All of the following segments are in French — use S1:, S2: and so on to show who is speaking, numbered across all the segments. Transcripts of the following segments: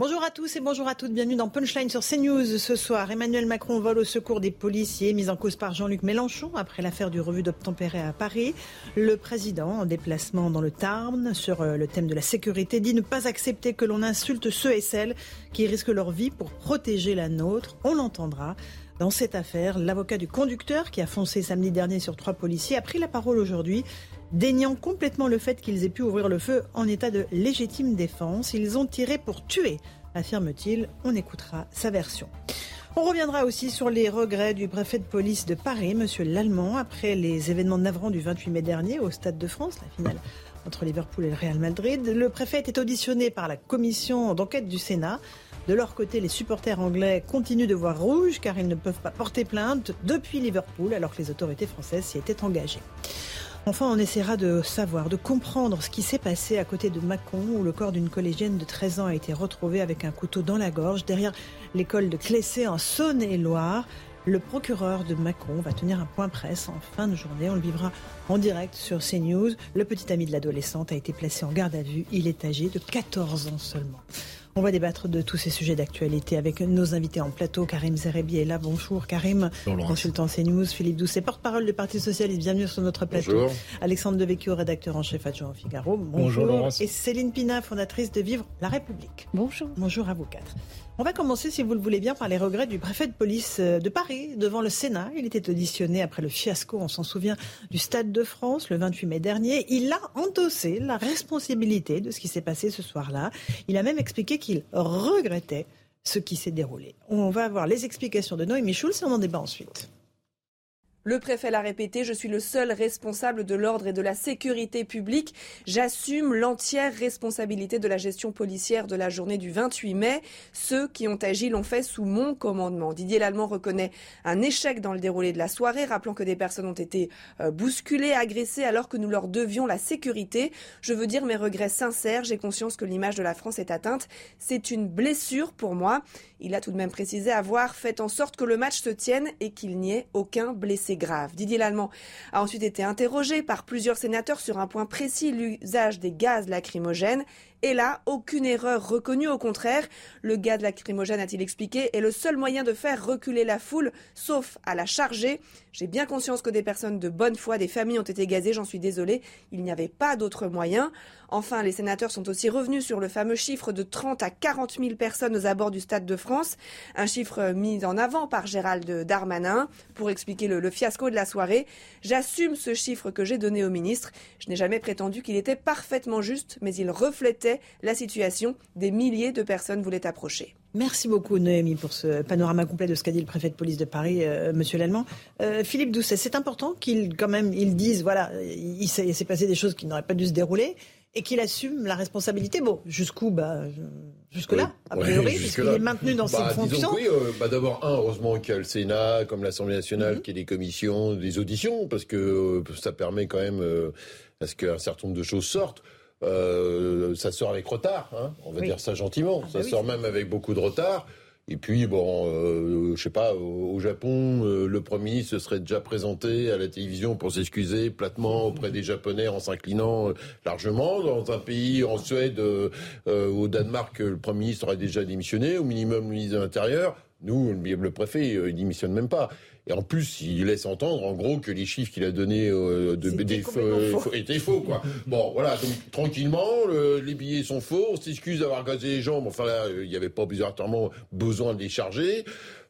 S1: Bonjour à tous et bonjour à toutes. Bienvenue dans Punchline sur CNews ce soir. Emmanuel Macron vole au secours des policiers mis en cause par Jean-Luc Mélenchon après l'affaire du revue d'obtempéré à Paris. Le président, en déplacement dans le Tarn sur euh, le thème de la sécurité, dit ne pas accepter que l'on insulte ceux et celles qui risquent leur vie pour protéger la nôtre. On l'entendra. Dans cette affaire, l'avocat du conducteur qui a foncé samedi dernier sur trois policiers a pris la parole aujourd'hui, déniant complètement le fait qu'ils aient pu ouvrir le feu en état de légitime défense. Ils ont tiré pour tuer, affirme-t-il. On écoutera sa version. On reviendra aussi sur les regrets du préfet de police de Paris, M. Lallemand, après les événements navrants du 28 mai dernier au Stade de France, la finale entre Liverpool et le Real Madrid. Le préfet était auditionné par la commission d'enquête du Sénat. De leur côté, les supporters anglais continuent de voir rouge car ils ne peuvent pas porter plainte depuis Liverpool alors que les autorités françaises s'y étaient engagées. Enfin, on essaiera de savoir, de comprendre ce qui s'est passé à côté de Mâcon, où le corps d'une collégienne de 13 ans a été retrouvé avec un couteau dans la gorge, derrière l'école de Clessé en Saône-et-Loire. Le procureur de Mâcon va tenir un point presse en fin de journée. On le vivra en direct sur CNews. Le petit ami de l'adolescente a été placé en garde à vue. Il est âgé de 14 ans seulement. On va débattre de tous ces sujets d'actualité avec nos invités en plateau. Karim Zerebi est là. Bonjour Karim, consultant CNews. Philippe Doucet, porte-parole du Parti Socialiste. Bienvenue sur notre plateau.
S2: Bonjour.
S1: Alexandre Devecchio, rédacteur en chef adjoint au Figaro.
S2: Bonjour, Laurence.
S1: Et Céline Pina, fondatrice de Vivre la République.
S3: Bonjour.
S1: Bonjour à vous quatre. On va commencer, si vous le voulez bien, par les regrets du préfet de police euh, de Paris devant le Sénat. Il était auditionné après le fiasco, on s'en souvient, du Stade de France le 28 mai dernier. Il a endossé la responsabilité de ce qui s'est passé ce soir-là. Il a même expliqué qu'il regrettait ce qui s'est déroulé. On va avoir les explications de Noémie Schulz et on en débat ensuite.
S4: Le préfet l'a répété, je suis le seul responsable de l'ordre et de la sécurité publique. J'assume l'entière responsabilité de la gestion policière de la journée du 28 mai. Ceux qui ont agi l'ont fait sous mon commandement. Didier Lallemand reconnaît un échec dans le déroulé de la soirée, rappelant que des personnes ont été euh, bousculées, agressées alors que nous leur devions la sécurité. Je veux dire mes regrets sincères. J'ai conscience que l'image de la France est atteinte. C'est une blessure pour moi. Il a tout de même précisé avoir fait en sorte que le match se tienne et qu'il n'y ait aucun blessé grave. Didier Lallemand a ensuite été interrogé par plusieurs sénateurs sur un point précis, l'usage des gaz lacrymogènes. Et là, aucune erreur reconnue. Au contraire, le gaz lacrymogène, a-t-il expliqué, est le seul moyen de faire reculer la foule, sauf à la charger. J'ai bien conscience que des personnes de bonne foi, des familles ont été gazées, j'en suis désolé. Il n'y avait pas d'autre moyen. Enfin, les sénateurs sont aussi revenus sur le fameux chiffre de 30 à 40 000 personnes aux abords du Stade de France, un chiffre mis en avant par Gérald Darmanin pour expliquer le, le fiasco de la soirée. J'assume ce chiffre que j'ai donné au ministre. Je n'ai jamais prétendu qu'il était parfaitement juste, mais il reflétait la situation. Des milliers de personnes voulaient approcher.
S1: Merci beaucoup Noémie pour ce panorama complet de ce qu'a dit le préfet de police de Paris, euh, Monsieur Lallemand. Euh, Philippe Doucet, c'est important qu'il quand même ils disent voilà, il s'est il s'est passé des choses qui n'auraient pas dû se dérouler et qu'il assume la responsabilité. Bon, jusqu'où bah, jusque là, a
S2: Oui,
S1: priori,
S2: jusque
S1: puisqu'il est maintenu dans
S2: Bah,
S1: ses
S2: disons
S1: fonctions.
S2: oui, euh, bah, d'abord, un, heureusement qu'il y a le Sénat, comme l'Assemblée nationale,
S1: Mhm.
S2: qui a des commissions, des auditions, parce que euh, ça permet quand même euh, à ce qu'un certain nombre de choses sortent. Euh, ça sort avec retard, hein, on va
S1: Oui.
S2: dire ça gentiment.
S1: Ah bah
S2: ça sort même avec beaucoup de retard. Et puis, bon, euh, je sais pas, au, au Japon, euh, le Premier ministre se serait déjà présenté à la télévision pour s'excuser platement auprès des Japonais en s'inclinant euh, largement. Dans un pays, en Suède, au Danemark, le Premier ministre aurait déjà démissionné, au minimum le ministre de l'Intérieur. Nous, le, le préfet, il démissionne même pas. Et en plus, il laisse entendre, en gros, que les chiffres qu'il a donnés euh, de,
S1: C'était
S2: des-
S1: complètement
S2: euh,
S1: faux.
S2: étaient faux, quoi. Bon, voilà, donc tranquillement, le- les billets sont faux, on s'excuse d'avoir gazé les mais enfin là, euh, il n'y avait pas obligatoirement besoin de les charger.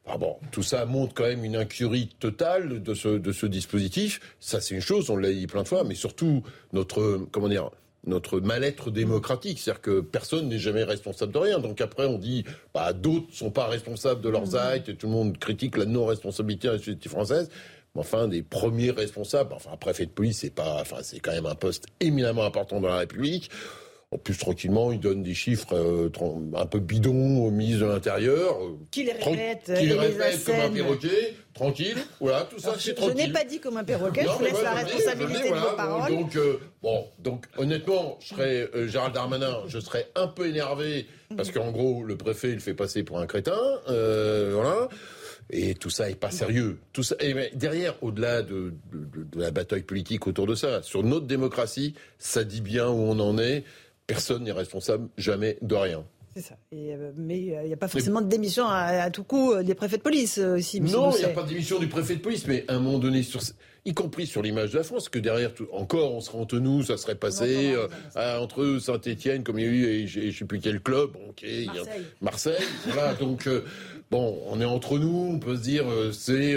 S2: Enfin bon, tout ça montre quand même une incurie totale de ce, de ce dispositif. Ça, c'est une chose, on l'a dit plein de fois, mais surtout notre, comment dire, notre mal-être démocratique. C'est-à-dire que personne n'est jamais responsable de rien. Donc après, on dit, bah, d'autres sont pas responsables de leurs actes, et tout le monde critique la non-responsabilité de la société française. Mais enfin, des premiers responsables, enfin, un préfet de police, c'est pas, enfin, c'est quand même un poste éminemment important dans la République. En plus, tranquillement, il donne des chiffres euh, un peu bidons au ministre de l'Intérieur.
S1: Qui les répète,
S2: qui les répète comme un perroquet, tranquille. Voilà, tout ça, c'est tranquille.
S1: Je n'ai pas dit comme un perroquet, je vous laisse la responsabilité de vos paroles.
S2: Donc, euh, bon, donc honnêtement, je serais euh, Gérald Darmanin, je serais un peu énervé parce qu'en gros, le préfet, il fait passer pour un crétin. voilà. Et tout ça est pas sérieux. Tout ça, et derrière, au-delà de, de, de, la bataille politique autour de ça, sur notre démocratie, ça dit bien où on en est. Personne n'est responsable jamais de rien.
S1: C'est ça. Euh, mais euh, il n'y a pas forcément de démission à, tout coup euh, des préfets de police aussi.
S2: Non, il n'y a pas de démission du préfet de police, mais à un moment donné, sur, y compris sur l'image de la France, que derrière, tout, encore, on serait entre nous, ça serait passé entre Saint-Etienne, comme il y a eu, et je ne sais plus quel club, Marseille. Marseille voilà, donc bon, on est entre nous, on peut se dire, c'est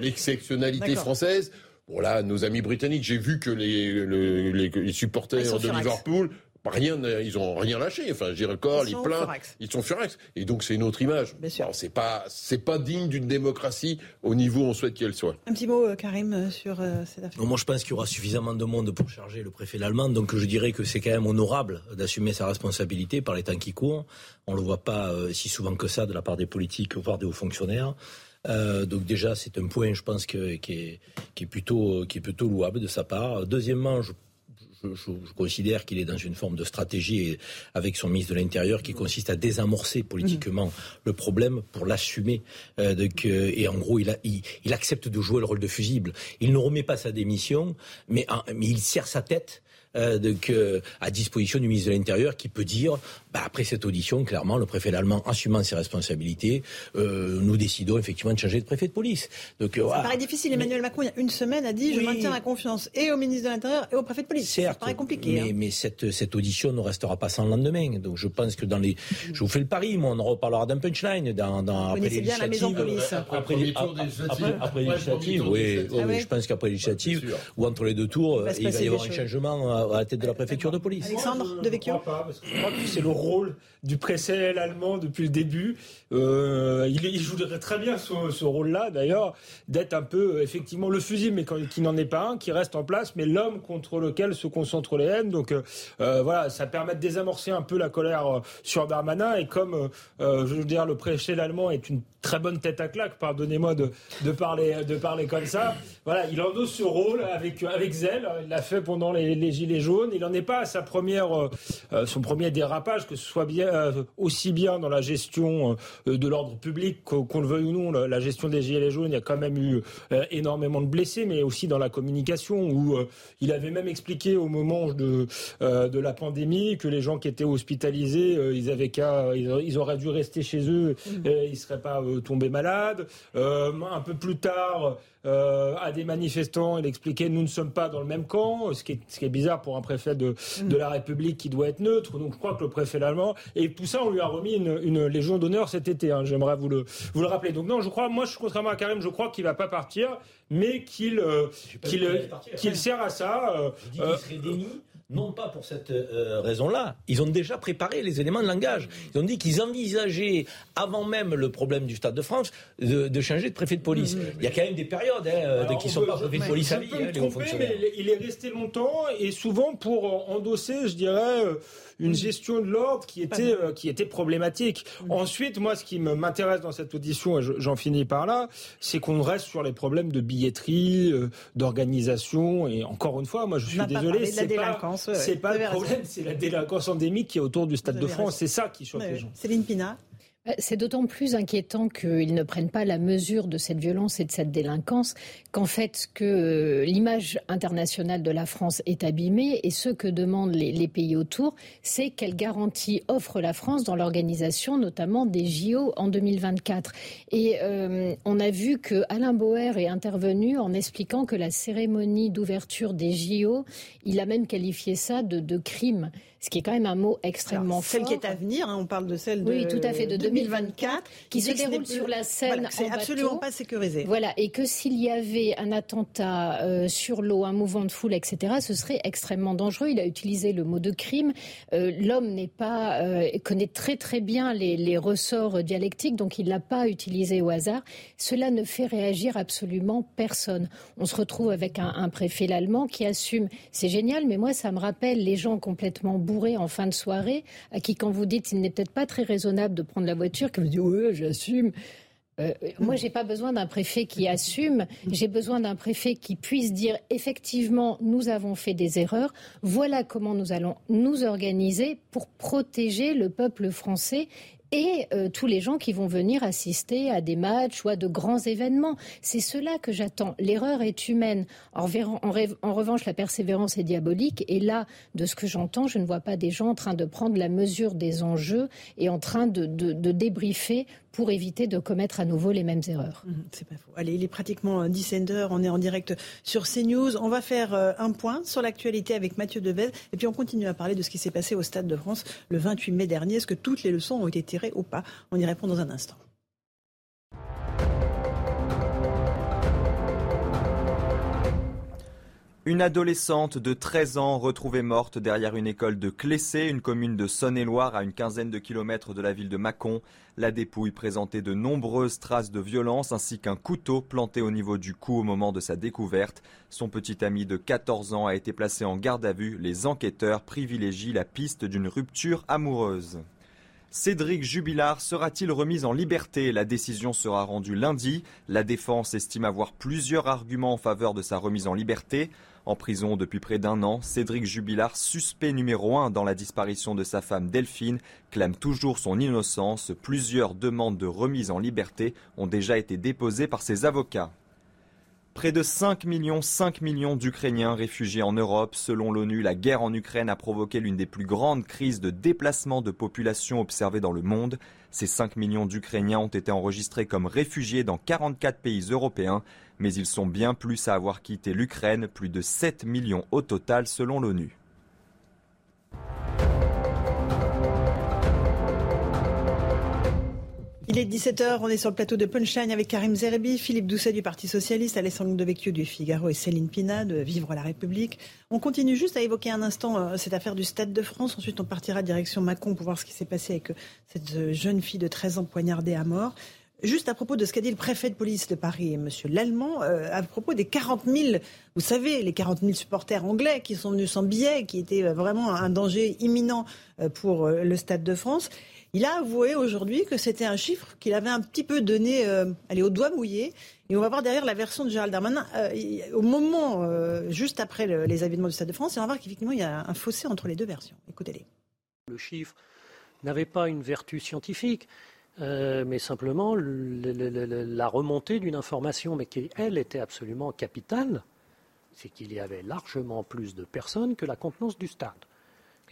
S2: l'exceptionnalité française. Bon là, nos amis britanniques, j'ai vu que les, les, les supporters de Liverpool rien, ils ont rien lâché. Enfin, j'ai corps, les pleins, ils sont furax. Et donc c'est une autre image. C'est pas, c'est pas digne d'une démocratie au niveau où on souhaite qu'elle soit.
S1: Un petit mot, euh, Karim, euh, sur euh, cette affaire.
S3: moi, je pense qu'il y aura suffisamment de monde pour charger le préfet allemand. Donc je dirais que c'est quand même honorable d'assumer sa responsabilité par les temps qui courent. On le voit pas si souvent que ça de la part des politiques, voire des hauts fonctionnaires. donc déjà, c'est un point, je pense, qui, est, qui, est plutôt, qui est plutôt louable de sa part. Deuxièmement, je je, considère qu'il est dans une forme de stratégie avec son ministre de l'Intérieur qui consiste à désamorcer politiquement le problème pour l'assumer. Euh, et en gros, il, il, accepte de jouer le rôle de fusible. Il ne remet pas sa démission, mais, mais il serre sa tête euh, de, à disposition du ministre de l'Intérieur qui peut dire, bah, après cette audition, clairement, le préfet allemand assumant ses responsabilités, euh, nous décidons effectivement de changer de préfet de police.
S1: Donc, euh, Ça paraît difficile. Emmanuel Macron, il y a une semaine, a dit, je maintiens la confiance et au ministre de l'Intérieur et au préfet de police.
S3: Certes,
S1: Ça paraît compliqué.
S3: Mais, hein. mais cette, cette audition ne restera pas sans lendemain. Donc je pense que dans les... Je vous fais le pari, moi, on en reparlera d'un punchline dans, dans,
S1: après les bien la maison police.
S3: Après, après, après, législatives, oui, ah je pense qu'après législative, ou entre les deux tours, il va y avoir un changement à la tête de la préfecture de police.
S1: Alexandre de Vecchio
S5: Je crois que c'est le rôle du préfet allemand depuis le début. Euh, il, il, jouerait très bien ce, rôle-là, d'ailleurs, d'être un peu, effectivement, le fusil, mais qui n'en est pas un, qui reste en place, mais l'homme contre lequel se concentrent les haines. Donc, euh, euh, voilà, ça permet de désamorcer un peu la colère sur Darmanin. Et comme, je veux dire, le préfet allemand est une très bonne tête à claque, pardonnez-moi de, de, parler, de parler comme ça. Voilà, il endosse ce rôle avec, avec zèle. Il l'a fait pendant les, les, Gilets jaunes. Il n'en est pas à sa première, son premier dérapage, que ce soit bien euh, aussi bien dans la gestion euh, de l'ordre public, qu'on le veuille ou non, la gestion des gilets jaunes, il y a quand même eu euh, énormément de blessés, mais aussi dans la communication, où il avait même expliqué au moment de, de la pandémie que les gens qui étaient hospitalisés, ils avaient qu'à, ils auraient dû rester chez eux, mmh. ils ne seraient pas tombés malades. un peu plus tard, euh, à des manifestants. Il expliquait nous ne sommes pas dans le même camp, ce qui est, ce qui est bizarre pour un préfet de, mm. de la République qui doit être neutre. Donc je crois que le préfet allemand et tout ça, on lui a remis une, une légion d'honneur cet été. Hein. J'aimerais vous le, vous le rappeler. Donc non, je crois, moi, je, contrairement à Karim, je crois qu'il va pas partir, mais qu'il euh, qu'il qu'il sert à ça.
S3: Euh, euh non pas pour cette euh, raison-là. Ils ont déjà préparé les éléments de langage. Ils ont dit qu'ils envisageaient, avant même le problème du Stade de France, de, changer de préfet de police. Il y a quand même des périodes hein, qui ne sont pas préfets de police à vie, hein,
S5: mais il est resté longtemps et souvent pour euh, endosser, je dirais, euh, une gestion de l'ordre qui était qui était problématique. Ensuite, moi, ce qui m'intéresse dans cette audition, et j'en finis par là, c'est qu'on reste sur les problèmes de billetterie, d'organisation, et encore une fois, moi, je suis désolé, c'est pas pas le problème, c'est la délinquance endémique qui est autour du Stade de France. C'est ça qui choque les gens.
S1: Céline Pina.
S6: Euh, c'est d'autant plus inquiétant qu'ils ne prennent pas la mesure de cette violence et de cette délinquance qu'en fait que euh, l'image internationale de la France est abîmée et ce que demandent les, pays autour, c'est quelle garantie offre la France dans l'organisation notamment des JO en 2024. Et euh, on a vu que Alain Boer est intervenu en expliquant que la cérémonie d'ouverture des JO, il a même qualifié ça de crime ce qui est quand même un mot extrêmement
S1: fort. Celle qui est à venir, hein, on parle de celle de,
S6: oui, tout à fait, de
S1: 2024
S6: qui se déroule sur la scène.
S1: c'est absolument pas sécurisé.
S6: Voilà, et que s'il y avait un attentat euh, sur l'eau, un mouvement de foule, etc., ce serait extrêmement dangereux. Il a utilisé le mot de crime. Euh, l'homme n'est pas euh, connaît très très bien les, les ressorts dialectiques, donc il l'a pas utilisé au hasard. Cela ne fait réagir absolument personne. On se retrouve avec un, un préfet l'allemand qui assume. C'est génial, mais moi ça me rappelle les gens complètement bourrés en fin de soirée, à qui quand vous dites il n'est peut-être pas très raisonnable de prendre la voiture, que vous dites oui j'assume. Euh, moi, j'ai pas besoin d'un préfet qui assume. J'ai besoin d'un préfet qui puisse dire effectivement, nous avons fait des erreurs. Voilà comment nous allons nous organiser pour protéger le peuple français et euh, tous les gens qui vont venir assister à des matchs ou à de grands événements. C'est cela que j'attends. L'erreur est humaine. En, revanche, la persévérance est diabolique. Et là, de ce que j'entends, je ne vois pas des gens en train de prendre la mesure des enjeux et en train de, de débriefer pour éviter de commettre à nouveau les mêmes erreurs.
S1: Mmh, c'est pas faux. Allez, il est pratiquement 17 heures, on est en direct sur CNews. On va faire euh, un point sur l'actualité avec Mathieu Devez et puis on continue à parler de ce qui s'est passé au Stade de France le 28 mai dernier. Est-ce que toutes les leçons ont été tirées ou pas? On y répond dans un instant.
S7: Une adolescente de 13 ans retrouvée morte derrière une école de Clessé, une commune de Saône-et-Loire à une quinzaine de kilomètres de la ville de Mâcon. La dépouille présentait de nombreuses traces de violence ainsi qu'un couteau planté au niveau du cou au moment de sa découverte. Son petit ami de 14 ans a été placé en garde à vue. Les enquêteurs privilégient la piste d'une rupture amoureuse. Cédric Jubilard sera-t-il remis en liberté? La décision sera rendue lundi. La défense estime avoir plusieurs arguments en faveur de sa remise en liberté. En prison depuis près d'un an, Cédric Jubilard, suspect numéro un dans la disparition de sa femme Delphine, clame toujours son innocence. Plusieurs demandes de remise en liberté ont déjà été déposées par ses avocats. Près de 5 millions, 5 millions d'Ukrainiens réfugiés en Europe. Selon l'ONU, la guerre en Ukraine a provoqué l'une des plus grandes crises de déplacement de population observées dans le monde. Ces 5 millions d'Ukrainiens ont été enregistrés comme réfugiés dans 44 pays européens, mais ils sont bien plus à avoir quitté l'Ukraine, plus de 7 millions au total selon l'ONU.
S1: Il est 17h, on est sur le plateau de Punchline avec Karim Zerbi, Philippe Doucet du Parti Socialiste, Alessandro Devecchio du Figaro et Céline Pina de Vivre la République. On continue juste à évoquer un instant euh, cette affaire du Stade de France. Ensuite, on partira direction Macon pour voir ce qui s'est passé avec euh, cette euh, jeune fille de 13 ans poignardée à mort. Juste à propos de ce qu'a dit le préfet de police de Paris, M. Lallemand, à propos des 40 000, vous savez, les 40 000 supporters anglais qui sont venus sans billets, qui étaient vraiment un danger imminent pour le Stade de France. Il a avoué aujourd'hui que c'était un chiffre qu'il avait un petit peu donné euh, allez, au doigt mouillé. Et on va voir derrière la version de Gérald Darmanin euh, au moment, euh, juste après les événements du Stade de France, et on va voir qu'effectivement, il y a un fossé entre les deux versions. Écoutez-les.
S8: Le chiffre n'avait pas une vertu scientifique. mais simplement la remontée d'une information, mais qui, elle, était absolument capitale, c'est qu'il y avait largement plus de personnes que la contenance du stade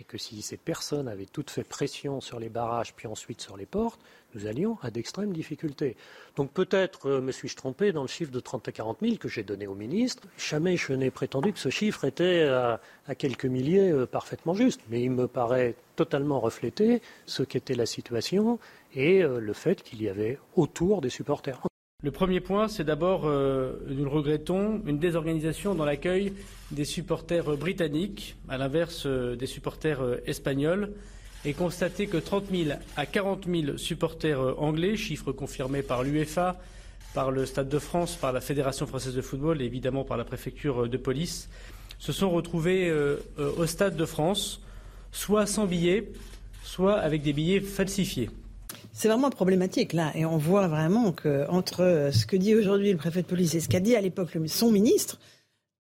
S8: et que si ces personnes avaient toutes fait pression sur les barrages puis ensuite sur les portes, nous allions à d'extrêmes difficultés. Donc peut-être euh, me suis-je trompé dans le chiffre de 30 à 40 000 que j'ai donné au ministre. Jamais je n'ai prétendu que ce chiffre était à, quelques milliers euh, parfaitement juste, mais il me paraît totalement refléter ce qu'était la situation et euh, le fait qu'il y avait autour des supporters.
S9: Le premier point, c'est d'abord, euh, nous le regrettons, une désorganisation dans l'accueil des supporters britanniques, à l'inverse euh, des supporters euh, espagnols, et constater que 30 000 à 40 000 supporters anglais, chiffre confirmé par l'UEFA, par le Stade de France, par la Fédération française de football et évidemment par la préfecture de police, se sont retrouvés au Stade de France, soit sans billets, soit avec des billets falsifiés.
S1: C'est vraiment problématique là, et on voit vraiment que entre ce que dit aujourd'hui le préfet de police et ce qu'a dit à l'époque son ministre,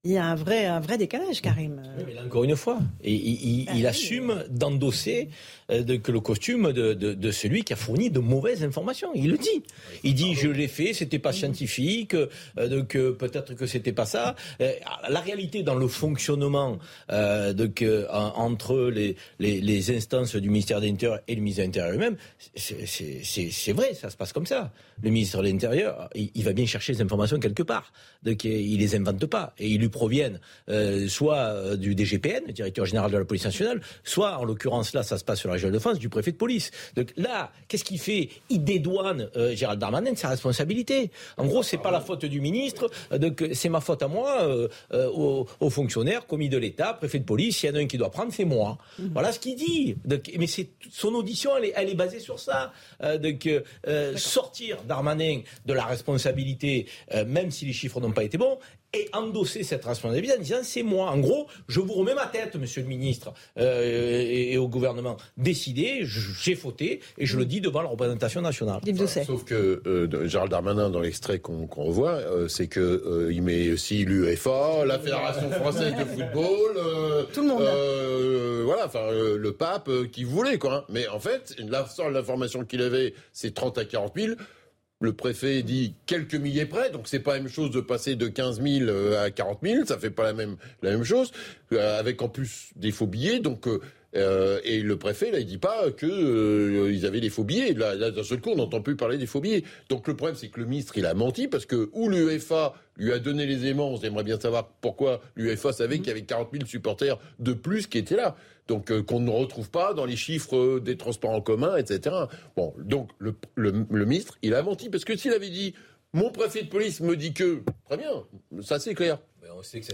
S1: il y a un vrai, un vrai décalage, Karim.
S3: mais encore une fois, et, il, il, ah assume d'endosser euh, que le costume de, celui qui a fourni de mauvaises informations. Il le dit. Il dit je l'ai fait, c'était pas scientifique, euh, donc peut-être que c'était pas ça. Euh, la réalité dans le fonctionnement euh, entre les, instances du ministère de l'Intérieur et le ministère de l'Intérieur lui-même, c'est vrai, ça se passe comme ça. Le ministre de l'Intérieur, il, va bien chercher les informations quelque part. Donc il les invente pas et il lui proviennent euh, soit du DGPN, directeur général de la police nationale, soit en l'occurrence là, ça se passe sur la région de du préfet de police. Donc là, qu'est-ce qu'il fait? Il dédouane Gérald Darmanin de sa responsabilité. En gros, c'est pas la faute du ministre, donc c'est ma faute à moi, aux, fonctionnaires, commis de l'État, préfet de police. Il y en a un qui doit prendre, c'est moi. Mhm. Voilà ce qu'il dit. Donc, mais c'est son audition, elle est, elle est basée sur ça. donc sortir Darmanin de la responsabilité, euh, même si les chiffres n'ont pas été bons, et endosser cette responsabilité en disant c'est moi. En gros, je vous remets ma tête, monsieur le ministre, euh, et, au gouvernement. Décidez, j'ai fauté, et je le dis devant la représentation nationale.
S2: sauf que euh, Gérald Darmanin, dans l'extrait qu'on revoit, c'est que il met aussi l'UEFA, la Fédération française de football,
S1: tout le monde.
S2: voilà, enfin le pape qui voulait quoi. Hein. Mais en fait, la seule information qu'il avait, c'est 30 à 40 000. Le préfet dit quelques milliers près, donc c'est pas la même chose de passer de 15 000 euh, à 40 000, ça fait pas la même, la même chose, euh, avec en plus des faux billets, donc euh, et le préfet, là, il dit pas que ils avaient des faux billets. Là, d'un seul coup, on n'entend plus parler des faux billets. Donc le problème, c'est que le ministre, il a menti parce que ou l'UEFA lui a donné les aimants, on aimerait bien savoir pourquoi l'UEFA savait qu'il y avait 40 000 supporters de plus qui étaient là donc euh, qu'on ne retrouve pas dans les chiffres euh, des transports en commun, etc. Bon, donc le, le ministre, il a menti parce que s'il avait dit mon préfet de police me dit que, très bien, ça c'est clair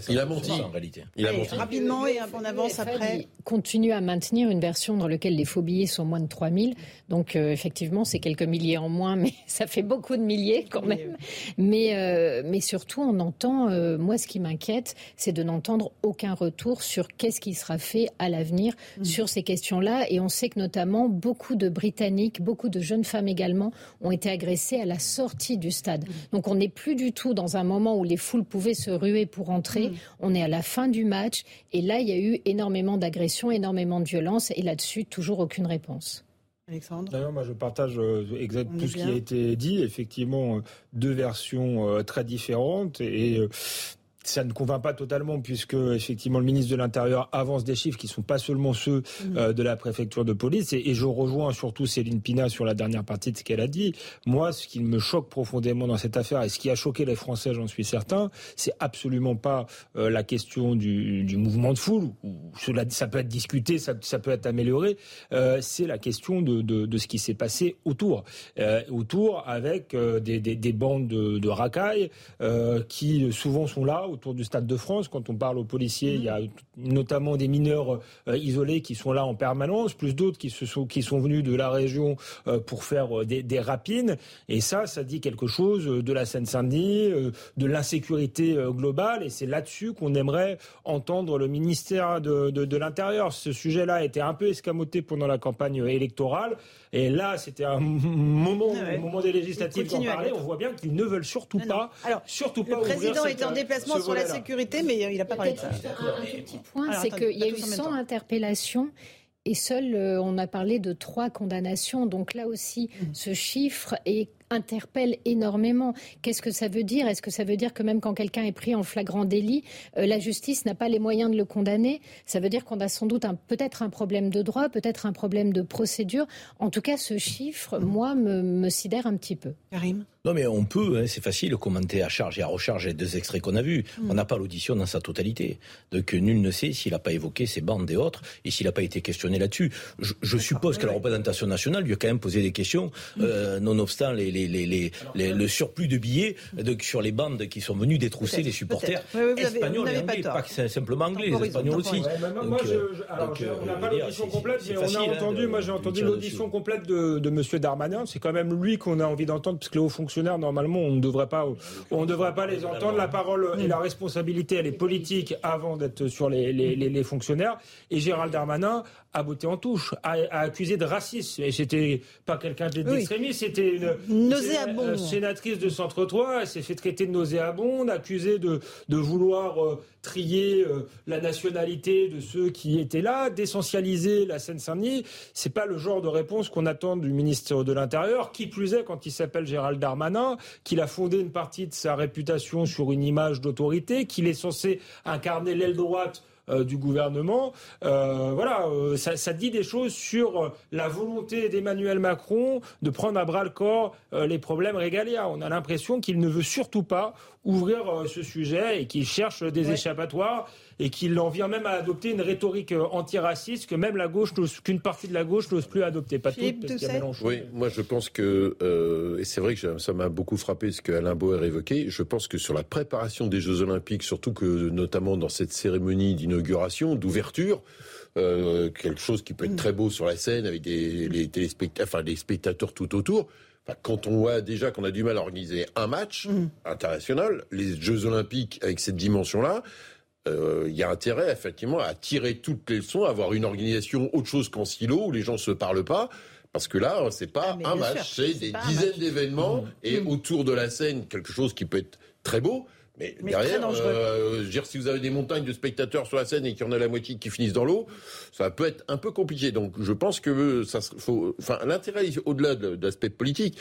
S2: il a menti en réalité.
S1: Il a menti. Rapidement et on avance après.
S6: continue à maintenir une version dans laquelle les faux billets sont moins de 3000. Donc euh, effectivement, c'est quelques milliers en moins, mais ça fait beaucoup de milliers quand même. Mais, euh, mais surtout, on entend, euh, moi ce qui m'inquiète, c'est de n'entendre aucun retour sur qu'est-ce qui sera fait à l'avenir mm. sur ces questions-là. Et on sait que notamment beaucoup de Britanniques, beaucoup de jeunes femmes également, ont été agressées à la sortie du stade. Mm. Donc on n'est plus du tout dans un moment où les foules pouvaient se ruer pour Mm. On est à la fin du match et là, il y a eu énormément d'agressions, énormément de violences et là-dessus, toujours aucune réponse.
S1: Alexandre
S5: D'ailleurs, moi, je partage euh, exactement tout ce qui a été dit. Effectivement, euh, deux versions euh, très différentes et ça ne convainc pas totalement puisque effectivement le ministre de l'Intérieur avance des chiffres qui sont pas seulement ceux mhm. euh, de la préfecture de police et, je rejoins surtout Céline Pina sur la dernière partie de ce qu'elle a dit. Moi, ce qui me choque profondément dans cette affaire et ce qui a choqué les Français, j'en suis certain, c'est absolument pas euh, la question du, du, mouvement de foule. Où cela, ça peut être discuté, ça, ça peut être amélioré. Euh, c'est la question de, de, de ce qui s'est passé autour, autour avec des, des, des, bandes de, de racailles qui souvent sont là autour du Stade de France. Quand on parle aux policiers, il y a notamment des mineurs euh, isolés qui sont là en permanence, plus d'autres qui, sont, qui sont venus de la région euh, pour faire euh, des, des, rapines. Et ça, ça dit quelque chose de la Seine-Saint-Denis, de l'insécurité globale. Et c'est là-dessus qu'on aimerait entendre le ministère de, de, de l'Intérieur. Ce sujet-là a été un peu escamoté pendant la campagne électorale. Et là, c'était un moment, ah au moment des législatives d'en parler. On voit bien qu'ils ne veulent surtout pas,
S1: Alors,
S5: surtout
S1: pas. Le président est en déplacement sur la sécurité, mais il n'a pas parlé de ça.
S6: Un petit point, c'est qu'il y a eu 100 interpellations. Et seul, euh, on a parlé de trois condamnations. Donc là aussi, mmh. ce chiffre est interpelle énormément. Qu'est-ce que ça veut dire? Est-ce que ça veut dire que même quand quelqu'un est pris en flagrant délit, euh, la justice n'a pas les moyens de le condamner? Ça veut dire qu'on a sans doute peut-être un problème de droit, peut-être un problème de procédure. En tout cas, ce chiffre, moi, me, me sidère un petit peu.
S1: Karim?
S3: Non, mais on peut, hein, c'est facile, commenter à charge et à recharge les deux extraits qu'on a vus. Mm. On n'a pas l'audition dans sa totalité. Donc nul ne sait s'il n'a pas évoqué ces bandes et autres et s'il n'a pas été questionné là-dessus. Je, suppose que la représentation nationale lui a quand même posé des questions, mm. euh, nonobstant les, les, le surplus de billets sur les bandes qui sont venues détrousser les supporters espagnols et anglais, pas, simplement anglais, les espagnols aussi.
S5: moi, on n'a pas l'audition complète, mais on a hein, entendu, moi j'ai entendu l'audition complète de, de M. Darmanin. C'est quand même lui qu'on a envie d'entendre, parce que les hauts fonctionnaires, normalement, on ne devrait pas, on devrait pas les entendre. La parole et la responsabilité, elle est politique avant d'être sur les, les, les, fonctionnaires. Et Gérald Darmanin a botté en touche, a, accusé de racisme. Et c'était pas quelqu'un d'extrémiste, c'était une,
S1: nauséabonde.
S5: sénatrice de Centre 3. Elle s'est fait traiter de nauséabonde, accusée de, de vouloir euh, trier euh, la nationalité de ceux qui étaient là, d'essentialiser la Seine-Saint-Denis. C'est pas le genre de réponse qu'on attend du ministre de l'Intérieur. Qui plus est, quand il s'appelle Gérald Darmanin, qu'il a fondé une partie de sa réputation sur une image d'autorité, qu'il est censé incarner l'aile droite du gouvernement. voilà, ça, ça, dit des choses sur la volonté d'Emmanuel Macron de prendre à bras le corps les problèmes régaliens. On a l'impression qu'il ne veut surtout pas ouvrir ce sujet et qu'il cherche des échappatoires et qu'il en vient même à adopter une rhétorique euh, antiraciste que même la gauche, qu'une partie de la gauche n'ose plus adopter. Pas toute, parce qu'il y a Mélenchon.
S2: Oui, moi je pense que, euh, et c'est vrai que ça m'a beaucoup frappé ce que Alain Bauer évoquait, je pense que sur la préparation des Jeux Olympiques, surtout que notamment dans cette cérémonie d'inauguration, d'ouverture, euh, quelque chose qui peut être très beau sur la scène avec des, les téléspectateurs, enfin les spectateurs tout autour. quand on voit déjà qu'on a du mal à organiser un match mm. international, les Jeux Olympiques avec cette dimension-là, il y a intérêt effectivement à tirer toutes les leçons, à avoir une organisation autre chose qu'en silo où les gens se parlent pas. Parce que là, c'est pas ah, un match, c'est des dizaines d'événements mmh. et mmh. autour de la scène quelque chose qui peut être très beau. Mais, derrière, euh, dire, si vous avez des montagnes de spectateurs sur la scène et qu'il y en a la moitié qui finissent dans l'eau, ça peut être un peu compliqué. Donc, je pense que ça faut, enfin, l'intérêt au-delà de l'aspect politique,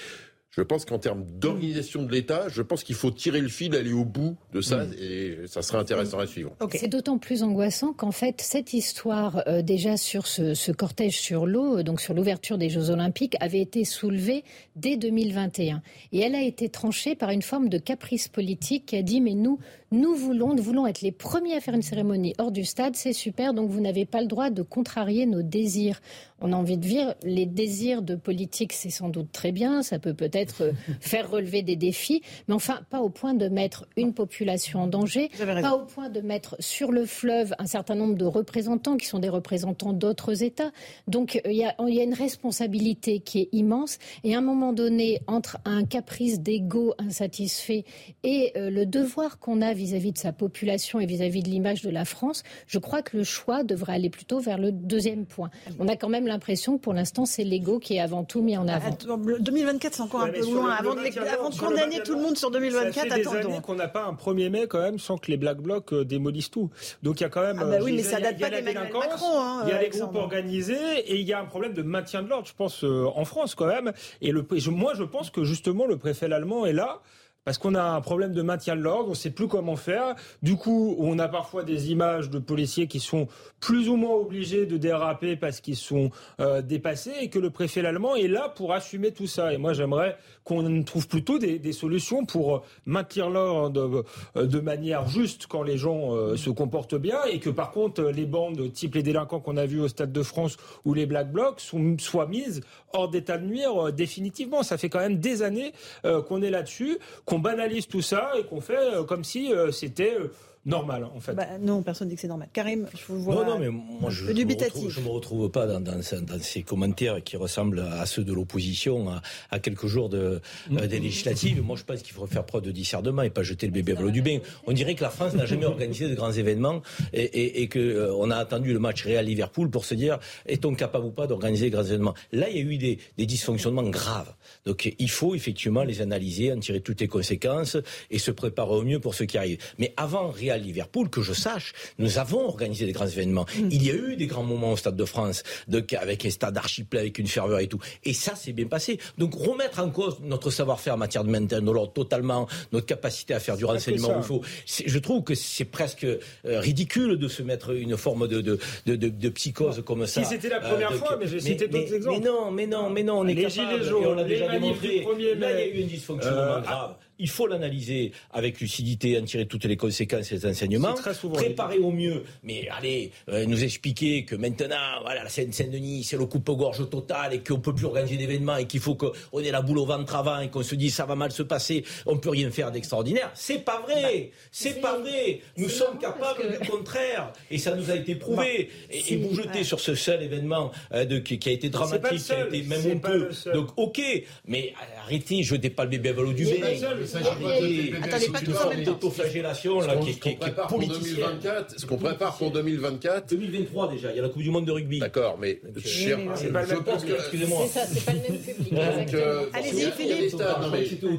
S2: je pense qu'en termes d'organisation de l'État, je pense qu'il faut tirer le fil, aller au bout de ça, mm. et ça sera intéressant à suivre.
S6: C'est d'autant plus angoissant qu'en fait, cette histoire, euh, déjà sur ce, cortège sur l'eau, euh, donc sur l'ouverture des Jeux Olympiques, avait été soulevée dès 2021. Et elle a été tranchée par une forme de caprice politique qui a dit, mais nous, nous voulons, nous voulons être les premiers à faire une cérémonie hors du stade, c'est super, donc vous n'avez pas le droit de contrarier nos désirs. On a envie de dire, les désirs de politique, c'est sans doute très bien, ça peut peut-être faire relever des défis, mais enfin, pas au point de mettre une population en danger, pas au point de mettre sur le fleuve un certain nombre de représentants qui sont des représentants d'autres États. Donc, il y, a, il y a une responsabilité qui est immense, et à un moment donné, entre un caprice d'ego insatisfait et euh, le devoir qu'on a vis-à-vis de sa population et vis-à-vis de l'image de la France, je crois que le choix devrait aller plutôt vers le deuxième point. On a quand même l'impression que pour l'instant, c'est l'ego qui est avant tout mis en avant.
S1: 2024, c'est encore un peu loin. Avant de, condamner tout le monde sur 2024,
S5: ça fait des années qu'on n'a pas un 1er mai quand même sans que les Black Blocs euh, démolissent tout. Donc il y a quand même.
S1: Ah bah oui, mais ça date pas d'Emmanuel Macron.
S5: Hein, il y a les groupes organisés et il y a un problème de maintien de l'ordre, je pense, euh, en France quand même. Et le, moi, je pense que justement, le préfet allemand est là parce qu'on a un problème de maintien de l'ordre, on ne sait plus comment faire. Du coup, on a parfois des images de policiers qui sont plus ou moins obligés de déraper parce qu'ils sont euh, dépassés et que le préfet allemand est là pour assumer tout ça. Et moi, j'aimerais qu'on trouve plutôt des, solutions pour maintenir l'ordre de, de, manière juste quand les gens euh, se comportent bien et que par contre, les bandes type les délinquants qu'on a vus au Stade de France ou les Black Blocs soient mises hors d'état de nuire euh, définitivement. Ça fait quand même des années qu'on est là-dessus, banalise tout ça et qu'on fait euh, comme si euh, c'était euh, normal, en fait.
S1: Bah, non, personne dit que c'est normal. Karim, je vous vois.
S3: Non, non, mais moi, je ne me, retrouve pas dans, dans, ces commentaires qui ressemblent à ceux de l'opposition à, quelques jours de, euh, des législatives. Moi, je pense qu'il faut faire preuve de discernement et pas jeter le bébé à l'eau du bain. On dirait que la France n'a jamais organisé de grands événements et, et, et qu'on euh, a attendu le match Real-Liverpool pour se dire est-on capable ou pas d'organiser de grands événements? Là, il y a eu des, des dysfonctionnements graves. Donc, il faut effectivement les analyser, en tirer toutes les conséquences et se préparer au mieux pour ce qui arrive. Mais avant Real Liverpool, que je sache, nous avons organisé des grands événements. Mm. Il y a eu des grands moments au Stade de France, de, avec un stade archipel, avec une ferveur et tout. Et ça, c'est bien passé. Donc remettre en cause notre savoir-faire en matière de maintien de l'ordre totalement, notre capacité à faire du renseignement où il faut. Je trouve que c'est presque euh, ridicule de se mettre une forme de, de, de, de, psychose comme ça.
S5: Si c'était la première euh, fois, mais j'ai cité d'autres exemples.
S3: Mais non, mais non, mais non, on est
S5: les gilets jaunes, on l'a déjà démontré.
S3: Là, il y a eu un dysfonctionnement euh, grave il faut l'analyser avec lucidité, en tirer toutes les conséquences et les enseignements, préparer au mieux. Mais allez, euh, nous expliquer que maintenant, voilà, la Seine-Saint-Denis, c'est le coupe-gorge total et qu'on peut plus organiser d'événements et qu'il faut qu'on ait la boule au ventre avant et qu'on se dise ça va mal se passer, on peut rien faire d'extraordinaire. C'est pas vrai, bah, c'est pas vrai. Nous sommes capables du contraire. Et ça nous a été prouvé. Bah, et, vous jetez sur ce seul événement euh, de, qui, a été dramatique, qui a été même un peu. Donc ok, mais arrêtez, jetez pas le bébé à l'eau du bain
S1: Attendez, pas tout en même
S3: d'autoflagellation là, qui, qui,
S2: est politicienne. Ce qu'on prépare pour 2024.
S3: 2023 déjà, il y a la Coupe du Monde de rugby.
S2: D'accord, mais cher,
S5: je pense que
S6: excusez-moi. C'est ça, c'est pas le même public.
S1: Euh, Allez-y, Philippe.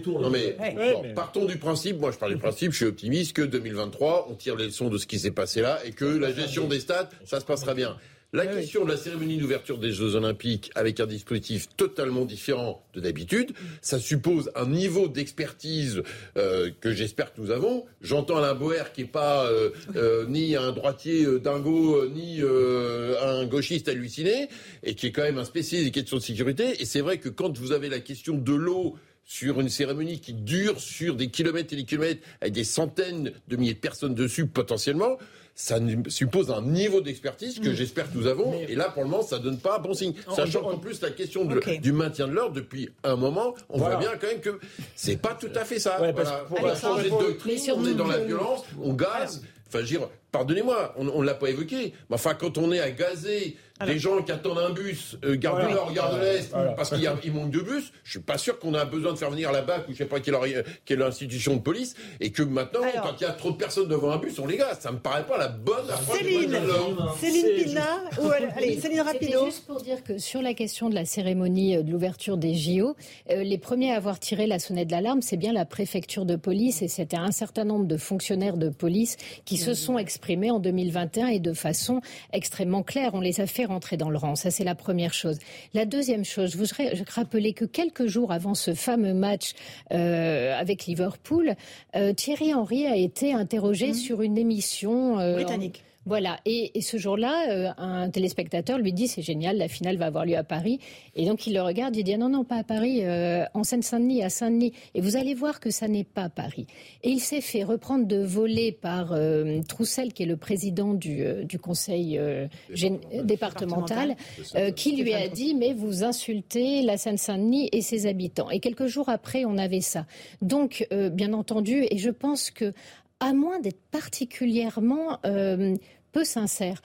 S2: Non mais partons du principe. Moi, je parle du principe. Je suis optimiste que 2023, on tire les leçons de ce qui s'est passé là et que la gestion des stades, ça se passera bien. La question de la cérémonie d'ouverture des Jeux Olympiques avec un dispositif totalement différent de d'habitude, ça suppose un niveau d'expertise euh, que j'espère que nous avons. J'entends Alain Boer qui n'est pas euh, euh, ni un droitier dingo, ni un gauchiste halluciné, et qui est quand même un spécialiste des questions de sécurité. Et c'est vrai que quand vous avez la question de l'eau, sur une cérémonie qui dure sur des kilomètres et des kilomètres avec des centaines de milliers de personnes dessus potentiellement, ça suppose un niveau d'expertise que mm. j'espère que nous avons. Et là, pour le moment, ça donne pas bon signe. Sachant qu'en plus, la question du maintien de l'ordre, depuis un moment, on voit bien quand même que c'est pas tout à fait ça. Pour la changer de doctrine, on est dans la violence, on gaze. Enfin, je dire, pardonnez-moi, on ne l'a pas évoqué. Mais enfin, quand on est à gazer des gens qui attendent un bus, euh, gare du Nord, gare de l'Est, parce qu'il manque de bus, je suis pas sûr qu'on a besoin de faire venir la BAC ou je sais pas quelle, quelle institution de police, et que maintenant, quand il y a trop de personnes devant un bus, on les gars. Ça me paraît pas la bonne approche.
S1: Céline, Céline Pina, ou allez, Céline Rapido.
S6: juste pour dire que sur la question de la cérémonie euh, de l'ouverture des JO, euh, les premiers à avoir tiré la sonnette d'alarme, c'est bien la préfecture de police, et c'était un certain nombre de fonctionnaires de police qui se sont exprimés en 2021 et de façon extrêmement claire. On les a fait rentrer dans le rang. Ça, c'est la première chose. La deuxième chose, je voudrais rappeler que quelques jours avant ce fameux match euh, avec Liverpool, euh, Thierry Henry a été interrogé mmh. sur une émission
S1: euh, britannique.
S6: Voilà. Et, ce jour-là, euh, un téléspectateur lui dit c'est génial, la finale va avoir lieu à Paris. Et donc il le regarde, il dit non, non, pas à Paris, euh, en Seine-Saint-Denis, à Saint-Denis. Et vous allez voir que ça n'est pas Paris. Et il s'est fait reprendre de voler par euh, Troussel, qui est le président du, conseil départemental, qui lui a dit mais vous insultez la Seine-Saint-Denis et ses habitants. Et quelques jours après, on avait ça. Donc, bien entendu, et je pense que à moins d'être particulièrement peu sincère.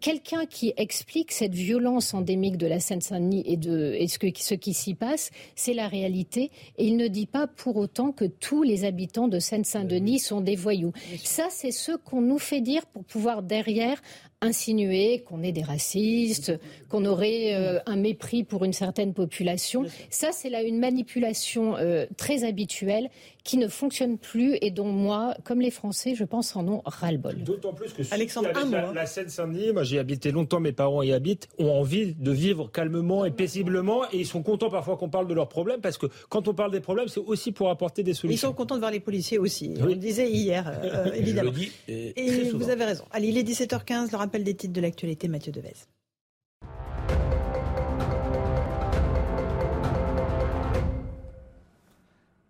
S6: Quelqu'un qui explique cette violence endémique de la Seine-Saint-Denis et de et ce, que, ce qui s'y passe, c'est la réalité. Et il ne dit pas pour autant que tous les habitants de Seine-Saint-Denis sont des voyous. Ça, c'est ce qu'on nous fait dire pour pouvoir derrière insinuer qu'on est des racistes, qu'on aurait euh, un mépris pour une certaine population. Ça, c'est là une manipulation euh, très habituelle qui ne fonctionne plus et dont moi, comme les Français, je pense en ont ras-le-bol.
S5: D'autant plus que
S1: Alexandre,
S5: la, la Seine-Saint-Denis, moi j'ai habité longtemps, mes parents y habitent, ont envie de vivre calmement et paisiblement et ils sont contents parfois qu'on parle de leurs problèmes parce que quand on parle des problèmes, c'est aussi pour apporter des solutions.
S1: Ils sont contents de voir les policiers aussi. On le disait hier, euh, évidemment. et vous avez raison. Allez, il est 17h15, le rappel des titres de l'actualité, Mathieu Devez.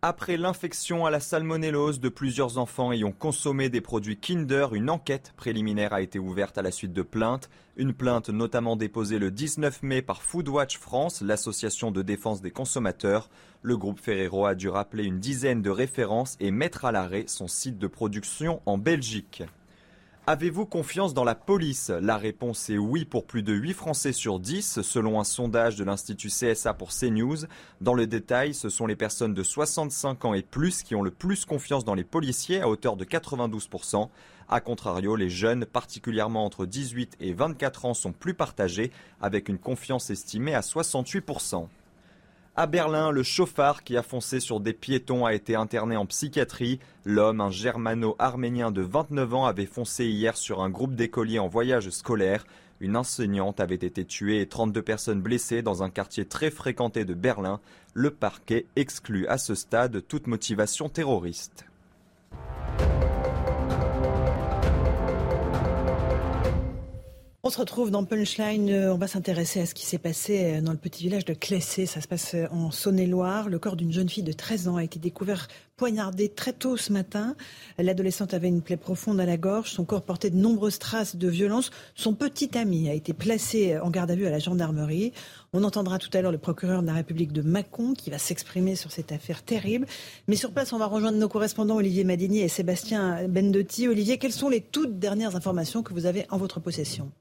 S7: Après l'infection à la salmonellose de plusieurs enfants ayant consommé des produits Kinder, une enquête préliminaire a été ouverte à la suite de plaintes. Une plainte notamment déposée le 19 mai par Foodwatch France, l'association de défense des consommateurs. Le groupe Ferrero a dû rappeler une dizaine de références et mettre à l'arrêt son site de production en Belgique. Avez-vous confiance dans la police? La réponse est oui pour plus de 8 Français sur 10, selon un sondage de l'Institut CSA pour CNews. Dans le détail, ce sont les personnes de 65 ans et plus qui ont le plus confiance dans les policiers, à hauteur de 92%. A contrario, les jeunes, particulièrement entre 18 et 24 ans, sont plus partagés, avec une confiance estimée à 68%. À Berlin, le chauffard qui a foncé sur des piétons a été interné en psychiatrie. L'homme, un germano-arménien de 29 ans, avait foncé hier sur un groupe d'écoliers en voyage scolaire. Une enseignante avait été tuée et 32 personnes blessées dans un quartier très fréquenté de Berlin. Le parquet exclut à ce stade toute motivation terroriste.
S1: On se retrouve dans Punchline. Euh, on va s'intéresser à ce qui s'est passé euh, dans le petit village de Clessé. Ça se passe euh, en Saône-et-Loire. Le corps d'une jeune fille de 13 ans a été découvert poignardé très tôt ce matin. L'adolescente avait une plaie profonde à la gorge. Son corps portait de nombreuses traces de violence. Son petit ami a été placé en garde à vue à la gendarmerie. On entendra tout à l'heure le procureur de la République de Mâcon qui va s'exprimer sur cette affaire terrible. Mais sur place, on va rejoindre nos correspondants Olivier Madini et Sébastien Bendotti. Olivier, quelles sont les toutes dernières informations que vous avez en votre possession?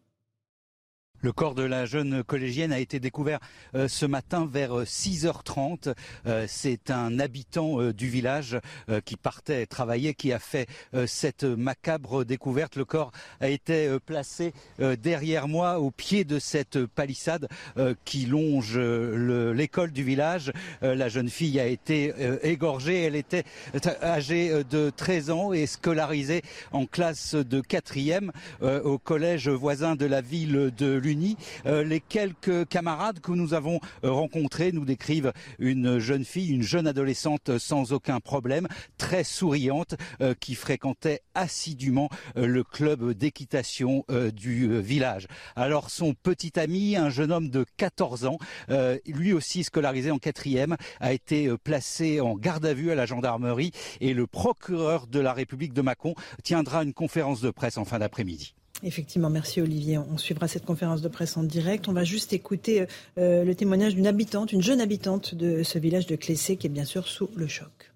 S10: Le corps de la jeune collégienne a été découvert euh, ce matin vers 6h30. Euh, c'est un habitant euh, du village qui partait travailler qui a fait cette macabre découverte. Le corps a été placé derrière moi au pied de cette palissade qui longe l'école du village. La jeune fille a été égorgée. Elle était âgée de 13 ans et scolarisée en classe de quatrième au collège voisin de la ville de Luni. Euh, les quelques camarades que nous avons euh, rencontrés nous décrivent une jeune fille, une jeune adolescente sans aucun problème, très souriante, euh, qui fréquentait assidûment le club d'équitation du village. Alors son petit ami, un jeune homme de 14 ans, lui aussi scolarisé en quatrième, a été placé en garde à vue à la gendarmerie et le procureur de la République de Mâcon tiendra une conférence de presse en fin d'après-midi.
S1: Effectivement, merci Olivier. On suivra cette conférence de presse en direct. On va juste écouter euh, le témoignage d'une habitante, une jeune habitante de ce village de Clessé qui est bien sûr sous le choc.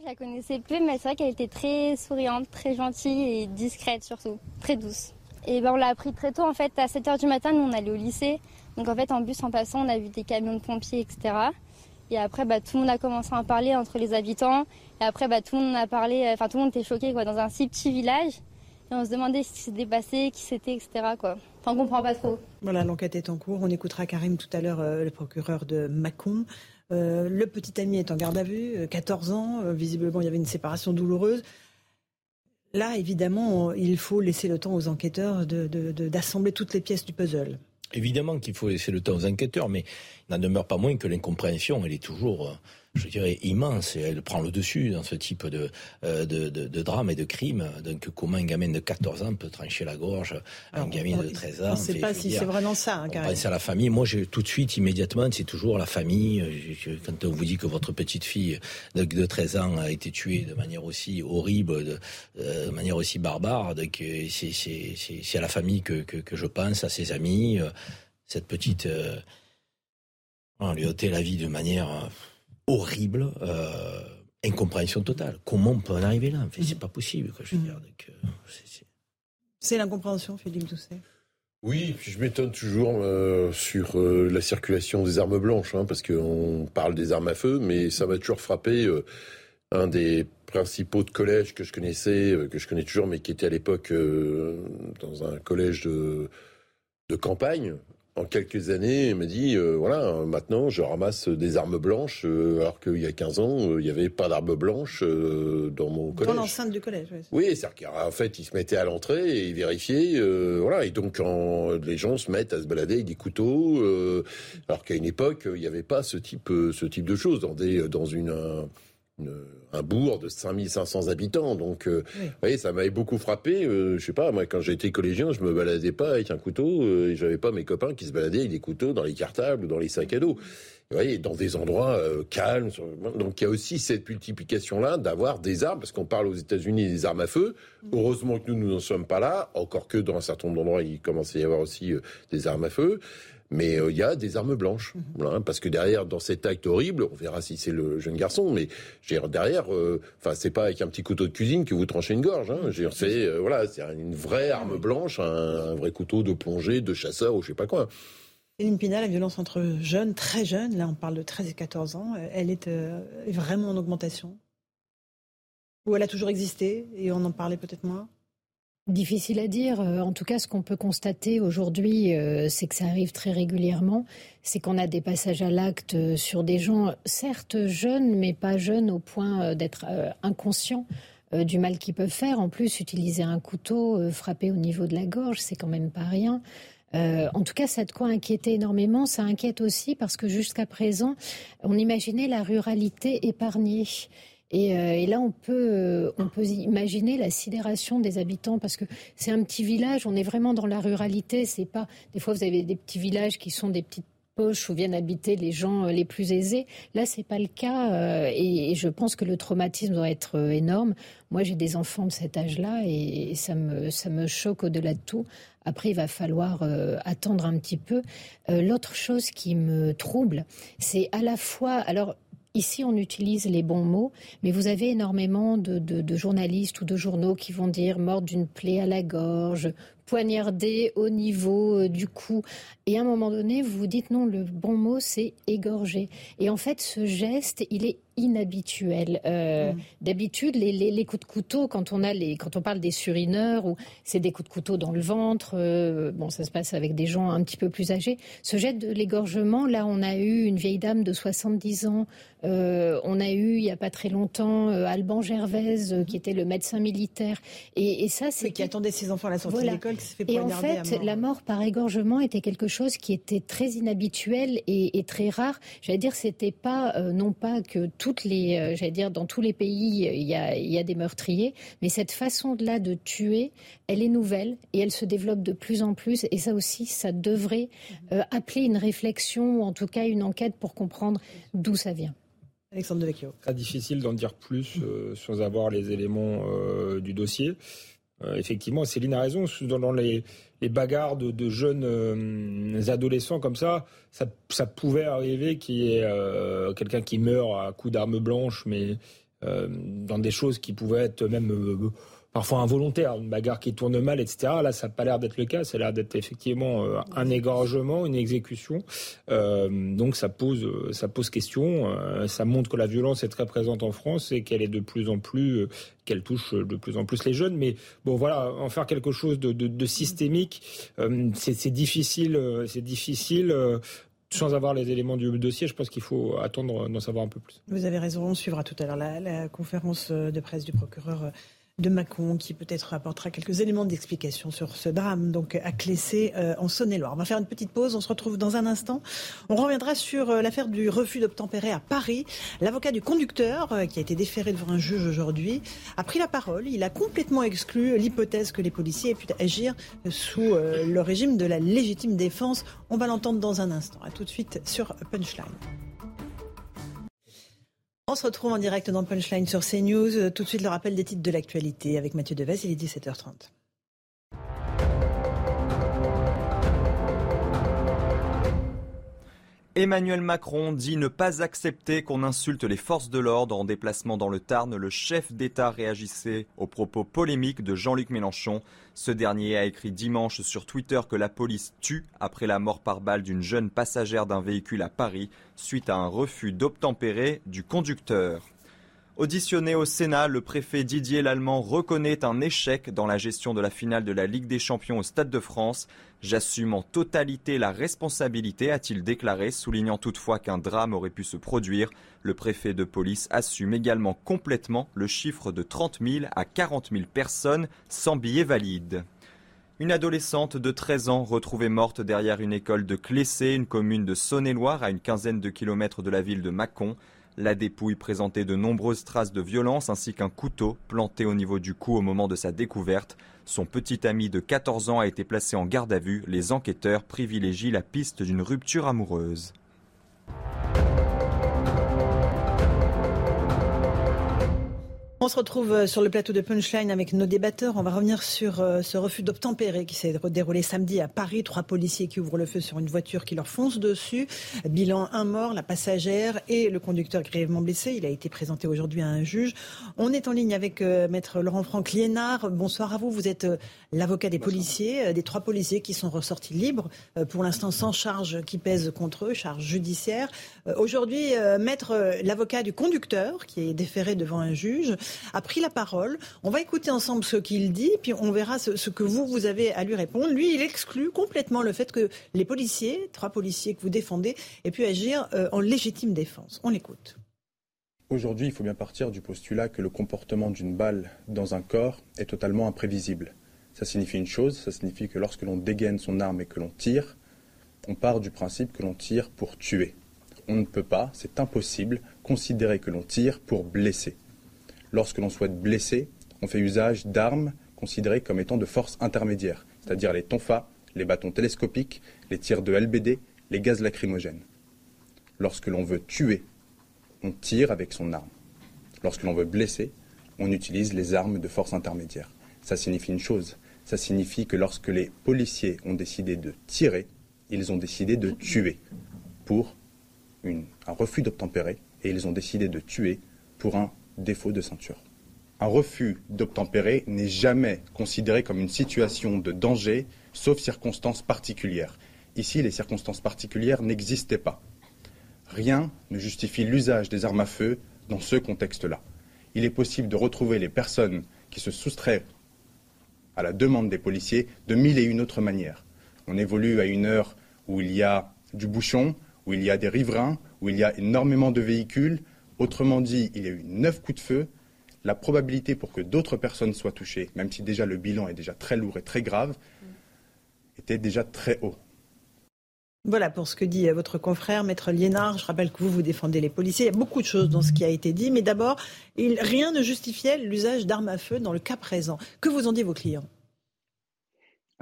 S11: Je la connaissais peu, mais c'est vrai qu'elle était très souriante, très gentille et discrète surtout, très douce. Et ben, on l'a appris très tôt en fait, à 7h du matin, nous on allait au lycée. Donc en fait en bus en passant, on a vu des camions de pompiers, etc. Et après, bah, tout le monde a commencé à en parler entre les habitants. Et après, bah, tout le monde a parlé, enfin tout le monde était choqué quoi, dans un si petit village. Et on se demandait ce qui s'était passé, qui c'était, etc. Quoi. Enfin, on comprend pas trop.
S1: Voilà, l'enquête est en cours. On écoutera Karim tout à l'heure, euh, le procureur de Mâcon. Euh, le petit ami est en garde à vue, 14 euh, ans. visiblement, il y avait une séparation douloureuse. Là, évidemment, il faut laisser le temps aux enquêteurs d'assembler toutes les pièces du puzzle.
S3: Évidemment qu'il faut laisser le temps aux enquêteurs, mais il n'en demeure pas moins que l'incompréhension, elle est toujours je dirais, immense et elle prend le dessus dans ce type de, euh, de, de, drame et de crime. Donc, comment un gamin de 14 ans peut trancher la gorge à un gamin de 13 ans
S1: On ne sait pas si c'est vraiment ça. Hein,
S3: on pense à la famille. Moi, j'ai tout de suite, immédiatement, c'est toujours la famille. Quand on vous dit que votre petite fille de, de 13 ans a été tuée de manière aussi horrible, de, euh, manière aussi barbare, donc euh, c'est à la famille que, que, que, je pense, à ses amis. Cette petite... on lui ôté la vie de manière horrible, euh, incompréhension totale. Comment on peut en arriver là C'est pas possible, je veux dire. Euh,
S1: c'est l'incompréhension, Philippe Doucet.
S2: Oui, je m'étonne toujours euh, sur la circulation des armes blanches, hein, parce qu'on parle des armes à feu, mais ça m'a toujours frappé. un des principaux de collège que je connaissais, que je connais toujours, mais qui était à l'époque dans un collège de, de campagne, en quelques années, il me dit euh, voilà, maintenant je ramasse des armes blanches, euh, alors qu'il y a 15 ans, euh, il n'y avait pas d'armes blanches dans mon collège.
S1: Dans l'enceinte du collège, oui.
S2: Oui, c'est-à-dire qu'en fait, il se mettait à l'entrée et il vérifiait, voilà, et donc quand les gens se mettent à se balader avec des couteaux, alors qu'à une époque, il n'y avait pas ce type, ce type de choses dans, des, dans une un bourg de 5500 habitants. Donc, euh, vous voyez, ça m'avait beaucoup frappé. Euh, je sais pas, moi, quand j'étais collégien, je me baladais pas avec un couteau euh, et j'avais pas mes copains qui se baladaient avec des couteaux dans les cartables ou dans les sacs à dos. Vous voyez, dans des endroits calmes. Donc, il y a aussi cette multiplication-là d'avoir des armes, parce qu'on parle aux États-Unis des armes à feu. Mm. Heureusement que nous, nous n'en sommes pas là, encore que dans un certain nombre d'endroits, il commence à y avoir aussi des armes à feu mais euh, il y a des armes blanches. Mhm. parce que derrière, dans cet acte horrible, on verra si c'est le jeune garçon, mais derrière, euh, enfin, c'est pas avec un petit couteau de cuisine que vous tranchez une gorge. Hein, c'est euh, voilà, c'est une vraie arme blanche, un, vrai couteau de plongée, de chasseur ou je sais pas quoi.
S1: Céline Pina, la violence entre jeunes, très jeunes, là on parle de 13 et 14 ans, elle est vraiment en augmentation Ou elle a toujours existé et on en parlait peut-être moins
S6: Difficile à dire. Euh, en tout cas, ce qu'on peut constater aujourd'hui, euh, c'est que ça arrive très régulièrement. C'est qu'on a des passages à l'acte euh, sur des gens, certes jeunes, mais pas jeunes au point d'être inconscients du mal qu'ils peuvent faire. En plus, utiliser un couteau, frapper au niveau de la gorge, c'est quand même pas rien. en tout cas, ça a de quoi inquiéter énormément. Ça inquiète aussi parce que jusqu'à présent, on imaginait la ruralité épargnée. Euh, et, là, on peut, euh, on peut imaginer la sidération des habitants parce que c'est un petit village. On est vraiment dans la ruralité. C'est pas. Des fois, vous avez des petits villages qui sont des petites poches où viennent habiter les gens euh, les plus aisés. Là, c'est pas le cas, et, je pense que le traumatisme doit être énorme. Moi, j'ai des enfants de cet âge-là, et, ça me ça me choque au-delà de tout. Après, il va falloir attendre un petit peu. L'autre chose qui me trouble, c'est à la fois, alors Ici, on utilise les bons mots, mais vous avez énormément de, journalistes ou de journaux qui vont dire mort d'une plaie à la gorge, poignardé au niveau du cou. Et à un moment donné, vous vous dites non, le bon mot, c'est égorger. Et en fait, ce geste, il est inhabituel. Euh, mm. D'habitude, les, coups de couteau, quand on a les, quand on parle des surineurs, ou c'est des coups de couteau dans le ventre, euh, bon, ça se passe avec des gens un petit peu plus âgés. Ce jet de l'égorgement, là, on a eu une vieille dame de 70 ans. Euh, on a eu, il n'y a pas très longtemps, Alban Gervaise, qui était le médecin militaire. Et, ça, c'est
S1: qui attendait ses enfants à la sortie de l'école, qui s'est fait
S6: Et en fait, la mort par égorgement était quelque chose qui était très inhabituel et, et très rare. J'allais dire, c'était pas non pas que tout toutes les, euh, j'allais dire, dans tous les pays, il y, a, il y a des meurtriers, mais cette façon-là de tuer, elle est nouvelle et elle se développe de plus en plus. Et ça aussi, ça devrait euh, appeler une réflexion ou en tout cas une enquête pour comprendre d'où ça vient.
S1: Alexandre Devecchio.
S5: Très difficile d'en dire plus euh, sans avoir les éléments du dossier. Effectivement, Céline a raison. Dans les, bagarres de, jeunes euh, adolescents comme ça, ça, pouvait arriver qu'il y ait euh, quelqu'un qui meurt à coup d'arme blanche, mais euh, dans des choses qui pouvaient être même parfois involontaire, une bagarre qui tourne mal, etc. Là, ça n'a pas l'air d'être le cas. Ça a l'air d'être effectivement euh, un égorgement, une exécution. Euh, donc, ça pose, ça pose question. Euh, ça montre que la violence est très présente en France et qu'elle est de plus en plus, qu'elle touche de plus en plus les jeunes. Mais bon, voilà, en faire quelque chose de, systémique, c'est difficile. C'est difficile sans avoir les éléments du dossier, je pense qu'il faut attendre d'en savoir un peu plus.
S1: Vous avez raison, on suivra tout à l'heure la, conférence de presse du procureur de Macron qui peut-être apportera quelques éléments d'explication sur ce drame donc à Clessé euh, en Saône-et-Loire. On va faire une petite pause, on se retrouve dans un instant. On reviendra sur euh, l'affaire du refus d'obtempérer à Paris. L'avocat du conducteur euh, qui a été déféré devant un juge aujourd'hui a pris la parole. Il a complètement exclu l'hypothèse que les policiers aient pu agir sous le régime de la légitime défense. On va l'entendre dans un instant. À tout de suite sur Punchline. On se retrouve en direct dans Punchline sur CNews. Tout de suite, le rappel des titres de l'actualité avec Mathieu Deves. Il est 17h30.
S7: Emmanuel Macron dit ne pas accepter qu'on insulte les forces de l'ordre. En déplacement dans le Tarn, le chef d'État réagissait aux propos polémiques de Jean-Luc Mélenchon. Ce dernier a écrit dimanche sur Twitter que la police tue après la mort par balle d'une jeune passagère d'un véhicule à Paris suite à un refus d'obtempérer du conducteur. Auditionné au Sénat, le préfet Didier Lallemand reconnaît un échec dans la gestion de la finale de la Ligue des Champions au Stade de France. J'assume en totalité la responsabilité, a-t-il déclaré, soulignant toutefois qu'un drame aurait pu se produire. Le préfet de police assume également complètement le chiffre de 30 000 à 40 000 personnes sans billets valides. Une adolescente de 13 ans retrouvée morte derrière une école de Clessé, une commune de Saône-et-Loire à une quinzaine de kilomètres de la ville de Mâcon. La dépouille présentait de nombreuses traces de violence ainsi qu'un couteau planté au niveau du cou au moment de sa découverte. Son petit ami de 14 ans a été placé en garde à vue. Les enquêteurs privilégient la piste d'une rupture amoureuse.
S1: On se retrouve euh, sur le plateau de Punchline avec nos débatteurs. On va revenir sur euh, ce refus d'obtempérer qui s'est déroulé samedi à Paris. Trois policiers qui ouvrent le feu sur une voiture qui leur fonce dessus. Bilan un mort, la passagère et le conducteur grièvement blessé. Il a été présenté aujourd'hui à un juge. On est en ligne avec euh, maître Laurent Franck Liénard. Bonsoir à vous. Vous êtes l'avocat des policiers, des trois policiers qui sont ressortis libres, pour l'instant sans charge qui pèse contre eux, charge judiciaire. Aujourd'hui, maître l'avocat du conducteur qui est déféré devant un juge a pris la parole. On va écouter ensemble ce qu'il dit, puis on verra ce, que vous, vous avez à lui répondre. Lui, il exclut complètement le fait que les policiers, trois policiers que vous défendez, aient pu agir euh, en légitime défense. On l'écoute.
S12: Aujourd'hui, il faut bien partir du postulat que le comportement d'une balle dans un corps est totalement imprévisible. Ça signifie une chose, ça signifie que lorsque l'on dégaine son arme et que l'on tire, on part du principe que l'on tire pour tuer. On ne peut pas, c'est impossible, considérer que l'on tire pour blesser. Lorsque l'on souhaite blesser, on fait usage d'armes considérées comme étant de force intermédiaire, c'est-à-dire les tonfas, les bâtons télescopiques, les tirs de LBD, les gaz lacrymogènes. Lorsque l'on veut tuer, on tire avec son arme. Lorsque l'on veut blesser, on utilise les armes de force intermédiaire. Ça signifie une chose, ça signifie que lorsque les policiers ont décidé de tirer, ils ont décidé de tuer pour un refus d'obtempérer et ils ont décidé de tuer pour un défaut de ceinture. Un refus d'obtempérer n'est jamais considéré comme une situation de danger, sauf circonstances particulières. Ici, les circonstances particulières n'existaient pas. Rien ne justifie l'usage des armes à feu dans ce contexte-là. Il est possible de retrouver les personnes qui se soustraient à la demande des policiers de mille et une autres manières. On évolue à une heure où il y a du bouchon, où il y a des riverains, où il y a énormément de véhicules. Autrement dit, il y a eu neuf coups de feu. La probabilité pour que d'autres personnes soient touchées, même si déjà le bilan est déjà très lourd et très grave, était déjà très haut.
S1: Voilà pour ce que dit euh, votre confrère, Maître Liénard. Je rappelle que vous, vous défendez les policiers. Il y a beaucoup de choses dans ce qui a été dit. Mais d'abord, rien ne justifiait l'usage d'armes à feu dans le cas présent. Que vous en dit vos clients?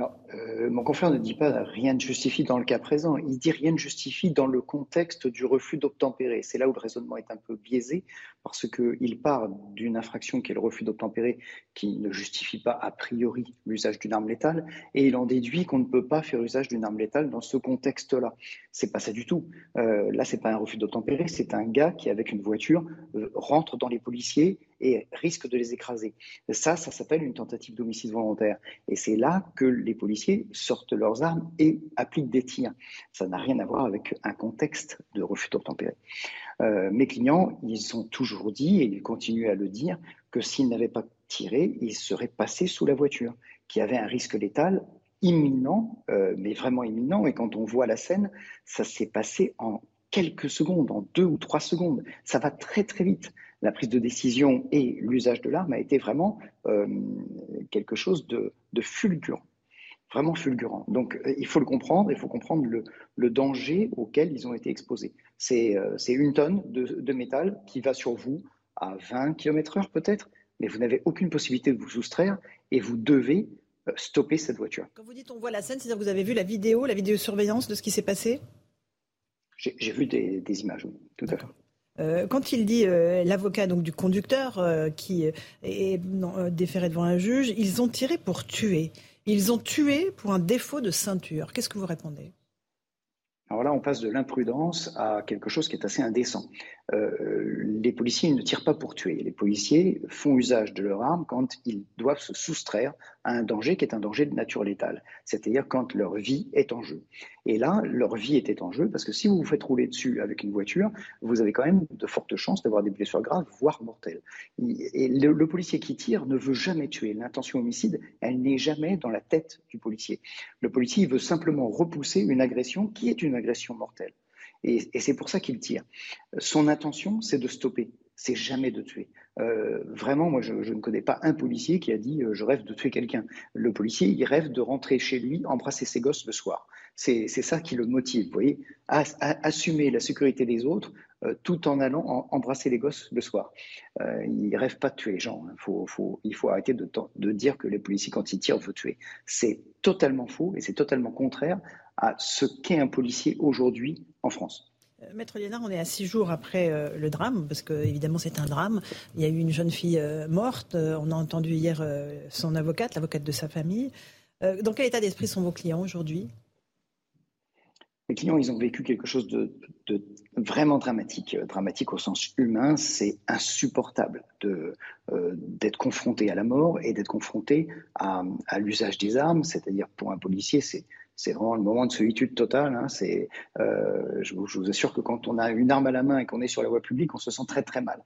S13: Euh, mon confrère ne dit pas rien ne justifie dans le cas présent, il dit rien ne justifie dans le contexte du refus d'obtempérer. C'est là où le raisonnement est un peu biaisé, parce qu'il part d'une infraction qui est le refus d'obtempérer, qui ne justifie pas a priori l'usage d'une arme létale, et il en déduit qu'on ne peut pas faire usage d'une arme létale dans ce contexte-là. C'est pas ça du tout. Euh, là, c'est pas un refus d'obtempérer, c'est un gars qui, avec une voiture, euh, rentre dans les policiers et risque de les écraser. Ça, ça s'appelle une tentative d'homicide volontaire. Et c'est là que les policiers sortent leurs armes et appliquent des tirs. Ça n'a rien à voir avec un contexte de refus d'obtempérer. Euh, mes clients, ils ont toujours dit, et ils continuent à le dire, que s'ils n'avaient pas tiré, ils seraient passés sous la voiture, qu'il y avait un risque létal imminent, euh, mais vraiment imminent. Et quand on voit la scène, ça s'est passé en quelques secondes, en deux ou trois secondes. Ça va très très vite la prise de décision et l'usage de l'arme a été vraiment euh, quelque chose de, fulgurant, vraiment fulgurant. Donc euh, il faut le comprendre, il faut comprendre le, danger auquel ils ont été exposés. C'est euh, une tonne de, métal qui va sur vous à 20 km/h peut-être, mais vous n'avez aucune possibilité de vous soustraire et vous devez stopper cette voiture.
S1: Quand vous dites on voit la scène, c'est-à-dire que vous avez vu la vidéo, la vidéosurveillance de ce qui s'est passé?
S13: J'ai vu des, des images, tout à fait.
S1: Euh, quand il dit euh, l'avocat donc du conducteur euh, qui est déféré devant un juge, ils ont tiré pour tuer. Ils ont tué pour un défaut de ceinture. Qu'est-ce que vous répondez?
S13: Alors là, on passe de l'imprudence à quelque chose qui est assez indécent. Les policiers ne tirent pas pour tuer. Les policiers font usage de leur arme quand ils doivent se soustraire à un danger qui est un danger de nature létale, c'est-à-dire quand leur vie est en jeu. Et là, leur vie était en jeu parce que si vous vous faites rouler dessus avec une voiture, vous avez quand même de fortes chances d'avoir des blessures graves, voire mortelles. Et le, policier qui tire ne veut jamais tuer. L'intention homicide, elle n'est jamais dans la tête du policier. Le policier veut simplement repousser une agression qui est une agression mortelle. Et, c'est pour ça qu'il tire. Son intention, c'est de stopper c'est jamais de tuer. Euh, vraiment, moi, je, ne connais pas un policier qui a dit euh, je rêve de tuer quelqu'un. Le policier, il rêve de rentrer chez lui, embrasser ses gosses le soir. C'est ça qui le motive, vous voyez, assumer la sécurité des autres euh, tout en allant embrasser les gosses le soir. il rêve pas de tuer les gens. Hein. il faut arrêter de, de dire que les policiers, quand ils tirent, veulent tuer. C'est totalement faux et c'est totalement contraire à ce qu'est un policier aujourd'hui en France.
S1: Euh, Maître Liénard, on est à six jours après euh, le drame, parce que évidemment c'est un drame. Il y a eu une jeune fille euh, morte. on a entendu hier son avocate, l'avocate de sa famille. dans quel état d'esprit sont vos clients aujourd'hui?
S13: Les clients, ils ont vécu quelque chose de, vraiment dramatique, dramatique au sens humain. C'est insupportable d'être confronté à la mort et d'être confronté à l'usage des armes. C'est-à-dire pour un policier, c'est c'est vraiment le moment de solitude totale. Hein. Euh, je, vous, assure que quand on a une arme à la main et qu'on est sur la voie publique, on se sent très très mal.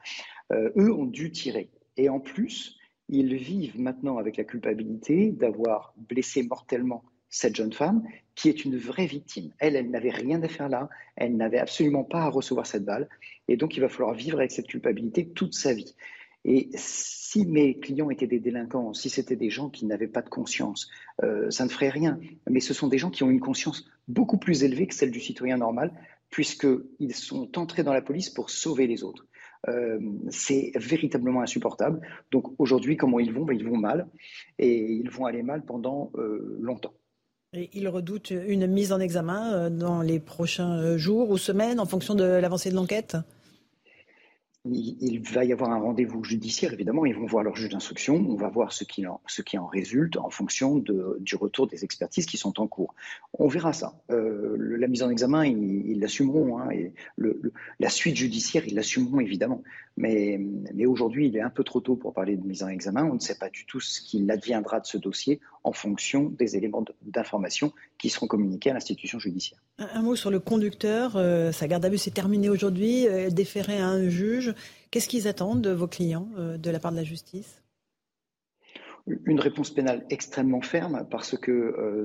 S13: Euh, eux ont dû tirer. Et en plus, ils vivent maintenant avec la culpabilité d'avoir blessé mortellement cette jeune femme, qui est une vraie victime. Elle, elle n'avait rien à faire là, elle n'avait absolument pas à recevoir cette balle, et donc il va falloir vivre avec cette culpabilité toute sa vie. Et si mes clients étaient des délinquants, si c'était des gens qui n'avaient pas de conscience, euh, ça ne ferait rien. Mais ce sont des gens qui ont une conscience beaucoup plus élevée que celle du citoyen normal, puisqu'ils sont entrés dans la police pour sauver les autres. Euh, c'est véritablement insupportable. Donc aujourd'hui, comment ils vont? Ben, Ils vont mal, et ils vont aller mal pendant euh, longtemps.
S1: Et ils redoutent une mise en examen dans les prochains jours ou semaines en fonction de l'avancée de l'enquête?
S13: Il, va y avoir un rendez-vous judiciaire, évidemment, ils vont voir leur juge d'instruction, on va voir ce qui en, résulte en fonction du retour des expertises qui sont en cours. On verra ça. Euh, la mise en examen, ils l'assumeront, hein, la suite judiciaire, ils l'assumeront évidemment. Mais, mais aujourd'hui, il est un peu trop tôt pour parler de mise en examen. On ne sait pas du tout ce qu'il adviendra de ce dossier en fonction des éléments d'information qui seront communiqués à l'institution judiciaire.
S1: Un, mot sur le conducteur. Euh, sa garde à vue s'est terminée aujourd'hui, euh, déféré à un juge. Qu'est-ce qu'ils attendent de vos clients euh, de la part de la justice?
S13: Une réponse pénale extrêmement ferme parce que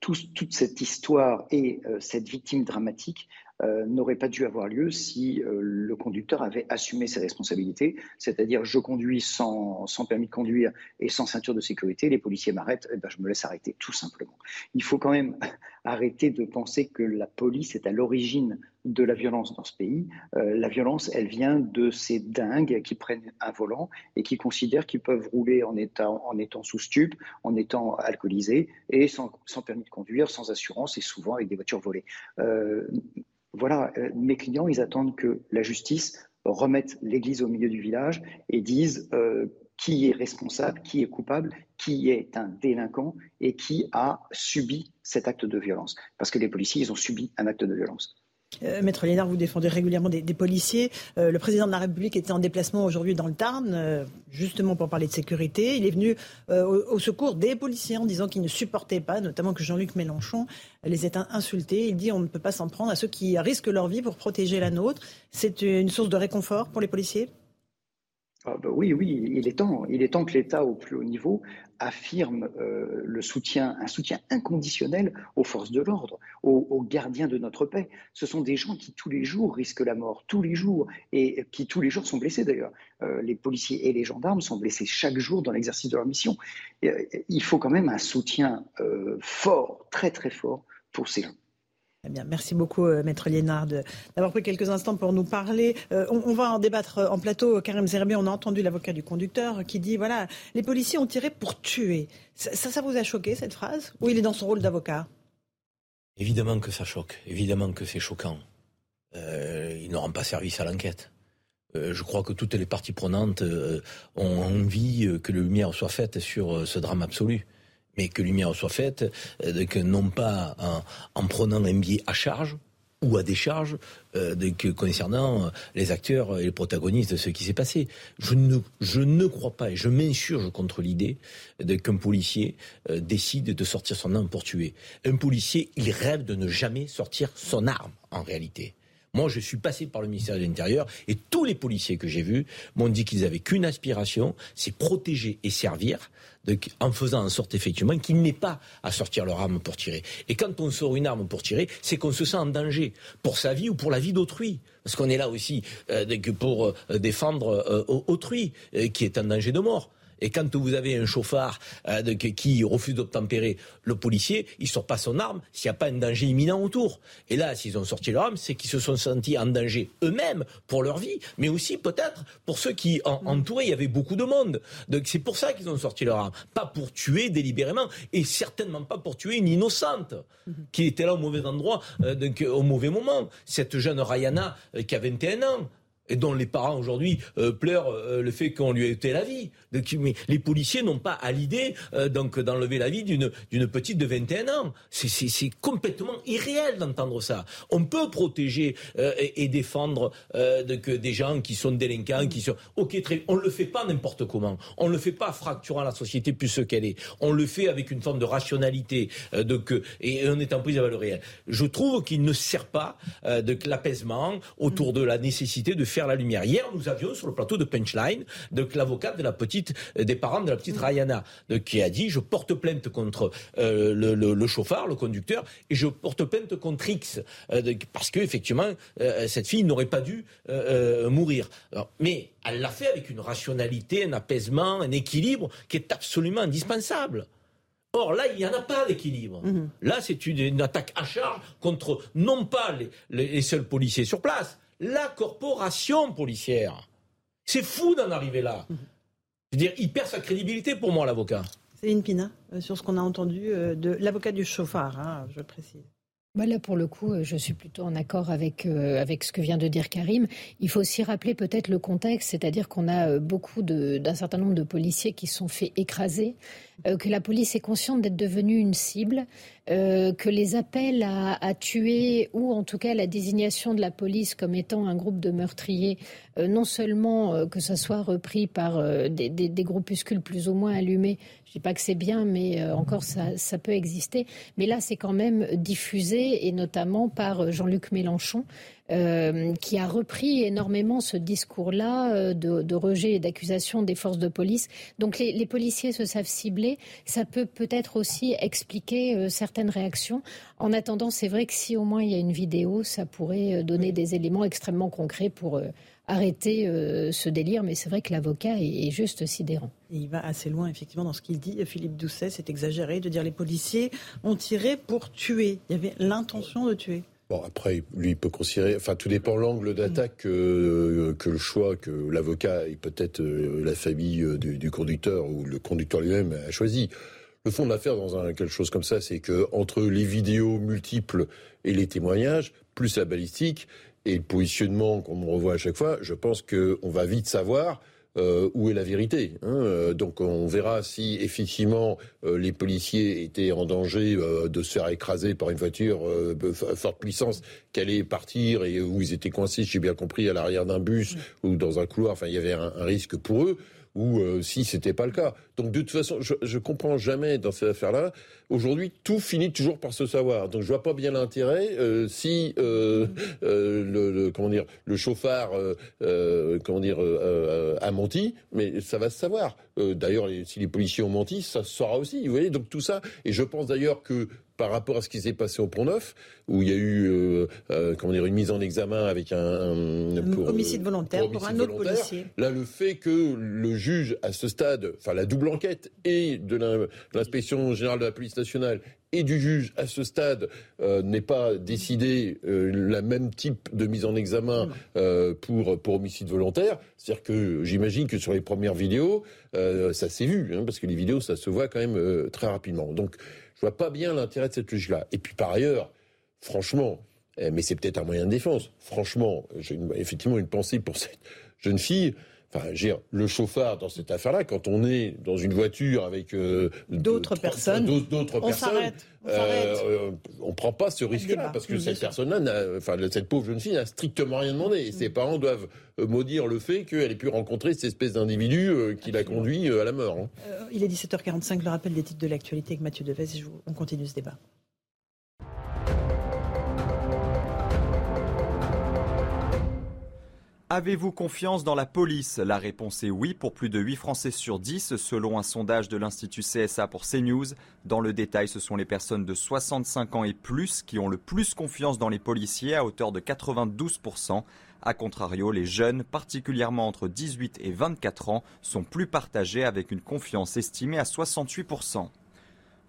S13: toute cette histoire et cette victime dramatique euh, n'aurait pas dû avoir lieu si euh, le conducteur avait assumé ses responsabilités, c'est-à-dire je conduis sans, sans, permis de conduire et sans ceinture de sécurité, les policiers m'arrêtent, eh ben je me laisse arrêter, tout simplement. Il faut quand même arrêter de penser que la police est à l'origine de la violence dans ce pays. Euh, la violence, elle vient de ces dingues qui prennent un volant et qui considèrent qu'ils peuvent rouler en étant, sous stup, en étant alcoolisés et sans, permis de conduire, sans assurance et souvent avec des voitures volées. Euh, voilà, euh, mes clients, ils attendent que la justice remette l'église au milieu du village et dise qui est responsable, qui est coupable, qui est un délinquant et qui a subi cet acte de violence. Parce que les policiers, ils ont subi un acte de violence.
S1: Euh, Maître Lénard, vous défendez régulièrement des, policiers. Euh, le président de la République était en déplacement aujourd'hui dans le Tarn, euh, justement pour parler de sécurité. Il est venu au, secours des policiers en disant qu'il ne supportait pas, notamment que Jean-Luc Mélenchon les ait insultés. Il dit on ne peut pas s'en prendre à ceux qui risquent leur vie pour protéger la nôtre. C'est une source de réconfort pour les policiers?
S13: Ah bah oui, oui, il est temps. Que l'État, au plus haut niveau, affirme euh, le soutien, un soutien inconditionnel aux forces de l'ordre, aux, gardiens de notre paix. Ce sont des gens qui tous les jours risquent la mort, tous les jours, et qui tous les jours sont blessés d'ailleurs. Euh, les policiers et les gendarmes sont blessés chaque jour dans l'exercice de leur mission. Euh, il faut quand même un soutien fort, très très fort pour ces gens.
S1: Merci beaucoup, euh, Maître Liénard, d'avoir pris quelques instants pour nous parler. Euh, on, va en débattre en plateau. Karim Zerbi, on a entendu l'avocat du conducteur qui dit voilà, les policiers ont tiré pour tuer. Ça, ça, vous a choqué, cette phrase? Ou il est dans son rôle d'avocat?
S3: Évidemment que ça choque. Évidemment que c'est choquant. Euh, il ne rend pas service à l'enquête. je crois que toutes les parties prenantes ont envie que la lumière soit faite sur ce drame absolu mais que lumière soit faite, euh, que non pas en, prenant un biais à charge ou à décharge euh, concernant euh, les acteurs et les protagonistes de ce qui s'est passé. Je ne, crois pas et je m'insurge contre l'idée qu'un policier décide de sortir son arme pour tuer. Un policier, il rêve de ne jamais sortir son arme en réalité. Moi, je suis passé par le ministère de l'Intérieur et tous les policiers que j'ai vus m'ont dit qu'ils avaient qu'une aspiration, c'est protéger et servir, en faisant en sorte effectivement qu'ils n'aient pas à sortir leur arme pour tirer. Et quand on sort une arme pour tirer, c'est qu'on se sent en danger pour sa vie ou pour la vie d'autrui. Parce qu'on est là aussi euh, pour euh, défendre euh, autrui qui est en danger de mort. Et quand vous avez un chauffard euh, qui refuse d'obtempérer le policier, il sort pas son arme s'il n'y a pas un danger imminent autour. Et là, s'ils ont sorti leur arme, c'est qu'ils se sont sentis en danger eux-mêmes pour leur vie, mais aussi peut-être pour ceux qui en, mm. entouraient. Il y avait beaucoup de monde. Donc c'est pour ça qu'ils ont sorti leur arme. Pas pour tuer délibérément, et certainement pas pour tuer une innocente mm-hmm. qui était là au mauvais endroit, euh, donc, au mauvais moment. Cette jeune Rayana euh, qui a 21 ans et dont les parents aujourd'hui euh, pleurent euh, le fait qu'on lui ait été la vie. mais les policiers n'ont pas à l'idée euh, donc d'enlever la vie d'une petite de 21 ans. C'est complètement irréel d'entendre ça. On peut protéger et, défendre de, des gens qui sont délinquants, qui sont ok très. On le fait pas n'importe comment. On le fait pas fracturant la société plus ce qu'elle est. On le fait avec une forme de rationalité et on est en prise avec le réel. Je trouve qu'il ne sert pas de l'apaisement autour de la nécessité de faire la lumière. Hier, nous avions sur le plateau de Punchline donc l'avocate de la petite, euh, des parents de la petite Rayana, qui a dit je porte plainte contre euh, le, chauffard, le conducteur, et je porte plainte contre X euh, parce que effectivement cette fille n'aurait pas dû mourir. mais elle l'a fait avec une rationalité, un apaisement, un équilibre qui est absolument indispensable. Or, là, il n'y en a pas d'équilibre. Mhm. Là, c'est une, attaque à charge contre non pas les seuls policiers sur place, la corporation policière. C'est fou d'en arriver là. Je veux dire, il perd sa crédibilité pour moi, l'avocat.
S1: Céline Pina, euh, sur ce qu'on a entendu euh, de l'avocat du chauffard, hein, je précise.
S6: Là, pour le coup, euh, je suis plutôt en accord avec, euh, avec ce que vient de dire Karim. Il faut aussi rappeler peut-être le contexte, c'est-à-dire qu'on a euh, beaucoup d'un certain nombre de policiers qui sont fait écraser, que la police est consciente d'être devenue une cible, que les appels à, tuer ou en tout cas la désignation de la police comme étant un groupe de meurtriers, non seulement que ça soit repris par des, groupuscules plus ou moins allumés, je ne dis pas que c'est bien, mais encore ça, ça peut exister, mais là c'est quand même diffusé et notamment par euh, Jean-Luc Mélenchon, euh, qui a repris énormément ce discours-là euh, de, rejet et d'accusation des forces de police. Donc les, policiers se savent cibler. Ça peut peut-être aussi expliquer certaines réactions. En attendant, c'est vrai que si au moins il y a une vidéo, ça pourrait donner des éléments extrêmement concrets pour arrêter ce délire, mais c'est vrai que l'avocat est, juste sidérant.
S1: il va assez loin, effectivement, dans ce qu'il dit. Philippe Doucet, c'est exagéré de dire les policiers ont tiré pour tuer. Il y avait l'intention de tuer.
S2: Bon, après, lui, il peut considérer. Enfin, tout dépend l'angle d'attaque que, le choix que l'avocat et peut-être euh, la famille euh, du, conducteur ou le conducteur lui-même a choisi. Le fond de l'affaire dans un, quelque chose comme ça, c'est que entre les vidéos multiples et les témoignages, plus la balistique, et le positionnement qu'on revoit à chaque fois, je pense qu'on va vite savoir euh, où est la vérité. Hein. Euh, donc on verra si effectivement euh, les policiers étaient en danger de se faire écraser par une voiture forte puissance, qu'elle allait partir et où ils étaient coincés, j'ai bien compris, à l'arrière d'un bus ou dans un couloir. Enfin, il y avait un risque pour eux ou euh, si c'était pas le cas. Donc de toute façon, je, je comprends jamais dans cette affaire-là. Aujourd'hui, tout finit toujours par se savoir. Donc je vois pas bien l'intérêt euh, si euh, euh le, le, comment dire le chauffard comment dire a menti, mais ça va se savoir. d'ailleurs, si les policiers ont menti, ça se saura aussi. Vous voyez, donc tout ça. Et je pense d'ailleurs que par rapport à ce qui s'est passé au Pont-Neuf, où il y a eu euh, euh, comment dire, une mise en examen avec un,
S1: un, homicide volontaire pour, un autre policier.
S2: Là, le fait que le juge, à ce stade, enfin la double enquête et de l'inspection générale de la police nationale et du juge à ce stade euh, n'est pas décidé euh, la même type de mise en examen euh, pour pour homicide volontaire, c'est-à-dire que j'imagine que sur les premières vidéos ça s'est vu hein, parce que les vidéos ça se voit quand même très rapidement. Donc je vois pas bien l'intérêt de cette juge-là. Et puis par ailleurs, franchement, eh, mais c'est peut-être un moyen de défense. Franchement, j'ai effectivement une pensée pour cette jeune fille. Enfin, le chauffard dans cette affaire-là, quand on est dans une voiture avec
S1: euh, d'autres personnes,
S2: d'autres personnes, on, euh, on prend pas ce risque-là parce que cette personne-là, enfin cette pauvre jeune fille, n'a strictement rien demandé. Et ses parents doivent euh, maudire le fait qu'elle ait pu rencontrer cette espèce d'individu euh, qui l'a conduit à la mort. Hein.
S1: il est 17h45, le rappel des titres de l'actualité avec Mathieu Devez. Et on continue ce débat.
S7: Avez-vous confiance dans la police? La réponse est oui pour plus de 8 Français sur 10 selon un sondage de l'Institut CSA pour CNews. Dans le détail, ce sont les personnes de 65 ans et plus qui ont le plus confiance dans les policiers à hauteur de 92%. A contrario, les jeunes, particulièrement entre 18 et 24 ans, sont plus partagés avec une confiance estimée à 68%.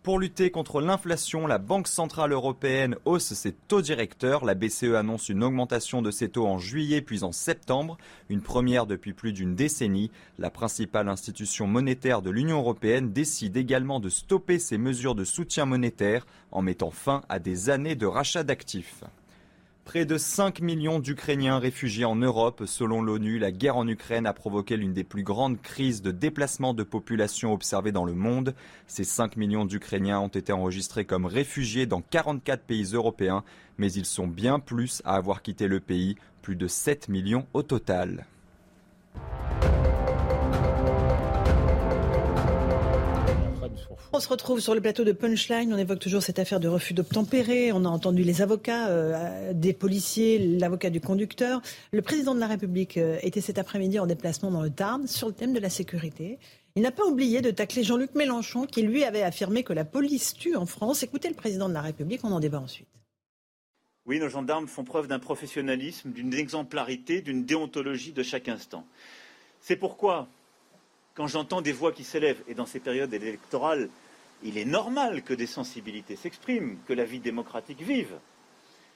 S7: Pour lutter contre l'inflation, la Banque Centrale Européenne hausse ses taux directeurs. La BCE annonce une augmentation de ses taux en juillet puis en septembre, une première depuis plus d'une décennie. La principale institution monétaire de l'Union européenne décide également de stopper ses mesures de soutien monétaire en mettant fin à des années de rachat d'actifs. Près de 5 millions d'Ukrainiens réfugiés en Europe. Selon l'ONU, la guerre en Ukraine a provoqué l'une des plus grandes crises de déplacement de population observées dans le monde. Ces 5 millions d'Ukrainiens ont été enregistrés comme réfugiés dans 44 pays européens, mais ils sont bien plus à avoir quitté le pays, plus de 7 millions au total.
S1: On se retrouve sur le plateau de Punchline. On évoque toujours cette affaire de refus d'obtempérer. On a entendu les avocats euh, des policiers, l'avocat du conducteur. Le président de la République euh, était cet après-midi en déplacement dans le Tarn sur le thème de la sécurité. Il n'a pas oublié de tacler Jean-Luc Mélenchon qui lui avait affirmé que la police tue en France. Écoutez le président de la République, on en débat ensuite.
S14: Oui, nos gendarmes font preuve d'un professionnalisme, d'une exemplarité, d'une déontologie de chaque instant. C'est pourquoi quand j'entends des voix qui s'élèvent, et dans ces périodes électorales, il est normal que des sensibilités s'expriment, que la vie démocratique vive,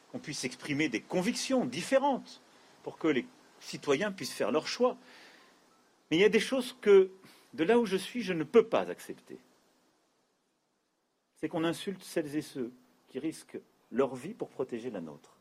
S14: qu'on puisse exprimer des convictions différentes pour que les citoyens puissent faire leur choix. Mais il y a des choses que, de là où je suis, je ne peux pas accepter. C'est qu'on insulte celles et ceux qui risquent leur vie pour protéger la nôtre.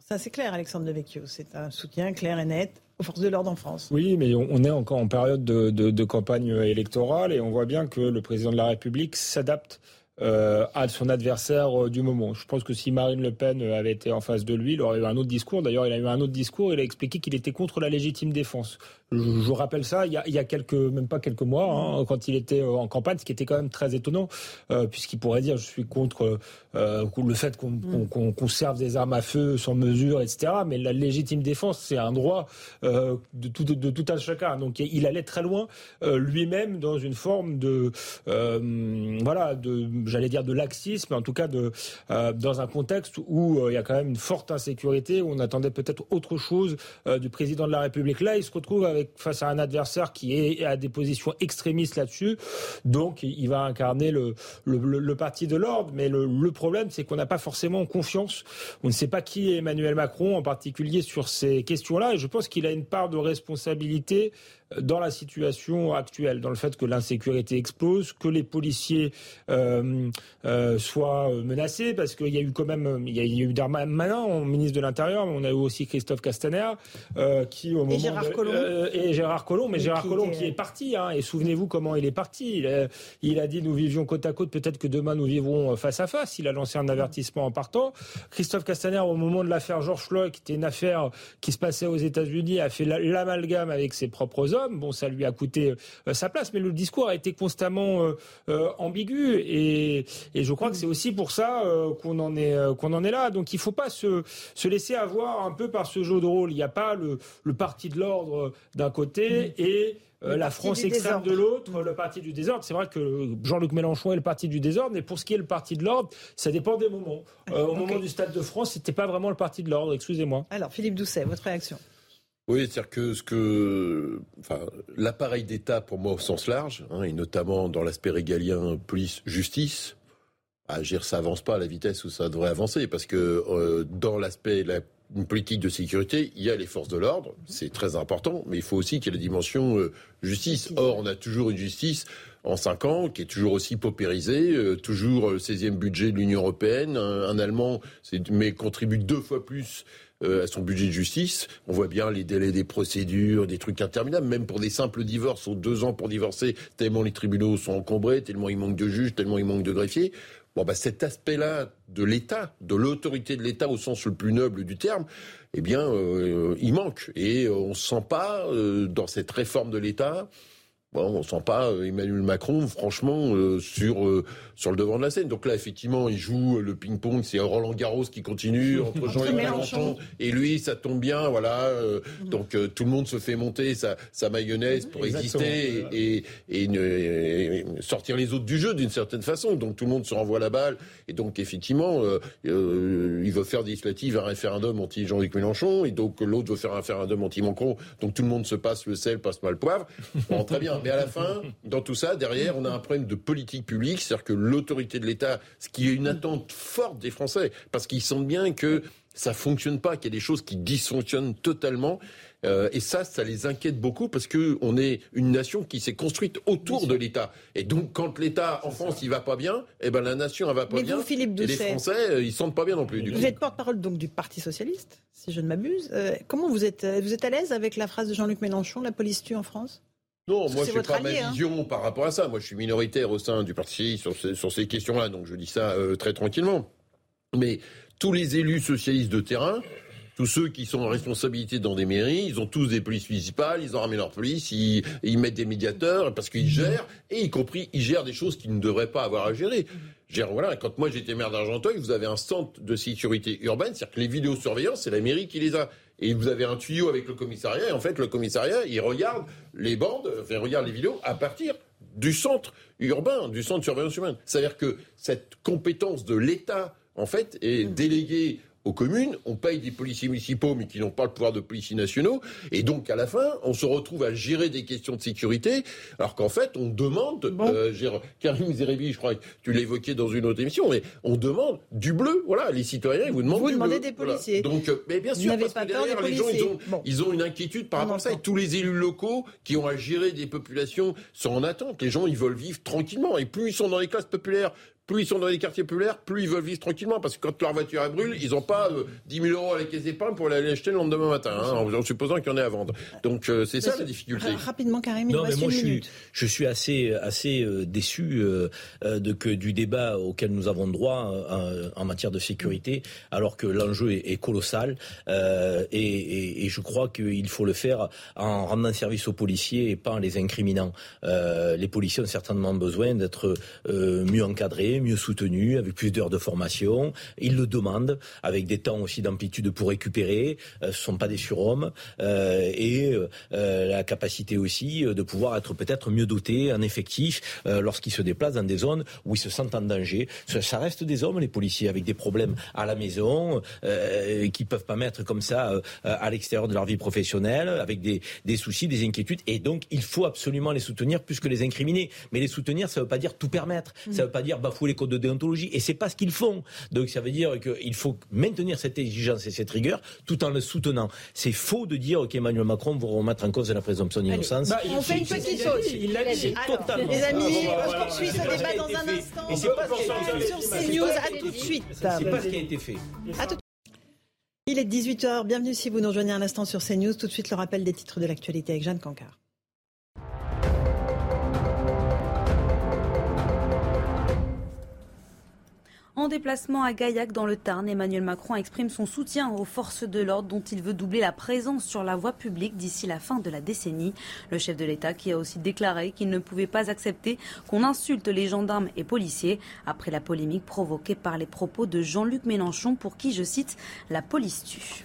S1: Ça c'est clair, Alexandre Devecchio. C'est un soutien clair et net aux forces de l'ordre en France.
S5: Oui, mais on est encore en période de, campagne électorale et on voit bien que le président de la République s'adapte euh, à son adversaire euh, du moment. Je pense que si Marine Le Pen avait été en face de lui, il aurait eu un autre discours. D'ailleurs, il a eu un autre discours. Il a expliqué qu'il était contre la légitime défense. Je, rappelle ça il y, a, il y, a, quelques, même pas quelques mois, hein, quand il était euh, en campagne, ce qui était quand même très étonnant, euh, puisqu'il pourrait dire je suis contre euh, le fait qu'on mm. qu conserve des armes à feu sans mesure, etc. Mais la légitime défense, c'est un droit euh, de, tout, de, de, tout un chacun. Donc il allait très loin lui-même dans une forme de, voilà, de, j'allais dire de laxisme, en tout cas de, dans un contexte où il y a quand même une forte insécurité, où on attendait peut-être autre chose du président de la République. Là, il se retrouve face à un adversaire qui est à des positions extrémistes là-dessus. Donc, il va incarner le, le, parti de l'ordre. Mais le, le problème, c'est qu'on n'a pas forcément confiance. On ne sait pas qui est Emmanuel Macron, en particulier sur ces questions-là. Et je pense qu'il a une part de responsabilité dans la situation actuelle, dans le fait que l'insécurité explose, que les policiers euh, euh, soient menacés, parce qu'il y a eu quand même, il y a, il y a eu Darmanin, ministre de l'Intérieur, mais on a eu aussi Christophe Castaner, euh, qui au moment
S1: et Gérard Collomb,
S5: et Gérard Collomb, mais, mais Gérard Collomb qui est parti, hein, et souvenez-vous comment il est parti. Il a, il a dit nous vivions côte à côte, peut-être que demain nous vivrons face à face. Il a lancé un avertissement en partant. Christophe Castaner, au moment de l'affaire Georges Floyd, qui était une affaire qui se passait aux États-Unis, a fait l'amalgame avec ses propres hommes. Bon, ça lui a coûté euh, sa place, mais le discours a été constamment euh, euh, ambigu et, et, je crois que c'est aussi pour ça qu'on en est qu'on en est là. Donc il faut pas se, se laisser avoir un peu par ce jeu de rôle. Il n'y a pas le, le parti de l'ordre d'un côté et la France extrême de l'autre, le parti du désordre. C'est vrai que Jean-Luc Mélenchon est le parti du désordre, mais pour ce qui est le parti de l'ordre, ça dépend des moments. Euh, au okay. moment du Stade de France, c'était pas vraiment le parti de l'ordre, excusez-moi.
S1: Alors, Philippe Doucet, votre réaction?
S2: Oui, c'est-à-dire que ce que, enfin, l'appareil d'État pour moi au sens large, hein, et notamment dans l'aspect régalien police-justice, à dire ça avance pas à la vitesse où ça devrait avancer, parce que euh, dans l'aspect la une politique de sécurité, il y a les forces de l'ordre, c'est très important, mais il faut aussi qu'il y ait la dimension euh, justice. Or, on a toujours une justice en cinq ans qui est toujours aussi paupérisée, euh, toujours le 16e budget de l'Union européenne. Un, un Allemand mais contribue deux fois plus euh, à son budget de justice. On voit bien les délais des procédures, des trucs interminables, même pour des simples divorces, ou deux ans pour divorcer, tellement les tribunaux sont encombrés, tellement il manque de juges, tellement il manque de greffiers. Bon, bah, cet aspect-là de l'État, de l'autorité de l'État au sens le plus noble du terme, eh bien, euh, il manque. Et on ne sent pas, euh, dans cette réforme de l'État, on sent pas euh, Emmanuel Macron, franchement, euh, sur euh, sur le devant de la scène. Donc là, effectivement, il joue le ping-pong. C'est Roland Garros qui continue entre Jean-Luc Mélenchon et lui. Ça tombe bien, voilà. Mm. Donc tout le monde se fait monter sa, sa mayonnaise pour Exactement. exister et, et, et, sortir les autres du jeu d'une certaine façon. Donc tout le monde se renvoie la balle. Et donc effectivement, il veut faire des législatives un référendum anti Jean-Luc Mélenchon et donc l'autre veut faire un référendum anti Macron. Donc tout le monde se passe le sel, passe pas le poivre. Bon, très bien. Mais à la fin, dans tout ça, derrière, on a un problème de politique publique, c'est-à-dire que l'autorité de l'État, ce qui est une attente forte des Français, parce qu'ils sentent bien que ça fonctionne pas, qu'il y a des choses qui dysfonctionnent totalement. Euh, et ça, ça les inquiète beaucoup parce que on est une nation qui s'est construite autour de l'État. Et donc, quand l'État en France il va pas bien, eh ben la nation elle va pas
S1: Mais
S2: bien.
S1: Vous, Philippe
S2: et les Français, euh, ils sentent pas bien non plus. Du
S1: vous
S2: coup.
S1: êtes porte-parole donc du Parti socialiste, si je ne m'abuse. Euh, comment vous êtes Vous êtes à l'aise avec la phrase de Jean-Luc Mélenchon, la police tue en France?
S2: Non, moi je n'ai pas
S1: allié,
S2: ma
S1: hein.
S2: vision par rapport à ça. Moi je suis minoritaire au sein du parti sur, ces, sur ces questions-là, donc je dis ça euh, très tranquillement. Mais tous les élus socialistes de terrain, tous ceux qui sont en responsabilité dans des mairies, ils ont tous des polices municipales, ils ont ramené leur police, ils, ils mettent des médiateurs parce qu'ils gèrent, et y compris ils gèrent des choses qu'ils ne devraient pas avoir à gérer. Gère, voilà, quand moi j'étais maire d'Argenteuil, vous avez un centre de sécurité urbaine, c'est-à-dire que les vidéosurveillances, c'est la mairie qui les a. Et vous avez un tuyau avec le commissariat, et en fait, le commissariat, il regarde les bandes, enfin, il regarde les vidéos à partir du centre urbain, du centre de surveillance humaine. C'est-à-dire que cette compétence de l'État, en fait, est déléguée aux communes, on paye des policiers municipaux mais qui n'ont pas le pouvoir de policiers nationaux, et donc à la fin, on se retrouve à gérer des questions de sécurité, alors qu'en fait, on demande, bon. euh, Karim Zerebi, je crois que tu l'évoquais dans une autre émission, mais on demande du bleu, voilà, les citoyens, ils vous demandent
S1: vous
S2: du
S1: demandez
S2: bleu.
S1: des policiers.
S2: Voilà. Donc, euh, mais bien sûr, parce
S1: pas
S2: que derrière, les gens, ils ont, bon. ils ont une inquiétude par rapport à ça, et tous les élus locaux qui ont à gérer des populations sont en attente. Les gens, ils veulent vivre tranquillement, et plus ils sont dans les classes populaires, plus ils sont dans les quartiers populaires, plus ils veulent vivre tranquillement. Parce que quand leur voiture elle brûle, ils n'ont pas 10 000 euros à la caisse d'épargne pour aller acheter le lendemain matin, hein, en, supposant qu'il y en ait à vendre. Donc c'est ça la difficulté.
S1: Rapidement, Karim, il
S3: non, mais moi,
S1: je
S3: suis, je suis assez, assez déçu de que du débat auquel nous avons droit en matière de sécurité, alors que l'enjeu est, colossal. Et, et, je crois qu'il faut le faire en rendant service aux policiers et pas en les incriminant. les policiers ont certainement besoin d'être mieux encadrés, mieux soutenus, avec plus d'heures de formation. Ils le demandent, avec des temps aussi d'amplitude pour récupérer. ce ne sont pas des surhommes. et la capacité aussi de pouvoir être peut-être mieux dotés en effectif lorsqu'ils se déplacent dans des zones où ils se sentent en danger. Ça, reste des hommes, les policiers, avec des problèmes à la maison, euh, qui peuvent pas mettre comme ça euh, à l'extérieur de leur vie professionnelle, avec des, des, soucis, des inquiétudes. Et donc, il faut absolument les soutenir plus que les incriminer. Mais les soutenir, ça ne veut pas dire tout permettre. Ça ne veut pas dire bafouer les codes de déontologie. Et c'est pas ce qu'ils font. Donc, ça veut dire qu'il faut maintenir cette exigence et cette rigueur tout en le soutenant. C'est faux de dire qu'Emmanuel Macron va remettre en cause la présomption d'innocence.
S1: Bah, on fait une petite chose.
S3: Il l'a dit.
S1: totalement. Les amis, on poursuit ce débat dans un instant.
S3: Et c'est pas sur
S1: CNews. À tout de suite.
S3: C'est pas ce qui a été fait.
S1: Il est 18h. Bienvenue si vous nous rejoignez un instant sur CNews. Tout de suite, le rappel des titres de l'actualité avec Jeanne Cancard.
S15: En déplacement à Gaillac dans le Tarn, Emmanuel Macron exprime son soutien aux forces de l'ordre dont il veut doubler la présence sur la voie publique d'ici la fin de la décennie. Le chef de l'État qui a aussi déclaré qu'il ne pouvait pas accepter qu'on insulte les gendarmes et policiers après la polémique provoquée par les propos de Jean-Luc Mélenchon pour qui, je cite, la police tue.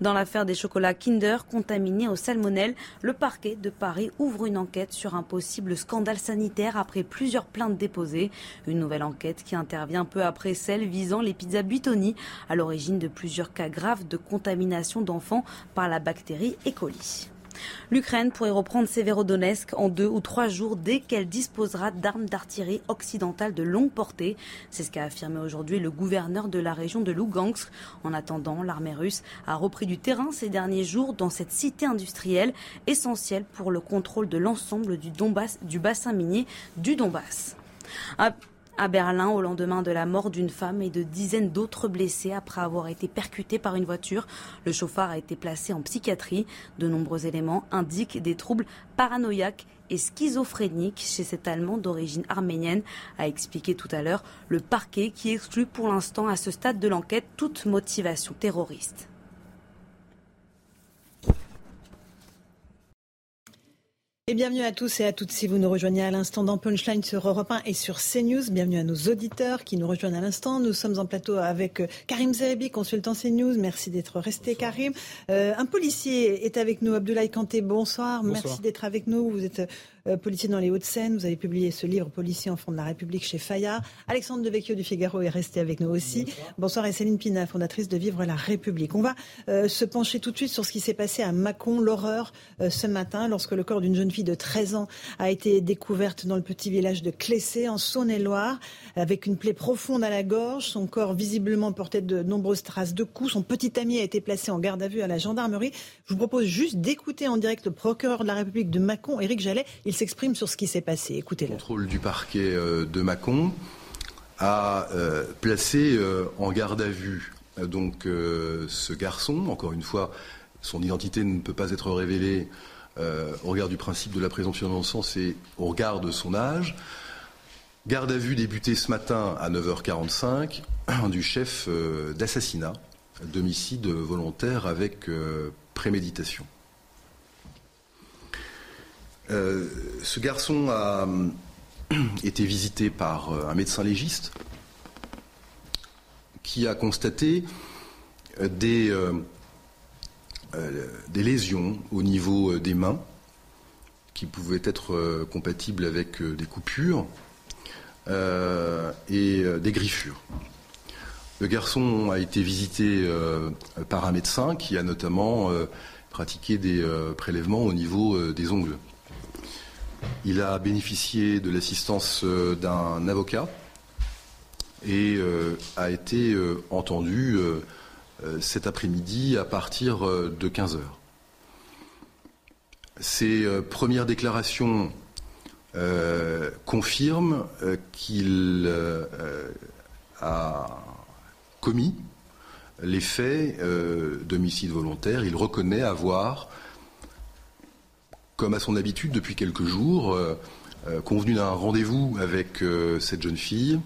S15: Dans l'affaire des chocolats Kinder contaminés au salmonelle, le parquet de Paris ouvre une enquête sur un possible scandale sanitaire après plusieurs plaintes déposées. Une nouvelle enquête qui intervient peu après celle visant les pizzas Buitoni, à l'origine de plusieurs cas graves de contamination d'enfants par la bactérie E. coli. L'Ukraine pourrait reprendre Severodonetsk en deux ou trois jours dès qu'elle disposera d'armes d'artillerie occidentales de longue portée. C'est ce qu'a affirmé aujourd'hui le gouverneur de la région de Lugansk. En attendant, l'armée russe a repris du terrain ces derniers jours dans cette cité industrielle essentielle pour le contrôle de l'ensemble du, bassin minier du Donbass à Berlin au lendemain de la mort d'une femme et de dizaines d'autres blessés après avoir été percutés par une voiture. Le chauffard a été placé en psychiatrie. De nombreux éléments indiquent des troubles paranoïaques et schizophréniques chez cet Allemand d'origine arménienne, a expliqué tout à l'heure le parquet qui exclut pour l'instant à ce stade de l'enquête toute motivation terroriste.
S1: Et bienvenue à tous et à toutes si vous nous rejoignez à l'instant dans Punchline sur Europe 1 et sur CNews. Bienvenue à nos auditeurs qui nous rejoignent à l'instant. Nous sommes en plateau avec euh, Karim Zerebi, consultant CNews. Merci d'être resté, Karim. Euh, un policier est avec nous, Abdoulaye Kanté. Bonsoir. bonsoir. Merci d'être avec nous. Vous êtes euh, policier dans les Hauts-de-Seine. Vous avez publié ce livre, Policier en front de la République chez Fayard. Alexandre Devecchio du Figaro est resté avec nous aussi. Bonsoir, et Céline Pina, fondatrice de Vivre la République. On va euh, se pencher tout de suite sur ce qui s'est passé à Mâcon, l'horreur euh, ce matin, lorsque le corps d'une jeune fille de 13 ans a été découverte dans le petit village de Clessé, en Saône-et-Loire, avec une plaie profonde à la gorge. Son corps visiblement portait de nombreuses traces de coups. Son petit ami a été placé en garde à vue à la gendarmerie. Je vous propose juste d'écouter en direct le procureur de la République de Mâcon, Éric Jallet. Il s'exprime sur ce qui s'est passé.
S16: Le contrôle du parquet euh, de Mâcon a euh, placé euh, en garde à vue donc ce garçon. Encore une fois, son identité ne peut pas être révélée au regard du principe de la présomption d'innocence et au regard de son âge. Garde à vue débutée ce matin à 9h45 du chef d'assassinat, d'homicide volontaire avec préméditation. Euh, ce garçon a euh, été visité par euh, un médecin légiste qui a constaté des, des lésions au niveau des mains qui pouvaient être compatibles avec des coupures et des griffures. Le garçon a été visité par un médecin qui a notamment pratiqué des prélèvements au niveau des ongles. Il a bénéficié de l'assistance euh, d'un avocat et euh, a été euh, entendu cet après-midi à partir de 15 heures. Ses premières déclarations confirme qu'il a commis les faits d'homicide volontaire. Il reconnaît avoir, comme à son habitude depuis quelques jours, convenu d'un rendez-vous avec cette jeune fille,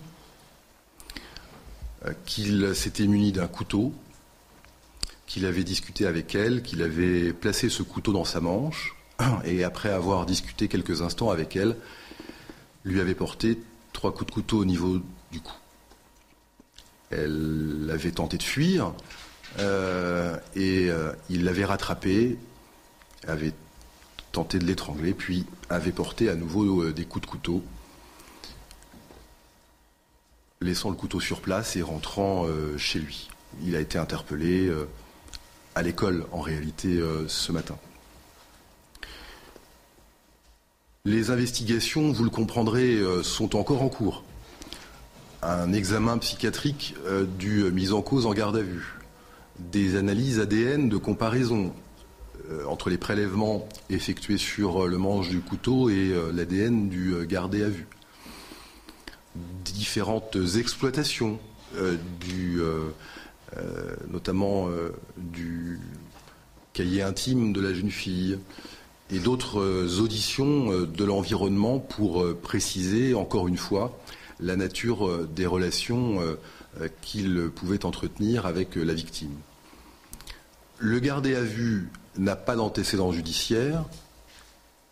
S16: qu'il s'était muni d'un couteau, qu'il avait discuté avec elle, qu'il avait placé ce couteau dans sa manche, et après avoir discuté quelques instants avec elle, lui avait porté trois coups de couteau au niveau du cou. Elle avait tenté de fuir, euh, et euh, il l'avait rattrapée, avait tenté de l'étrangler, puis avait porté à nouveau euh, des coups de couteau, laissant le couteau sur place et rentrant chez lui. Il a été interpellé à l'école en réalité euh, ce matin. Les investigations, vous le comprendrez, euh, sont encore en cours. Un examen psychiatrique euh, du mise en cause en garde à vue, des analyses ADN de comparaison entre les prélèvements effectués sur le manche du couteau et l'ADN du gardé à vue, différentes exploitations du euh, notamment euh, du cahier intime de la jeune fille et d'autres euh, auditions de l'environnement pour préciser, encore une fois, la nature des relations qu'il pouvait entretenir avec la victime. Le gardé à vue n'a pas d'antécédent judiciaire,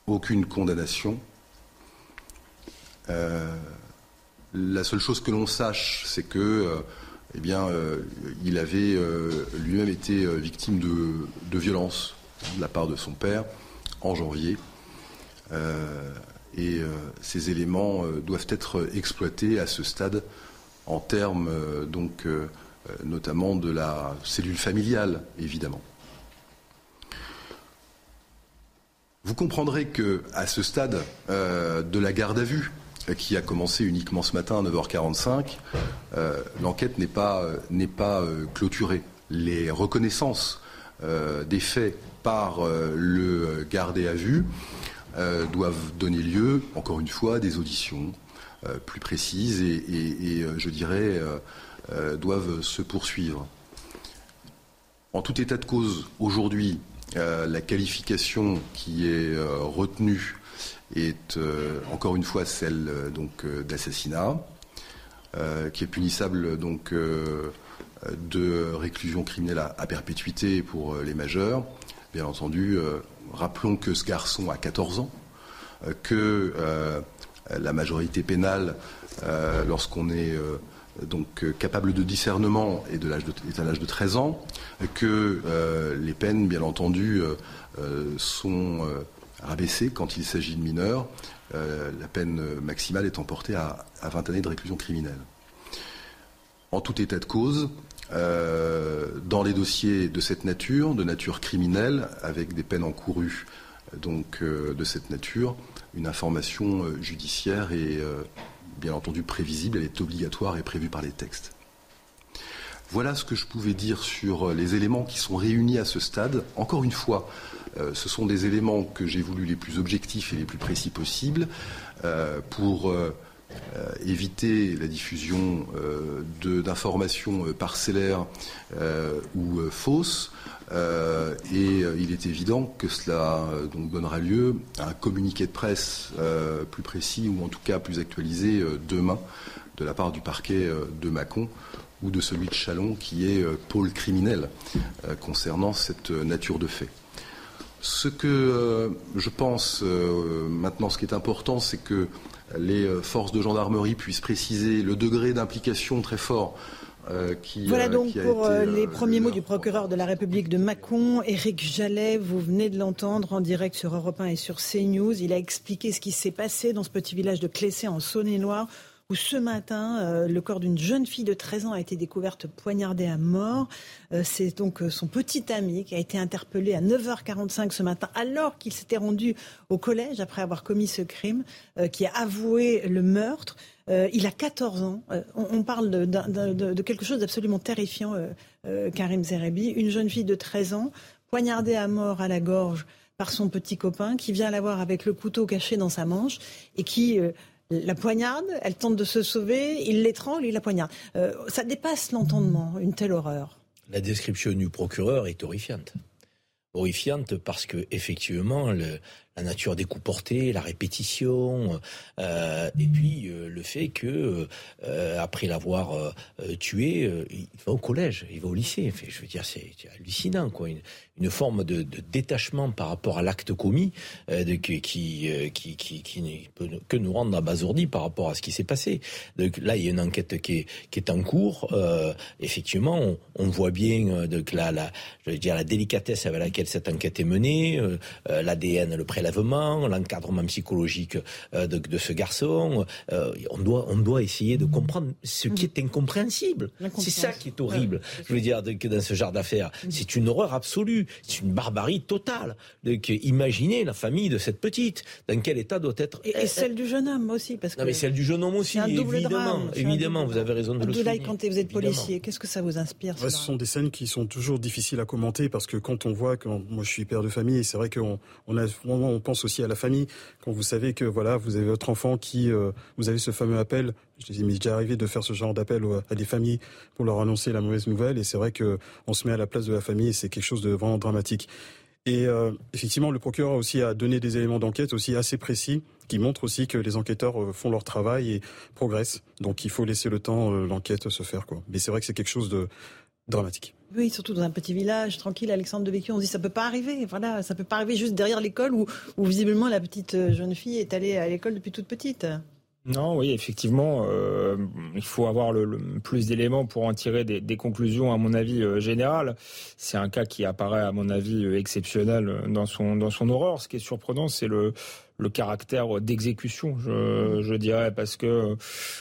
S16: aucune condamnation. la seule chose que l'on sache, c'est que eh bien, euh, il avait euh, lui-même été euh, victime de, de violences de la part de son père en janvier. et ces éléments doivent être exploités à ce stade en termes donc notamment de la cellule familiale, évidemment. Vous comprendrez que à ce stade de la garde à vue, qui a commencé uniquement ce matin à 9h45, euh, l'enquête n'est pas, euh, pas euh, clôturée. Les reconnaissances des faits par le gardé à vue doivent donner lieu, encore une fois, à des auditions plus précises et je dirais, doivent se poursuivre. En tout état de cause, aujourd'hui, la qualification qui est retenue est euh, encore une fois celle euh, donc euh, d'assassinat, qui est punissable donc de réclusion criminelle à, perpétuité pour les majeurs. Bien entendu, rappelons que ce garçon a 14 ans, que la majorité pénale, lorsqu'on est donc capable de discernement et est à l'âge de 13 ans, que les peines, bien entendu, sont rabaissé quand il s'agit de mineurs, euh, la peine maximale étant portée à, 20 années de réclusion criminelle. En tout état de cause, euh, dans les dossiers de cette nature, de nature criminelle, avec des peines encourues donc, euh, de cette nature, une information judiciaire est bien entendu prévisible, elle est obligatoire et prévue par les textes. Voilà ce que je pouvais dire sur les éléments qui sont réunis à ce stade. Encore une fois, euh, ce sont des éléments que j'ai voulu les plus objectifs et les plus précis possibles euh, pour euh, éviter la diffusion d'informations parcellaires ou fausses. et il est évident que cela donnera lieu à un communiqué de presse plus précis ou en tout cas plus actualisé demain de la part du parquet de Mâcon ou de celui de Chalon qui est pôle criminel concernant cette nature de fait. Ce que euh, je pense euh, maintenant, ce qui est important, c'est que les euh, forces de gendarmerie puissent préciser le degré d'implication très fort qui,
S1: voilà donc pour les premiers mots du procureur de la République de Mâcon, Éric Jallet. Vous venez de l'entendre en direct sur Europe 1 et sur CNews. Il a expliqué ce qui s'est passé dans ce petit village de Clessé en Saône-et-Loire où ce matin, euh, le corps d'une jeune fille de 13 ans a été découverte poignardée à mort. Euh, c'est donc euh, son petit ami qui a été interpellé à 9h45 ce matin, alors qu'il s'était rendu au collège après avoir commis ce crime, qui a avoué le meurtre. il a 14 ans. On, parle de, quelque chose d'absolument terrifiant, Karim Zerebi. Une jeune fille de 13 ans poignardée à mort à la gorge par son petit copain qui vient la voir avec le couteau caché dans sa manche et qui la poignarde, elle tente de se sauver, il l'étrangle, il la poignarde. Euh, ça dépasse l'entendement, une telle horreur.
S3: La description du procureur est horrifiante. Horrifiante parce que effectivement, le, la nature des coups portés, la répétition, euh, et puis euh, le fait que euh, après l'avoir tué, il va au collège, il va au lycée. Enfin, je veux dire, c'est hallucinant, quoi. Une, forme de, détachement par rapport à l'acte commis, qui, qui, qui, qui, ne peut que nous rendre abasourdis par rapport à ce qui s'est passé. Donc là, il y a une enquête qui est, qui est en cours. effectivement, on, voit bien la, je veux dire, la délicatesse avec laquelle cette enquête est menée, l'ADN, le l'encadrement psychologique euh, de, de, ce garçon. Euh, on, doit, on doit essayer de comprendre ce qui est incompréhensible. C'est ça qui est horrible. Je veux dire, que dans ce genre d'affaires, c'est une horreur absolue, c'est une barbarie totale. Donc, imaginez la famille de cette petite, dans quel état doit être.
S1: Et, et celle du jeune homme aussi. Parce que
S3: non, mais celle du jeune homme aussi, un double évidemment. Drame, évidemment, vous avez raison de le souligner.
S1: quand vous êtes policier, qu'est-ce que ça vous inspire
S17: ouais, Ce sont des scènes qui sont toujours difficiles à commenter parce que quand on voit, quand moi je suis père de famille, et c'est vrai qu'on on a vraiment on pense aussi à la famille. Quand vous savez que voilà, vous avez votre enfant qui, euh, vous avez ce fameux appel. Je dis, mais déjà arrivé de faire ce genre d'appel à des familles pour leur annoncer la mauvaise nouvelle. Et c'est vrai que on se met à la place de la famille et c'est quelque chose de vraiment dramatique. Et euh, effectivement, le procureur aussi a donné des éléments d'enquête aussi assez précis qui montrent aussi que les enquêteurs euh, font leur travail et progressent. Donc il faut laisser le temps euh, l'enquête se faire. Mais c'est vrai que c'est quelque chose de dramatique.
S1: Oui, surtout dans un petit village tranquille, Alexandre de Bécu, on se dit ça peut pas arriver. Voilà, ça peut pas arriver juste derrière l'école où, visiblement la petite euh, jeune fille est allée à l'école depuis toute petite.
S5: Non, oui, effectivement, euh, il faut avoir le, plus d'éléments pour en tirer des, des, conclusions, à mon avis, euh, générales. C'est un cas qui apparaît, à mon avis, euh, exceptionnel dans son, dans son horreur. Ce qui est surprenant, c'est le, le caractère d'exécution, je, dirais, parce que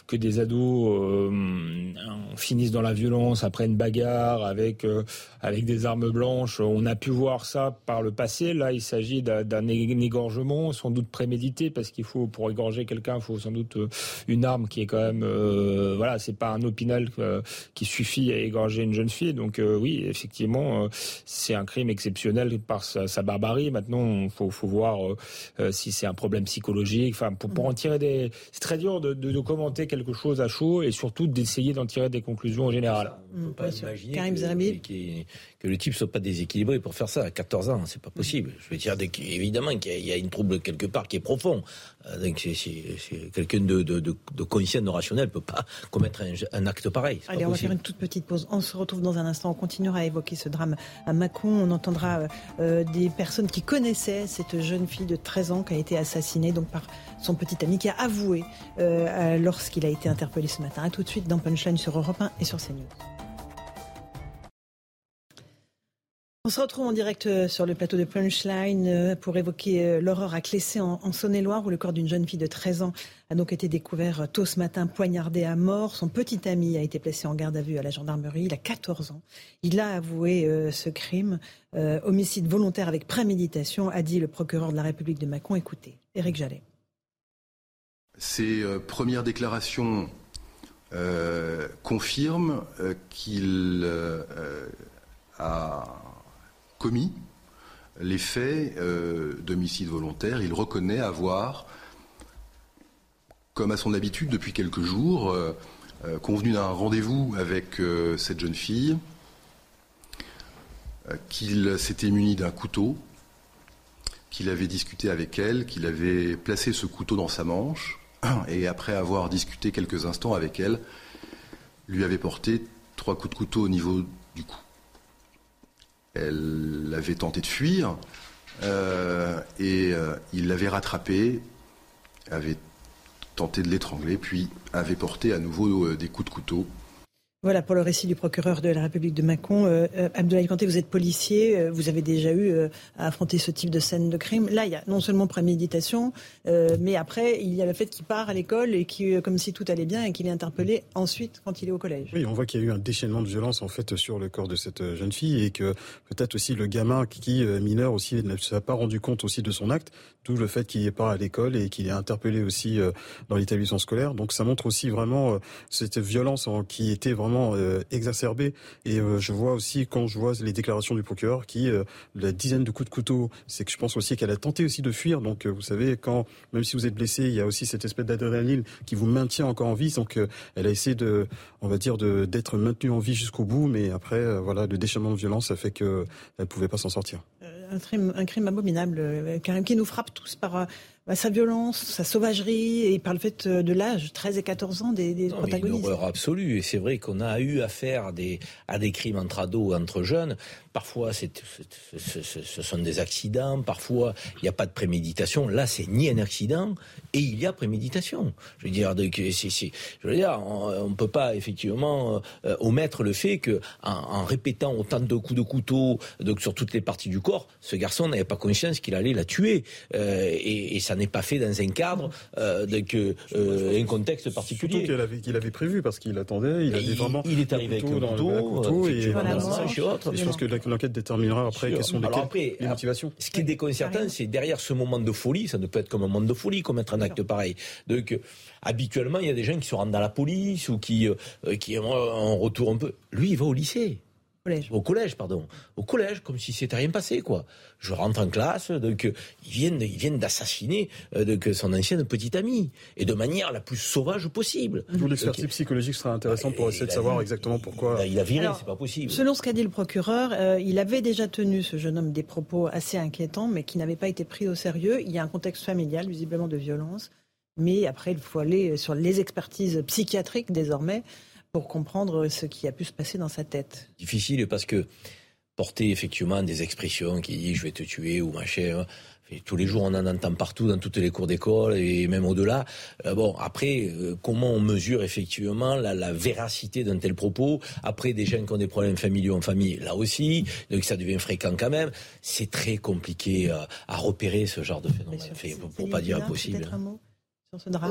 S5: que des ados euh, finissent dans la violence après une bagarre avec euh, avec des armes blanches, on a pu voir ça par le passé. Là, il s'agit d'un égorgement, sans doute prémédité, parce qu'il faut pour égorger quelqu'un, il faut sans doute euh, une arme qui est quand même euh, voilà, c'est pas un opinel euh, qui suffit à égorger une jeune fille. Donc oui, effectivement, c'est un crime exceptionnel par sa, barbarie. Maintenant, faut, faut voir si c'est un problème psychologique. Enfin, pour, pour en tirer des, c'est très dur de, de, de, commenter quelque chose à chaud et surtout d'essayer d'en tirer des conclusions générales.
S3: On peut pas imaginer Karim que, que, que, le type soit pas déséquilibré pour faire ça à 14 ans, c'est pas possible. Je veux dire, évidemment qu'il y a une trouble quelque part qui est profond. Donc, c'est quelqu'un de, de, de, de conscient, de rationnel, peut pas commettre un, un acte pareil.
S1: Allez, on va faire une toute petite pause. On se retrouve dans un instant. On continuera à évoquer ce drame à Mâcon. On entendra euh, des personnes qui connaissaient cette jeune fille de 13 ans qui a été assassinée donc par son petit ami qui a avoué euh, lorsqu'il a été interpellé ce matin. A tout de suite dans Punchline sur Europe 1 et sur CNews. On se retrouve en direct sur le plateau de Punchline pour évoquer l'horreur à Clessé en, Saône-et-Loire où le corps d'une jeune fille de 13 ans a donc été découvert tôt ce matin poignardé à mort. Son petit ami a été placé en garde à vue à la gendarmerie. Il a 14 ans. Il a avoué euh, ce crime, euh, homicide volontaire avec préméditation, a dit le procureur de la République de Mâcon. Écoutez, Éric Jallet.
S16: Euh, premières déclarations euh, confirment euh, qu'il a commis les faits euh, d'homicide volontaire. Il reconnaît avoir, comme à son habitude depuis quelques jours, euh, euh, convenu d'un rendez-vous avec cette jeune fille, qu'il s'était muni d'un couteau, qu'il avait discuté avec elle, qu'il avait placé ce couteau dans sa manche, et après avoir discuté quelques instants avec elle, lui avait porté trois coups de couteau au niveau du cou. Elle avait tenté de fuir euh, et euh, il l'avait rattrapée, avait tenté de l'étrangler, puis avait porté à nouveau euh, des coups de couteau.
S1: Voilà pour le récit du procureur de la République de Mâcon. Euh, Abdoulaye Kanté, vous êtes policier, euh, vous avez déjà eu euh, à affronter ce type de scène de crime. Là, il y a non seulement préméditation, euh, mais après, il y a le fait qu'il part à l'école et qui, comme si tout allait bien, et qu'il est interpellé ensuite quand il est au collège.
S17: Oui, on voit qu'il y a eu un déchaînement de violence en fait sur le corps de cette jeune fille et que peut-être aussi le gamin qui, mineur aussi, ne s'est pas rendu compte aussi de son acte, d'où le fait qu'il est pas à l'école et qu'il est interpellé aussi dans l'établissement scolaire. Donc ça montre aussi vraiment cette violence qui était vraiment vraiment exacerbé. Et je vois aussi quand je vois les déclarations du procureur qui la dizaine de coups de couteau, c'est que je pense aussi qu'elle a tenté aussi de fuir. Donc vous savez quand même si vous êtes blessé, il y a aussi cette espèce d'adrénaline qui vous maintient encore en vie. Donc elle a essayé de, on va dire, d'être maintenue en vie jusqu'au bout, mais après voilà, le déchaînement de violence, ça fait qu'elle ne pouvait pas s'en sortir.
S1: Un crime, un crime abominable, qui nous frappe tous par bah, sa violence, sa sauvagerie et par le fait euh, de l'âge, 13 et 14 ans des, des protagonistes.
S3: Une horreur absolue. Et c'est vrai qu'on a eu affaire à des, à des crimes entre ados entre jeunes. Parfois, ce sont des accidents. Parfois, il n'y a pas de préméditation. Là, c'est ni un accident et il y a préméditation. Je veux dire, je veux dire on ne peut pas effectivement euh, omettre le fait que en, répétant autant de coups de couteau donc, sur toutes les parties du corps, ce garçon n'avait pas conscience qu'il allait la tuer. Euh, et, et ça n'est pas fait dans un cadre, euh, de, que, euh, un contexte particulier.
S17: Surtout qu'il avait, qu'il avait prévu, parce qu'il attendait, il avait vraiment.
S3: Il est arrivé avec un
S17: couteau, et, et, je pense que l'enquête déterminera après quelles sont les, les motivations.
S3: Ce qui est déconcertant, c'est derrière ce moment de folie, ça ne peut être comme un moment de folie commettre un acte pareil. Donc, habituellement, il y a des gens qui se rendent dans la police ou qui, euh, qui ont un retour un peu. Lui, il va au lycée. Au collège, pardon. Au collège, comme si c'était rien passé, quoi. Je rentre en classe, donc ils viennent, ils viennent d'assassiner euh, son ancienne petite amie, et de manière la plus sauvage possible.
S17: L'expertise psychologique sera intéressante pour essayer de savoir exactement pourquoi.
S3: Il a viré, c'est pas possible.
S1: Selon ce qu'a dit le procureur, euh, il avait déjà tenu ce jeune homme des propos assez inquiétants, mais qui n'avaient pas été pris au sérieux. Il y a un contexte familial, visiblement de violence, mais après il faut aller sur les expertises psychiatriques désormais pour comprendre ce qui a pu se passer dans sa tête.
S3: Difficile parce que porter effectivement des expressions qui disent je vais te tuer ou machin. tous les jours, on en entend partout dans toutes les cours d'école et même au-delà. Euh, bon, après, euh, comment on mesure effectivement la, véracité d'un tel propos? Après, des gens qui ont des problèmes familiaux en famille, là aussi, donc ça devient fréquent quand même. C'est très compliqué euh, à repérer ce genre de phénomène, pour, pour pas dire impossible.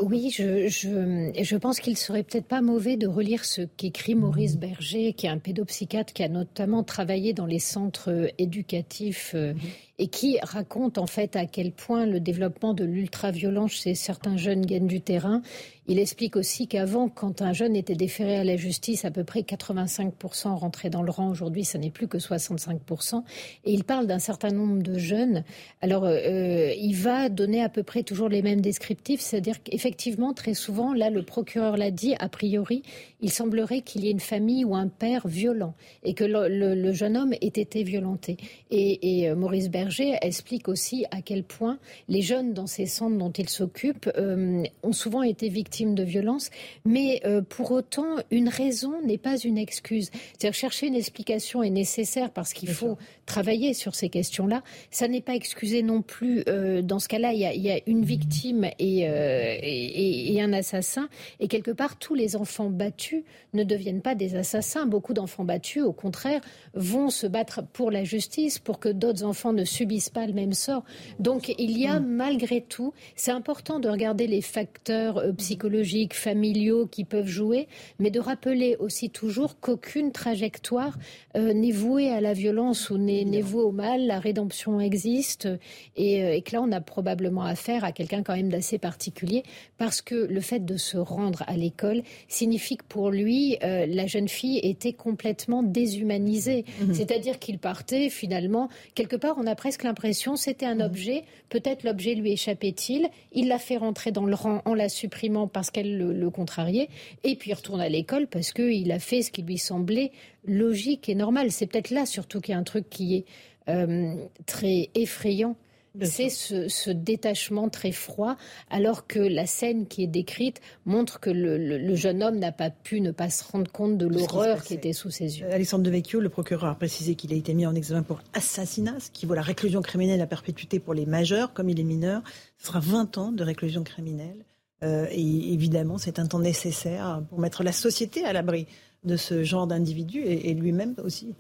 S6: Oui, je, je, je pense qu'il serait peut-être pas mauvais de relire ce qu'écrit Maurice mmh. Berger, qui est un pédopsychiatre qui a notamment travaillé dans les centres éducatifs euh, mmh et qui raconte en fait à quel point le développement de l'ultra-violence chez certains jeunes gagne du terrain. Il explique aussi qu'avant, quand un jeune était déféré à la justice, à peu près 85% rentraient dans le rang. Aujourd'hui, ça n'est plus que 65%. Et il parle d'un certain nombre de jeunes. Alors, euh, il va donner à peu près toujours les mêmes descriptifs, c'est-à-dire qu'effectivement, très souvent, là, le procureur l'a dit, a priori, il semblerait qu'il y ait une famille ou un père violent et que le, jeune homme ait été violenté. Et, euh, Maurice Berger explique aussi à quel point les jeunes dans ces centres dont il s'occupe euh, ont souvent été victimes de violences, mais euh, pour autant, une raison n'est pas une excuse. C'est-à-dire chercher une explication est nécessaire parce qu'il faut travailler sur ces questions-là. Ça n'est pas excusé non plus. Euh, dans ce cas-là, il y, a une victime et, et, et, un assassin, et quelque part, tous les enfants battus ne deviennent pas des assassins. Beaucoup d'enfants battus, au contraire, vont se battre pour la justice, pour que d'autres enfants ne subissent pas le même sort. Donc il y a malgré tout, c'est important de regarder les facteurs euh, psychologiques, familiaux qui peuvent jouer, mais de rappeler aussi toujours qu'aucune trajectoire euh, n'est vouée à la violence ou n'est vouée au mal. La rédemption existe et, euh, et, que là on a probablement affaire à quelqu'un quand même d'assez particulier parce que le fait de se rendre à l'école signifie que pour lui la jeune fille était complètement déshumanisée. Mmh. C'est-à-dire qu'il partait finalement quelque part on a presque l'impression c'était un objet, peut-être l'objet lui échappait-il, il l'a fait rentrer dans le rang en la supprimant parce qu'elle le, contrariait, et puis il retourne à l'école parce qu'il a fait ce qui lui semblait logique et normal. C'est peut-être là surtout qu'il y a un truc qui est euh, très effrayant c'est ce, détachement très froid, alors que la scène qui est décrite montre que le, jeune homme n'a pas pu ne pas se rendre compte de l'horreur qui, était sous ses yeux.
S1: Alexandre Devecchio, le procureur, a précisé qu'il a été mis en examen pour assassinat, ce qui vaut la réclusion criminelle à perpétuité pour les majeurs, comme il est mineur. Ce sera 20 ans de réclusion criminelle. Euh, et évidemment, c'est un temps nécessaire pour mettre la société à l'abri de ce genre d'individu et lui-même aussi.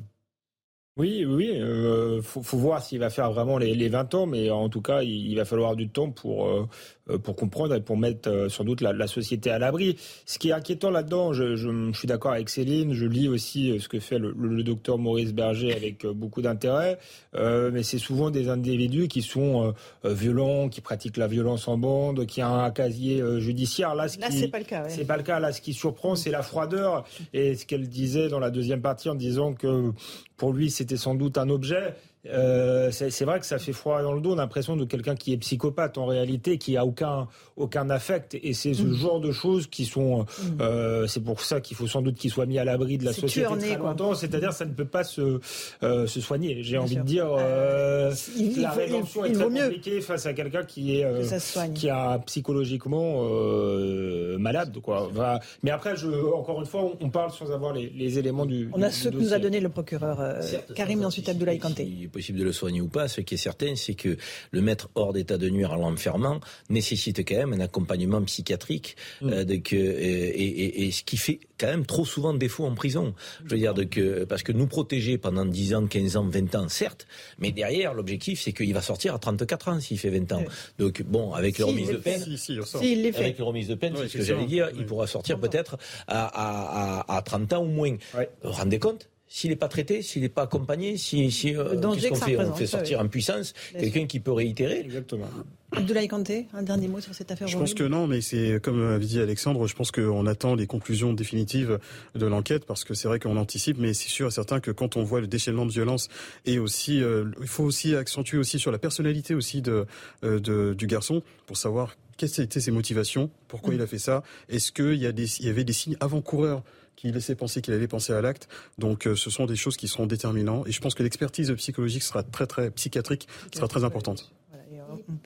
S5: Oui, oui, euh, faut, voir s'il va faire vraiment les, les, 20 ans, mais en tout cas, il, va falloir du temps pour euh, pour comprendre et pour mettre euh, sans doute la, la société à l'abri. Ce qui est inquiétant là-dedans, je, je, je, suis d'accord avec Céline, je lis aussi ce que fait le, le, le docteur Maurice Berger avec beaucoup d'intérêt, mais c'est souvent des individus qui sont violents, qui pratiquent la violence en bande, qui ont un casier judiciaire.
S1: Là, ce là c'est pas le cas. Ouais.
S5: C'est pas le cas. Là, ce qui surprend, c'est la froideur et ce qu'elle disait dans la deuxième partie en disant que pour lui, c'était sans doute un objet. Euh, c'est vrai que ça fait froid dans le dos. L'impression de quelqu'un qui est psychopathe en réalité, qui a aucun aucun affect. Et c'est ce mmh. genre de choses qui sont. Mmh. Euh, c'est pour ça qu'il faut sans doute qu'il soit mis à l'abri de la société très longtemps. C'est-à-dire, ça ne peut pas se euh, se soigner. J'ai envie sûr. de dire. Euh, il, la rédemption est très compliquée face à quelqu'un qui est euh, qui a psychologiquement euh, malade, quoi. Mais après, je, encore une fois, on, on parle sans avoir les, les éléments du.
S1: On a ce que nous a donné le procureur Karim, ensuite Abdoulaye Kanté
S3: possible de le soigner ou pas. Ce qui est certain, c'est que le mettre hors d'état de nuire en l'enfermant nécessite quand même un accompagnement psychiatrique, mmh. euh, de que, et, et, et, ce qui fait quand même trop souvent défaut en prison. Je veux dire, de que, parce que nous protéger pendant 10 ans, 15 ans, 20 ans, certes, mais derrière, l'objectif, c'est qu'il va sortir à 34 ans s'il fait 20 ans. Donc, bon, avec si, les remises de peine, si, si, si, avec les remises de peine, oui, c'est ce que j'allais dire, il pourra sortir peut-être à, à, à, à 30 ans ou moins. Vous rendez compte? S'il n'est pas traité, s'il n'est pas accompagné, si, si euh, qu'est-ce qu'on fait? On fait sortir en puissance quelqu'un qui peut réitérer.
S5: Exactement.
S1: Abdoulaye Kanté, un dernier mot sur cette affaire.
S17: Je pense que non, mais c'est comme avait dit Alexandre, je pense qu'on attend les conclusions définitives de l'enquête parce que c'est vrai qu'on anticipe, mais c'est sûr et certain que quand on voit le déchaînement de violence et aussi, euh, il faut aussi accentuer aussi sur la personnalité aussi de, euh, de du garçon pour savoir quelles étaient ses motivations, pourquoi mmh. il a fait ça, est-ce qu'il y, a des, il y avait des signes avant-coureurs qui laissait penser qu'il allait penser à l'acte. Donc euh, ce sont des choses qui seront déterminantes. Et je pense que l'expertise psychologique sera très, très psychiatrique, sera très importante.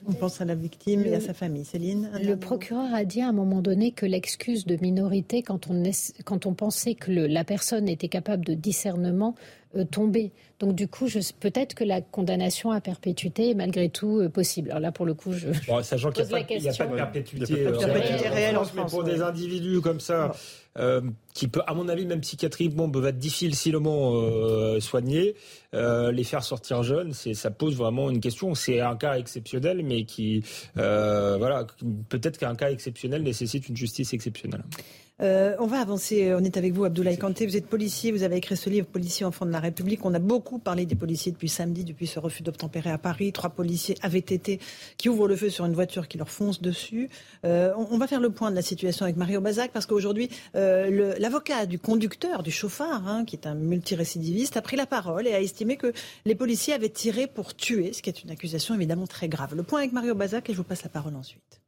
S1: On pense à la victime et à sa famille. Céline
S6: Le procureur a dit à un moment donné que l'excuse de minorité, quand on, est, quand on pensait que le, la personne était capable de discernement, euh, tombait. Donc du coup, peut-être que la condamnation à perpétuité est malgré tout euh, possible. Alors là, pour le coup, je
S5: bon, sachant qu'il n'y a, a, pas de perpétuité,
S1: euh, perpétuité réelle en France,
S5: mais pour ouais. des individus comme ça, euh, qui peut, à mon avis, même psychiatriquement, peuvent être difficilement euh, soignés, euh, les faire sortir jeunes, c'est, ça pose vraiment une question. C'est un cas exceptionnel, mais qui, voilà, peut-être qu'un cas exceptionnel nécessite une justice exceptionnelle.
S1: Euh, on va avancer. On est avec vous, Abdoulaye Kanté. Vous êtes policier. Vous avez écrit ce livre, Policiers enfants de la République. On a beaucoup parlé des policiers depuis samedi, depuis ce refus d'obtempérer à Paris. Trois policiers avaient été qui ouvrent le feu sur une voiture qui leur fonce dessus. Euh, on, on, va faire le point de la situation avec Mario Bazac parce qu'aujourd'hui, euh, l'avocat du conducteur, du chauffard, hein, qui est un multirécidiviste, a pris la parole et a estimé que les policiers avaient tiré pour tuer, ce qui est une accusation évidemment très grave. Le point avec Mario Bazac et je vous passe la parole ensuite.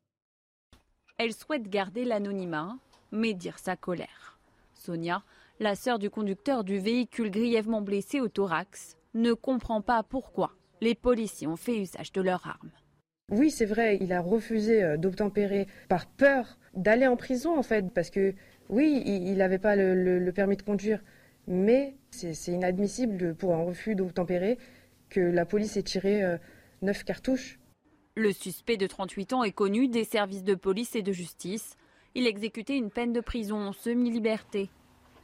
S18: Elle souhaite garder l'anonymat mais dire sa colère. Sonia, la sœur du conducteur du véhicule grièvement blessé au thorax, ne comprend pas pourquoi les policiers ont fait usage de leurs armes.
S19: Oui, c'est vrai, il a refusé euh, d'obtempérer par peur d'aller en prison en fait, parce que oui, il n'avait pas le, le, le, permis de conduire, mais c'est inadmissible pour un refus d'obtempérer que la police ait tiré euh, neuf cartouches.
S18: Le suspect de 38 ans est connu des services de police et de justice. Il exécutait une peine de prison en semi-liberté.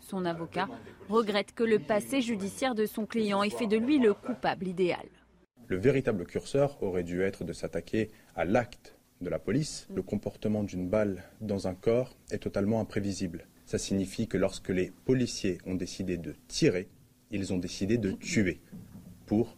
S18: Son avocat regrette que le passé judiciaire de son client ait fait de lui le coupable idéal.
S12: Le véritable curseur aurait dû être de s'attaquer à l'acte de la police. Le comportement d'une balle dans un corps est totalement imprévisible. Ça signifie que lorsque les policiers ont décidé de tirer, ils ont décidé de tuer pour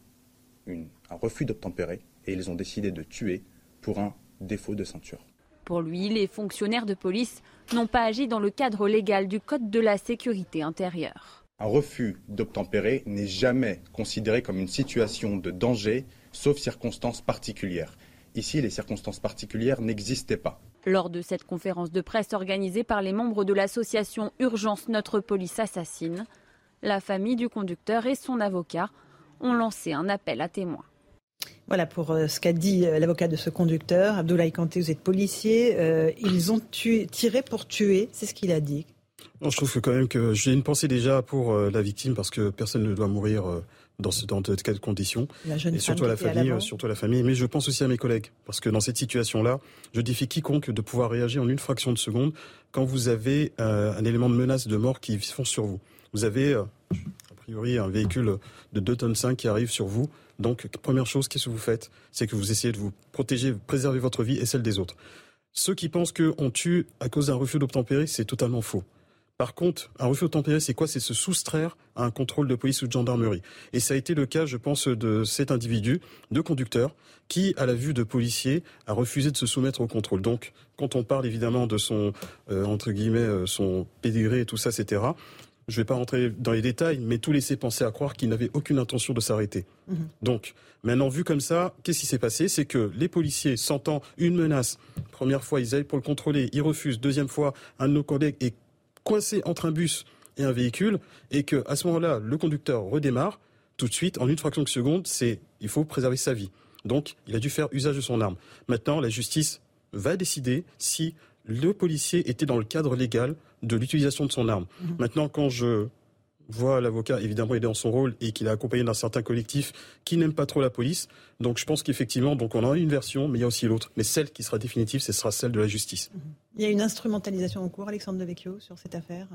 S12: un refus d'obtempérer et ils ont décidé de tuer pour un défaut de ceinture.
S18: Pour lui, les fonctionnaires de police n'ont pas agi dans le cadre légal du Code de la sécurité intérieure.
S12: Un refus d'obtempérer n'est jamais considéré comme une situation de danger, sauf circonstances particulières. Ici, les circonstances particulières n'existaient pas.
S18: Lors de cette conférence de presse organisée par les membres de l'association Urgence Notre Police Assassine, la famille du conducteur et son avocat ont lancé un appel à témoins.
S1: Voilà pour euh, ce qu'a dit euh, l'avocat de ce conducteur. Abdoulaye Kanté, vous êtes policier. Euh, ils ont tué, tiré pour tuer, c'est ce qu'il a dit.
S17: Non, je trouve que quand même que j'ai une pensée déjà pour la victime parce que personne ne doit mourir dans, ce, dans de telles conditions.
S1: La jeune
S17: et surtout à la famille, à surtout à la famille. Mais je pense aussi à mes collègues parce que dans cette situation-là, je défie quiconque de pouvoir réagir en une fraction de seconde quand vous avez euh, un élément de menace de mort qui fonce sur vous. Vous avez priori un véhicule de 2 tonnes 5 qui arrive sur vous. Donc, première chose, qu'est-ce que vous faites? C'est que vous essayez de vous protéger, préserver votre vie et celle des autres. Ceux qui pensent qu'on tue à cause d'un refus d'obtempérer, c'est totalement faux. Par contre, un refus d'obtempérer, c'est quoi? C'est se soustraire à un contrôle de police ou de gendarmerie. Et ça a été le cas, je pense, de cet individu, de conducteur, qui, à la vue de policiers, a refusé de se soumettre au contrôle. Donc, quand on parle évidemment de son, euh, entre guillemets, euh, son pédigré et tout ça, etc., je ne vais pas rentrer dans les détails, mais tout laissait penser à croire qu'il n'avait aucune intention de s'arrêter. Mhm. Donc, maintenant, vu comme ça, qu'est-ce qui s'est passé? C'est que les policiers, sentant une menace, première fois, ils aillent pour le contrôler, ils refusent, deuxième fois, un de nos collègues est coincé entre un bus et un véhicule, et que à ce moment-là, le conducteur redémarre, tout de suite, en une fraction de seconde, c'est il faut préserver sa vie. Donc, il a dû faire usage de son arme. Maintenant, la justice va décider si le policier était dans le cadre légal de l'utilisation de son arme. Mhm. Maintenant, quand je vois l'avocat, évidemment, il est dans son rôle et qu'il est accompagné d'un certain collectif qui n'aime pas trop la police. Donc, je pense qu'effectivement, donc on a une version, mais il y a aussi l'autre. Mais celle qui sera définitive, ce sera celle de la justice.
S1: Mhm. Il y a une instrumentalisation en cours, Alexandre Devecchio, sur cette affaire?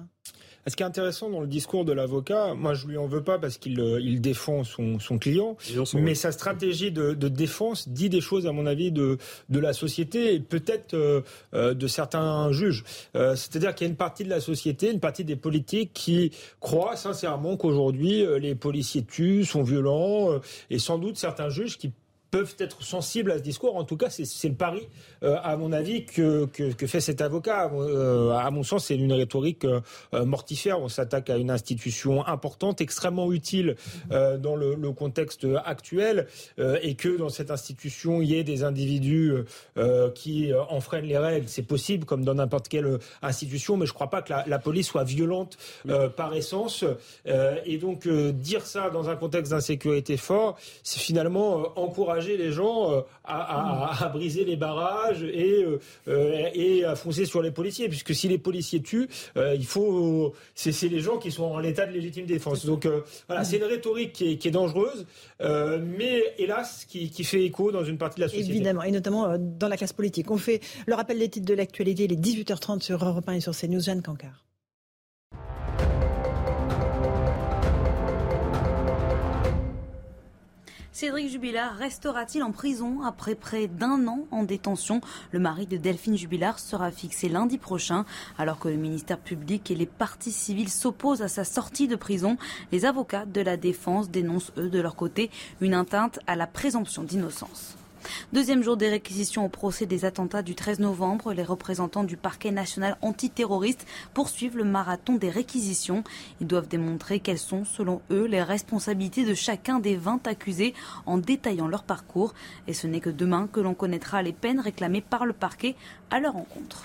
S5: Ce qui est intéressant dans le discours de l'avocat, moi je lui en veux pas parce qu'il euh, il défend son, son client, mais sa stratégie de, de, défense dit des choses à mon avis de, de la société et peut-être euh, euh, de certains juges. C'est-à-dire qu'il y a une partie de la société, une partie des politiques qui croient sincèrement qu'aujourd'hui les policiers tuent, sont violents et sans doute certains juges qui peuvent être sensibles à ce discours. En tout cas, c'est le pari, euh, à mon avis, que, que, fait cet avocat. Euh, à mon sens, c'est une rhétorique euh, mortifère. On s'attaque à une institution importante, extrêmement utile dans le, le, contexte actuel, et que dans cette institution, il y ait des individus qui enfreignent les règles. C'est possible, comme dans n'importe quelle institution, mais je ne crois pas que la, la police soit violente par essence. et donc, dire ça dans un contexte d'insécurité fort, c'est finalement encourager les gens euh, à, briser les barrages et, euh, euh, et à foncer sur les policiers, puisque si les policiers tuent, il faut c'est les gens qui sont en état de légitime défense. Donc voilà, c'est une rhétorique qui est, dangereuse, mais hélas qui, qui, fait écho dans une partie de la société.
S1: Évidemment, et notamment dans la classe politique. On fait le rappel des titres de l'actualité, les 18h30 sur Europe 1 et sur CNews. Jeanne Cancard.
S15: Cédric Jubilard restera-t-il en prison après près d'un an en détention? Le mari de Delphine Jubilard sera fixé lundi prochain. Alors que le ministère public et les partis civils s'opposent à sa sortie de prison, les avocats de la défense dénoncent eux de leur côté une atteinte à la présomption d'innocence. Deuxième jour des réquisitions au procès des attentats du 13 novembre, les représentants du parquet national antiterroriste poursuivent le marathon des réquisitions. Ils doivent démontrer quelles sont, selon eux, les responsabilités de chacun des 20 accusés en détaillant leur parcours. Et ce n'est que demain que l'on connaîtra les peines réclamées par le parquet à leur encontre.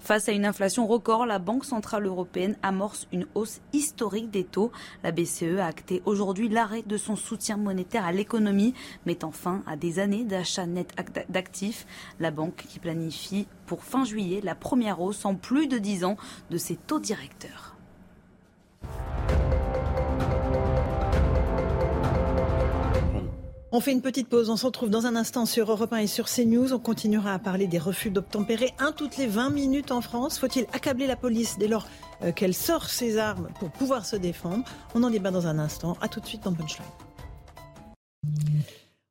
S15: Face à une inflation record, la Banque centrale européenne amorce une hausse historique des taux. La BCE a acté aujourd'hui l'arrêt de son soutien monétaire à l'économie, mettant fin à des années d'achat net d'actifs. La banque qui planifie pour fin juillet la première hausse en plus de 10 ans de ses taux directeurs.
S1: On fait une petite pause, on se retrouve dans un instant sur Europe 1 et sur CNews. On continuera à parler des refus d'obtempérer. Un toutes les 20 minutes en France. Faut-il accabler la police dès lors euh, qu'elle sort ses armes pour pouvoir se défendre? On en débat dans un instant. A tout de suite dans Punchline.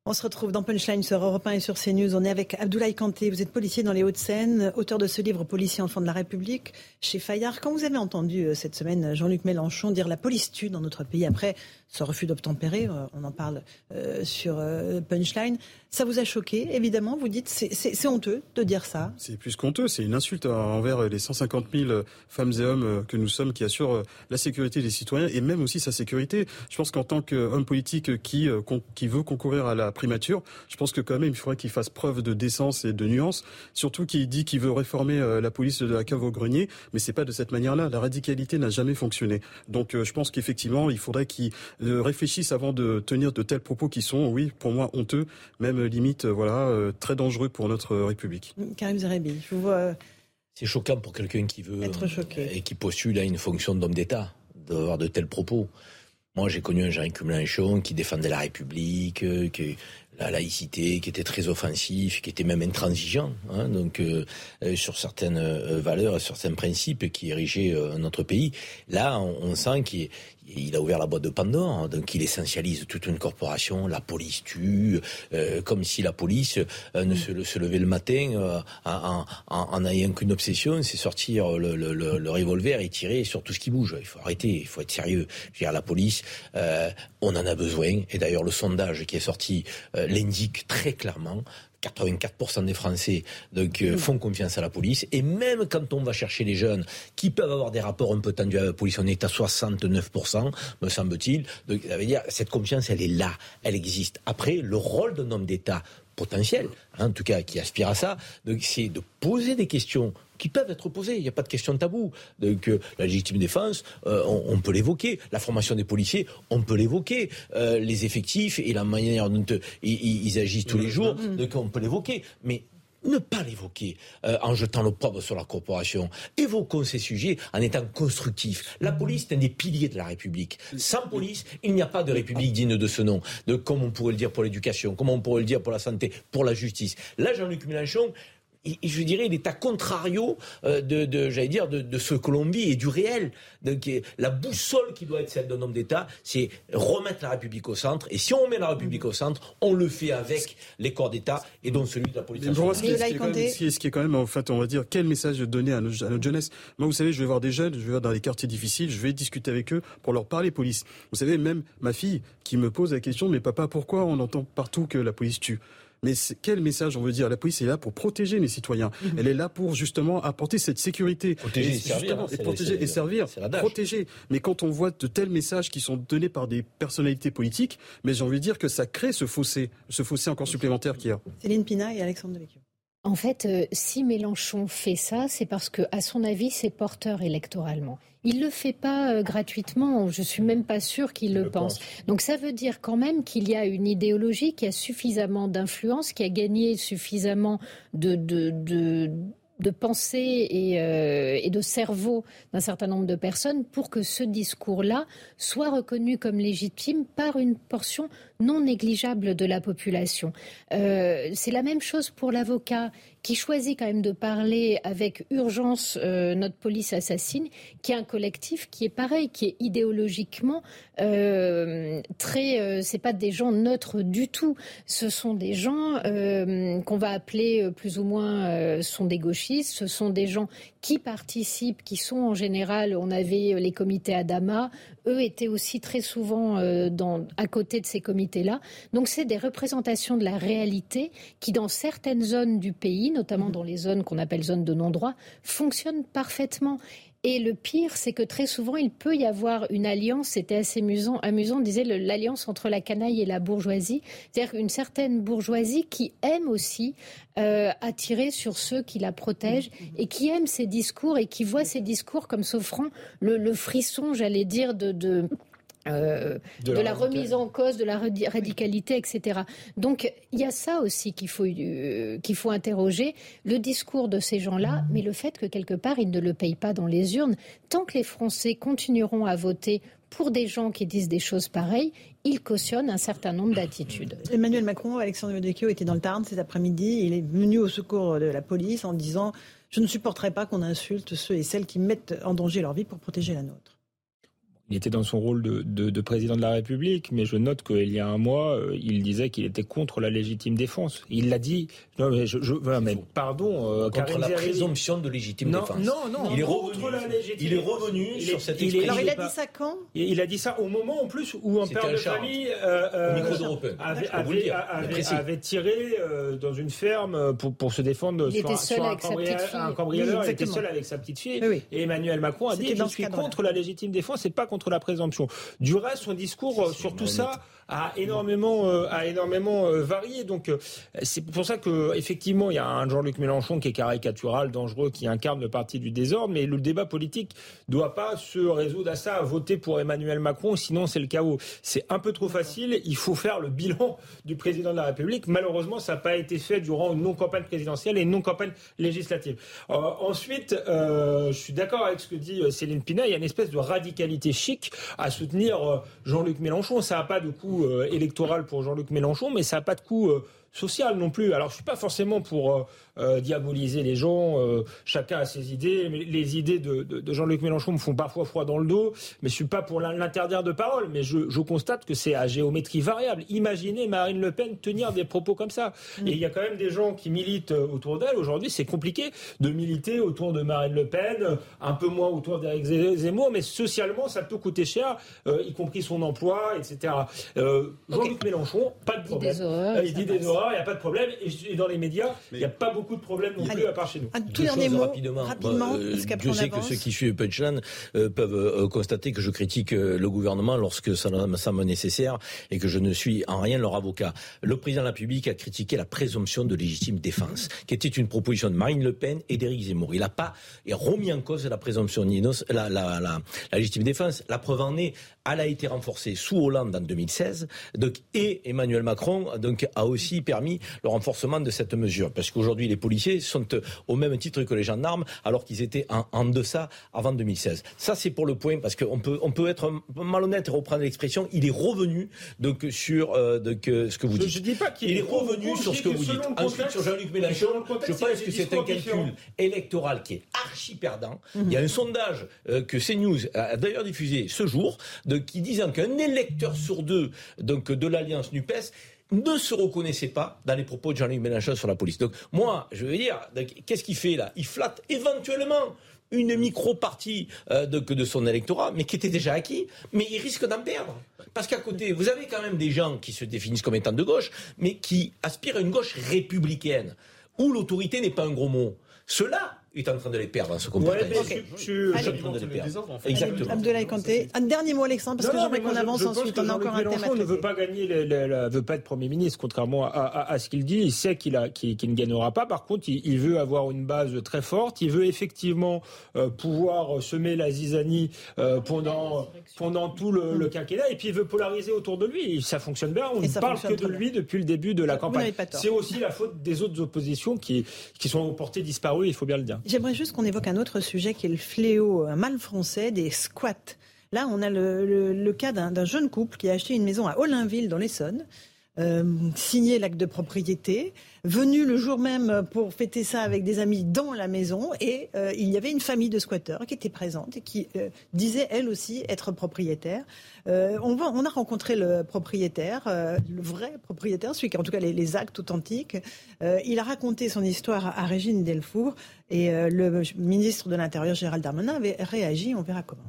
S1: On se retrouve dans Punchline sur Europe 1 et sur CNews. On est avec Abdoulaye Kanté. Vous êtes policier dans les Hauts-de-Seine, auteur de ce livre Policier enfant de la République chez Fayard. Quand vous avez entendu euh, cette semaine Jean-Luc Mélenchon dire la police tue dans notre pays après ce refus d'obtempérer, euh, on en parle euh, sur Punchline, ça vous a choqué, évidemment. Vous dites c'est honteux de dire ça.
S17: C'est plus qu'honteux, c'est une insulte envers les 150 000 femmes et hommes que nous sommes qui assurent la sécurité des citoyens et même aussi sa sécurité. Je pense qu'en tant qu'homme politique qui, qui veut concourir à la primature. Je pense que quand même, il faudrait qu'il fasse preuve de décence et de nuance. Surtout qu'il dit qu'il veut réformer euh, la police de la cave au grenier, mais c'est pas de cette manière-là. La radicalité n'a jamais fonctionné. Donc, euh, je pense qu'effectivement, il faudrait qu'il euh, réfléchisse avant de tenir de tels propos qui sont, oui, pour moi, honteux, même limite, voilà, très dangereux pour notre République.
S1: Karim Zerebi, je vous vois.
S3: C'est choquant pour quelqu'un qui veut
S1: être choqué
S3: et qui postule à une fonction d'homme d'État d'avoir de tels propos. Moi, j'ai connu un Jean-Luc Mélenchon qui défendait la République, euh, qui la laïcité, qui était très offensif, qui était même intransigeant, hein, donc euh, euh, sur certaines euh, valeurs, sur certains principes qui érigeaient notre pays. Là, on, sent qu'il il a ouvert la boîte de Pandore, hein, donc il essentialise toute une corporation, la police tue, euh, comme si la police euh, ne se, se, levait le matin euh, en, en, ayant qu'une obsession, c'est sortir le, le, le, revolver et tirer sur tout ce qui bouge. Il faut arrêter, il faut être sérieux. Je veux dire, la police, on en a besoin, et d'ailleurs le sondage qui est sorti l'indique très clairement. 84% des Français donc, euh, font confiance à la police. Et même quand on va chercher les jeunes qui peuvent avoir des rapports un peu tendus à la police, on est à 69%, me semble-t-il. Donc ça veut dire cette confiance, elle est là, elle existe. Après, le rôle d'un homme d'État potentiel, hein, en tout cas qui aspire à ça, c'est de poser des questions qui peuvent être posées. Il n'y a pas de question tabou. Donc euh, la légitime défense, euh, on, peut l'évoquer. La formation des policiers, on peut l'évoquer. Euh, les effectifs et la manière dont ils, agissent tous les jours, donc on peut l'évoquer. Mais ne pas l'évoquer en jetant l'opprobre sur la corporation. Évoquons ces sujets en étant constructifs. La police est un des piliers de la République. Sans police, il n'y a pas de République digne de ce nom. De, comme on pourrait le dire pour l'éducation, comme on pourrait le dire pour la santé, pour la justice. Là, Jean-Luc Mélenchon, je dirais, il est à contrario euh, de, j'allais dire, de, ce que l'on vit et du réel. Donc, la boussole qui doit être celle d'un homme d'État, c'est remettre la République au centre. Et si on met la République au centre, on le fait avec les corps d'État et donc celui de la police.
S17: ce, qui est ce, qui est quand même, en fait, on va dire, quel message donner à, notre, à notre jeunesse Moi, vous savez, je vais voir des jeunes, je vais voir dans des quartiers difficiles, je vais discuter avec eux pour leur parler police. Vous savez, même ma fille qui me pose la question, mais papa, pourquoi on entend partout que la police tue? Mais quel message on veut dire? La police est là pour protéger les citoyens. Mhm. Elle est là pour justement apporter cette sécurité.
S3: Protéger et, servir. Hein,
S17: et protéger et servir. Protéger. Mais quand on voit de tels messages qui sont donnés par des personnalités politiques, mais j'ai envie de dire que ça crée ce fossé, ce fossé encore supplémentaire qu'il y a.
S1: Céline Pina et Alexandre Devecchio.
S6: En fait, euh, si Mélenchon fait ça, c'est parce que, à son avis, c'est porteur électoralement. Il le fait pas euh, gratuitement. Je suis même pas sûr qu'il le, pense. Donc ça veut dire quand même qu'il y a une idéologie qui a suffisamment d'influence, qui a gagné suffisamment de, de, de de pensée et, euh, et, de cerveau d'un certain nombre de personnes pour que ce discours-là soit reconnu comme légitime par une portion non négligeable de la population. Euh, c'est la même chose pour l'avocat qui choisit quand même de parler avec urgence euh, notre police assassine, qui est un collectif qui est pareil, qui est idéologiquement euh, très. Euh, c'est pas des gens neutres du tout. Ce sont des gens qu'on va appeler plus ou moins sont des gauchistes. Ce sont des gens qui participent, qui sont en général. On avait les comités Adama. Eux étaient aussi très souvent dans, à côté de ces comités-là. Donc c'est des représentations de la réalité qui, dans certaines zones du pays, notamment dans les zones qu'on appelle zones de non-droit, fonctionnent parfaitement. Et le pire, c'est que très souvent, il peut y avoir une alliance, c'était assez amusant, amusant, on disait l'alliance entre la canaille et la bourgeoisie, c'est-à-dire une certaine bourgeoisie qui aime aussi euh, attirer sur ceux qui la protègent et qui aime ces discours et qui voit ces discours comme s'offrant le, le, frisson, j'allais dire, de, de euh, de, la, remise en cause, de la radicalité, etc. Donc il y a ça aussi qu'il faut, euh, qu'il faut interroger, le discours de ces gens-là, mais le fait que quelque part ils ne le payent pas dans les urnes. Tant que les Français continueront à voter pour des gens qui disent des choses pareilles, ils cautionnent un certain nombre d'attitudes.
S1: Emmanuel Macron, Alexandre Devecchio était dans le Tarn cet après-midi. Il est venu au secours de la police en disant Je ne supporterai pas qu'on insulte ceux et celles qui mettent en danger leur vie pour protéger la nôtre
S5: il était dans son rôle de, de, président de la République, mais je note qu'il y a un mois, euh, il disait qu'il était contre la légitime défense. Il l'a dit. Non, mais je, je mais pardon.
S3: Euh, contre la présomption de légitime défense.
S5: Non, non,
S3: il est revenu. Il est revenu sur cette expression.
S1: Alors il a dit ça quand?
S5: Il a dit ça au moment en plus où un père de famille euh, avait, avait, avait, tiré dans une ferme pour, pour se défendre
S6: il
S5: sur,
S6: sur
S5: un, cambrioleur. il était seul avec sa petite fille. Et Emmanuel Macron a dit je suis contre la légitime défense et pas contre la présomption. Du reste, son discours euh, sur tout ça a énormément, euh, a énormément euh, varié. Donc c'est pour ça que effectivement il y a un Jean-Luc Mélenchon qui est caricatural, dangereux, qui incarne le parti du désordre, mais le débat politique doit pas se résoudre à ça, à voter pour Emmanuel Macron, sinon c'est le chaos. C'est un peu trop facile. Il faut faire le bilan du président de la République. Malheureusement, ça n'a pas été fait durant une non-campagne présidentielle et une non-campagne législative. ensuite, je suis d'accord avec ce que dit Céline Pina. Il y a une espèce de radicalité chic à soutenir euh, Jean-Luc Mélenchon. Ça n'a pas de coup coût électoral pour Jean-Luc Mélenchon, mais ça n'a pas de coût social non plus. Alors je suis pas forcément pour euh, euh, diaboliser les gens. Euh, chacun a ses idées. Mais les idées de, de, de Jean-Luc Mélenchon me font parfois froid dans le dos. Mais je suis pas pour l'interdire de parole. Mais je, je constate que c'est à géométrie variable. Imaginez Marine Le Pen tenir des propos comme ça. Mm. Et il y a quand même des gens qui militent autour d'elle. Aujourd'hui, c'est compliqué de militer autour de Marine Le Pen, un peu moins autour d'Éric Zemmour. Mais socialement, ça peut coûter cher, y compris son emploi, etc. Jean-Luc Mélenchon, pas de problème. Il dit des horreurs il n'y a pas de problème. Et dans les médias, il n'y a pas beaucoup de problèmes non plus, à part chez nous.
S1: Un tout dernier mot, rapidement. rapidement
S3: euh, je sais que ceux qui suivent Punchline euh, peuvent euh, constater que je critique le gouvernement lorsque ça, ça me nécessaire et que je ne suis en rien leur avocat. Le président de la République a critiqué la présomption de légitime défense, qui était une proposition de Marine Le Pen et d'Éric Zemmour. Il n'a pas remis en cause la présomption, la, la, la, la légitime défense. La preuve en est, elle a été renforcée sous Hollande en 2016, donc, et Emmanuel Macron donc, a aussi permis le renforcement de cette mesure, parce qu'aujourd'hui les policiers sont au même titre que les gendarmes, alors qu'ils étaient en, en, deçà avant 2016. Ça c'est pour le point, parce qu'on peut, on peut être malhonnête et reprendre l'expression, il est revenu donc, sur euh, donc, ce que vous dites.
S5: Je, dis pas qu'il
S3: il est revenu sur ce que, vous dites. Ensuite, sur Jean-Luc Mélenchon, je pense que c'est un calcul électoral qui est archi perdant. Mhm. Il y a un sondage euh, que CNews a d'ailleurs diffusé ce jour, qui disant qu'un électeur sur deux donc, de l'alliance NUPES ne se reconnaissait pas dans les propos de Jean-Luc Mélenchon sur la police. Donc moi, je veux dire, qu'est-ce qu'il fait là? Il flatte éventuellement une micro-partie euh, de, de, son électorat, mais qui était déjà acquis, mais il risque d'en perdre. Parce qu'à côté, vous avez quand même des gens qui se définissent comme étant de gauche, mais qui aspirent à une gauche républicaine, où l'autorité n'est pas un gros mot. Cela est en train de les perdre, ce comportement. Ouais,
S5: okay. je, je, je, en train de les perdre.
S3: Exactement.
S1: Abdoulaye Kanté. Un dernier mot, Alexandre, parce non, que j'aimerais qu'on avance ensuite. On a encore un thème à
S5: ne veut pas gagner, ne veut pas être Premier ministre, contrairement à, à, à ce qu'il dit. Il sait qu'il qu qu ne gagnera pas. Par contre, il, il, veut avoir une base très forte. Il veut effectivement euh, pouvoir semer la zizanie euh, pendant, pendant tout le, le, quinquennat. Et puis, il veut polariser autour de lui. Ça fonctionne bien. On ne parle que de lui depuis le début de la campagne. C'est aussi la faute des autres oppositions qui, qui sont aux portées disparues, il faut bien le dire.
S1: J'aimerais juste qu'on évoque un autre sujet qui est le fléau, un mal français des squats. Là, on a le, cas d'un jeune couple qui a acheté une maison à Olinville, dans l'Essonne, euh, signé l'acte de propriété, venu le jour même pour fêter ça avec des amis dans la maison, et euh, il y avait une famille de squatteurs qui était présente et qui euh, disait elle aussi être propriétaire. On, a rencontré le propriétaire, le vrai propriétaire, celui qui a en tout cas les, les actes authentiques. Il a raconté son histoire à, à Régine Delfour, et le ministre de l'Intérieur Gérald Darmanin avait réagi. On verra comment.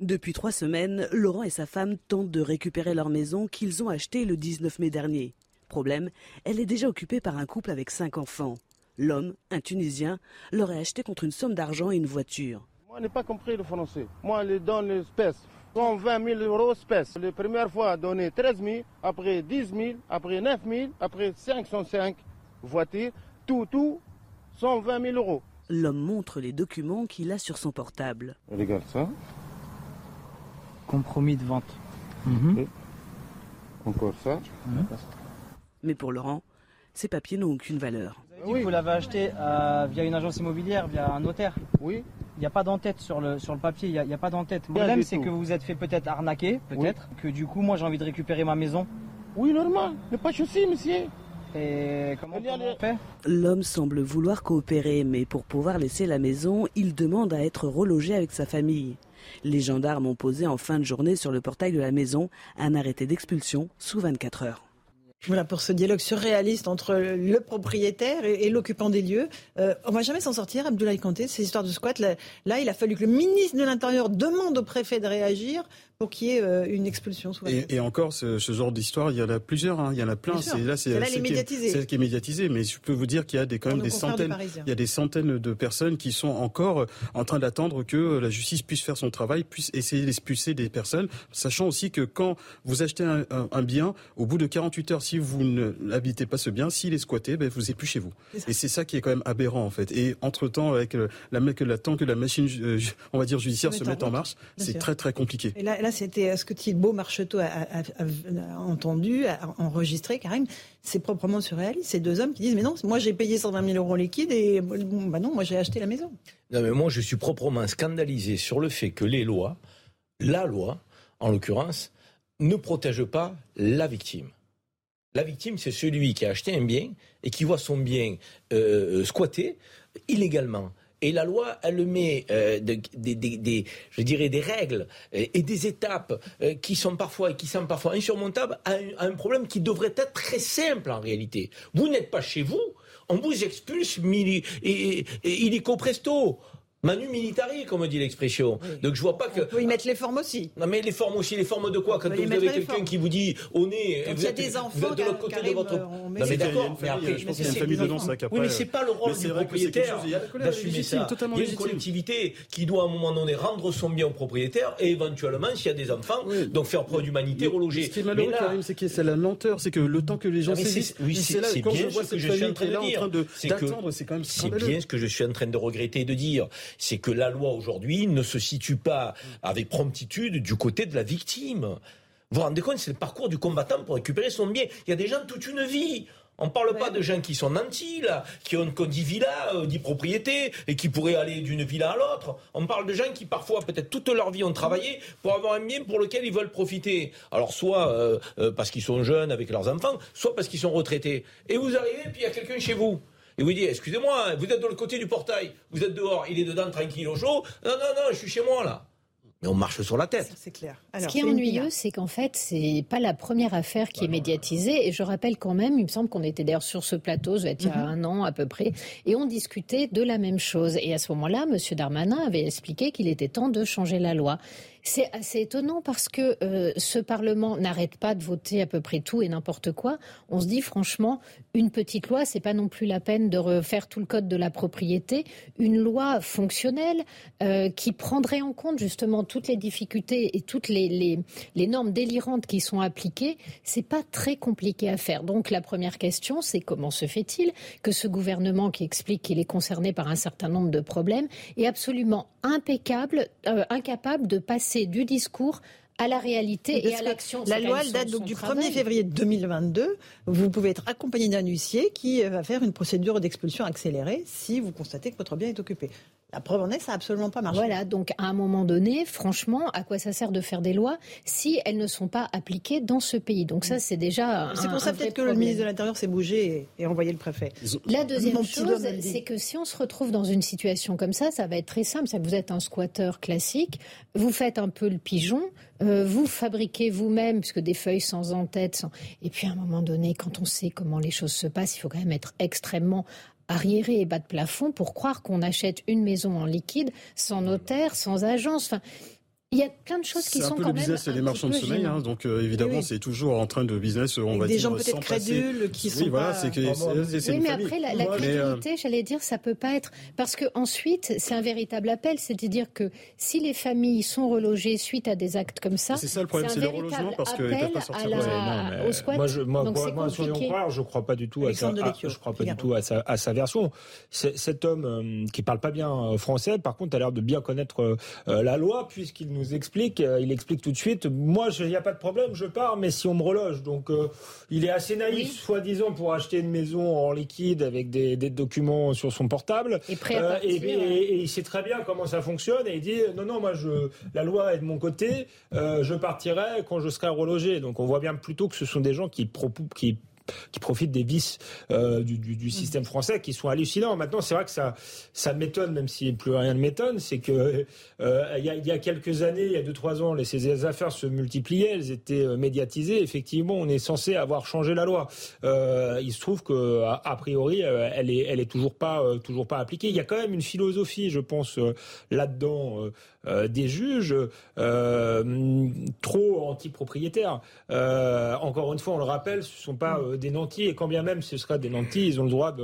S20: Depuis trois semaines, Laurent et sa femme tentent de récupérer leur maison qu'ils ont achetée le 19 mai dernier. Problème, elle est déjà occupée par un couple avec cinq enfants. L'homme, un Tunisien, l'aurait acheté contre une somme d'argent et une voiture.
S21: Moi, je n'ai pas compris le français. Moi, je donne l'espèce. 120 000 euros espèces. La première fois, donné 13 000, après 10 000, après 9 000, après 505 voitures. Tout, tout, 120 000 euros.
S20: L'homme montre les documents qu'il a sur son portable.
S21: Regarde ça
S22: compromis de vente.
S21: Mmh. Encore ça. Mmh.
S20: Mais pour Laurent, ces papiers n'ont aucune valeur.
S22: Vous, oui. vous l'avez acheté euh, via une agence immobilière, via un notaire
S21: Oui.
S22: Il n'y a pas d'entête sur le, sur le papier, il n'y a, a, pas d'entête. Le problème, c'est que vous vous êtes fait peut-être arnaquer, peut-être, oui. que du coup, moi, j'ai envie de récupérer ma maison.
S21: Oui, normal. Mais pas de souci, monsieur.
S22: Et comment, comment on fait?
S20: L'homme semble vouloir coopérer, mais pour pouvoir laisser la maison, il demande à être relogé avec sa famille. Les gendarmes ont posé en fin de journée sur le portail de la maison un arrêté d'expulsion sous 24 heures.
S1: Voilà pour ce dialogue surréaliste entre le propriétaire et, l'occupant des lieux. Euh, on va jamais s'en sortir, Abdoulaye Kanté, ces histoires de squat. Là, il a fallu que le ministre de l'Intérieur demande au préfet de réagir pour qu'il y ait euh, une expulsion.
S17: Et, et, encore, ce, ce genre d'histoire, il y en a plusieurs, hein, il y en a plein.
S1: C'est là, c'est celle
S17: qui, qui, est médiatisée. Mais je peux vous dire qu'il y a des, quand même des centaines, il y a des centaines de personnes qui sont encore en train d'attendre que la justice puisse faire son travail, puisse essayer d'expulser des personnes, sachant aussi que quand vous achetez un, un, un, bien, au bout de 48 heures, si vous n'habitez pas ce bien, s'il est squatté, ben, vous n'êtes plus chez vous. Et c'est ça qui est quand même aberrant en fait. Et entre temps, avec la, la, temps que la machine, euh, on va dire judiciaire, se mette en marche, c'est très très compliqué.
S1: Et là, là c'était ce que Thibault Marcheteau a, entendu, a enregistré, Karine. C'est proprement surréaliste. Ces deux hommes qui disent Mais non, moi j'ai payé 120 000 euros liquide et bah non, moi j'ai acheté la maison.
S3: Non, mais moi je suis proprement scandalisé sur le fait que les lois, la loi en l'occurrence, ne protège pas la victime. La victime, c'est celui qui a acheté un bien et qui voit son bien euh, squatté illégalement. Et la loi, elle met euh, des, je dirais, des règles et, des étapes euh, qui sont parfois et qui semblent parfois insurmontables à un, problème qui devrait être très simple en réalité. Vous n'êtes pas chez vous, on vous expulse illico presto. Manu militari, comme dit l'expression. Donc je vois pas que.
S1: On peut y mettre les formes aussi.
S3: Non mais les formes aussi, les formes de quoi Quand vous avez quelqu'un qui vous dit au nez,
S1: vous, êtes, des enfants
S3: de l'autre côté de votre.
S17: Non mais d'accord. Mais après, je pense qu'il y a une famille dedans, ça
S3: Oui, mais c'est pas le rôle du propriétaire d'assumer ça. Il y a une collectivité qui doit à un moment donné rendre son bien au propriétaire et éventuellement, s'il y a des enfants, donc faire preuve d'humanité, reloger.
S17: Ce qui est malheureux, Karim, c'est que c'est la lenteur, c'est que le temps que les gens saisissent.
S3: Oui, c'est là quand je vois cette famille qui est là en train d'attendre, c'est quand même C'est bien ce que je suis en train de regretter et de dire, c'est que la loi aujourd'hui ne se situe pas avec promptitude du côté de la victime. Vous vous rendez compte, c'est le parcours du combattant pour récupérer son bien. Il y a des gens toute une vie. On ne parle pas de gens qui sont nantis, là, qui ont, 10 villas, 10 euh, propriétés, et qui pourraient aller d'une villa à l'autre. On parle de gens qui, parfois, peut-être toute leur vie, ont travaillé pour avoir un bien pour lequel ils veulent profiter. Alors, soit euh, euh, parce qu'ils sont jeunes avec leurs enfants, soit parce qu'ils sont retraités. Et vous arrivez, puis il y a quelqu'un chez vous et vous dites, excusez-moi, vous êtes de l'autre côté du portail, vous êtes dehors, il est dedans tranquille au chaud. Non, non, non, je suis chez moi là. Mais on marche sur la tête.
S1: C'est clair.
S6: Ce qui est ennuyeux, c'est qu'en fait, c'est pas la première affaire qui est médiatisée. Et je rappelle quand même, il me semble qu'on était d'ailleurs sur ce plateau, il y a mhm. un an à peu près, et on discutait de la même chose. Et à ce moment-là, M. Darmanin avait expliqué qu'il était temps de changer la loi. C'est assez étonnant parce que euh, ce Parlement n'arrête pas de voter à peu près tout et n'importe quoi. On se dit franchement, une petite loi, c'est pas non plus la peine de refaire tout le code de la propriété. Une loi fonctionnelle euh, qui prendrait en compte justement toutes les difficultés et toutes les, normes délirantes qui sont appliquées, c'est pas très compliqué à faire. Donc la première question, c'est comment se fait-il que ce gouvernement qui explique qu'il est concerné par un certain nombre de problèmes est absolument impeccable, euh, incapable de passer du discours à la réalité et à l'action.
S1: La loi date donc du 1er février 2022. Vous pouvez être accompagné d'un huissier qui euh, va faire une procédure d'expulsion accélérée si vous constatez que votre bien est occupé. La preuve en est, ça n'a absolument pas marché.
S6: Voilà, donc à un moment donné, franchement, à quoi ça sert de faire des lois si elles ne sont pas appliquées dans ce pays? Donc ça, c'est déjà.
S1: C'est pour ça peut-être que le ministre de l'Intérieur s'est bougé et, envoyé le préfet.
S6: La deuxième chose, c'est que si on se retrouve dans une situation comme ça, ça va être très simple. Vous êtes un squatteur classique, vous faites un peu le pigeon, euh, vous fabriquez vous-même, puisque des feuilles sans en-tête. Sans... Et puis à un moment donné, quand on sait comment les choses se passent, il faut quand même être extrêmement arriéré et bas de plafond pour croire qu'on achète une maison en liquide sans notaire, sans agence. Enfin, il y a plein de choses qui sont quand même.
S17: C'est un peu le business c'est les marchands de sommeil, hein, donc euh, évidemment c'est toujours en train de business, on va
S1: des
S17: dire.
S1: Des gens peut-être crédules qui sont.
S17: Oui, voilà, c'est
S6: que. oui, mais après la, la crédulité, euh, j'allais dire, ça peut pas être parce que ensuite c'est un véritable appel, c'est-à-dire que si les familles sont relogées suite à des actes comme ça,
S17: c'est ça le problème, c'est le relogement parce qu'ils peuvent pas sortir.
S6: La... au squat. Moi, je, moi,
S5: donc moi, croire, je crois pas du tout à sa, je crois pas du tout à sa, à sa version. Cet homme euh, qui parle pas bien français, par contre, a l'air de bien connaître la loi puisqu'il nous explique il explique tout de suite, moi, il n'y a pas de problème, je pars, mais si on me reloge. Donc, euh, il est assez naïf, soi-disant, pour acheter une maison en liquide avec des, documents sur son portable.
S6: Et, euh,
S5: et, il sait très bien comment ça fonctionne. Et il dit, non, non, moi, je, la loi est de mon côté, euh, je partirai quand je serai relogé. Donc, on voit bien plutôt que ce sont des gens qui, qui qui profitent des vices euh, du, système français qui sont hallucinants. Maintenant, c'est vrai que ça, ça m'étonne, même si plus rien ne m'étonne, c'est que euh, il, y a, quelques années, il y a deux trois ans, ces affaires se multipliaient, elles étaient euh, médiatisées. Effectivement, on est censé avoir changé la loi. Il se trouve que a, a priori, elle est, elle est toujours pas, toujours pas appliquée. Il y a quand même une philosophie, je pense, là-dedans des juges euh, trop anti-propriétaires. Euh, encore une fois, on le rappelle, ce ne sont pas des nantis, et quand bien même ce sera des nantis, ils ont le droit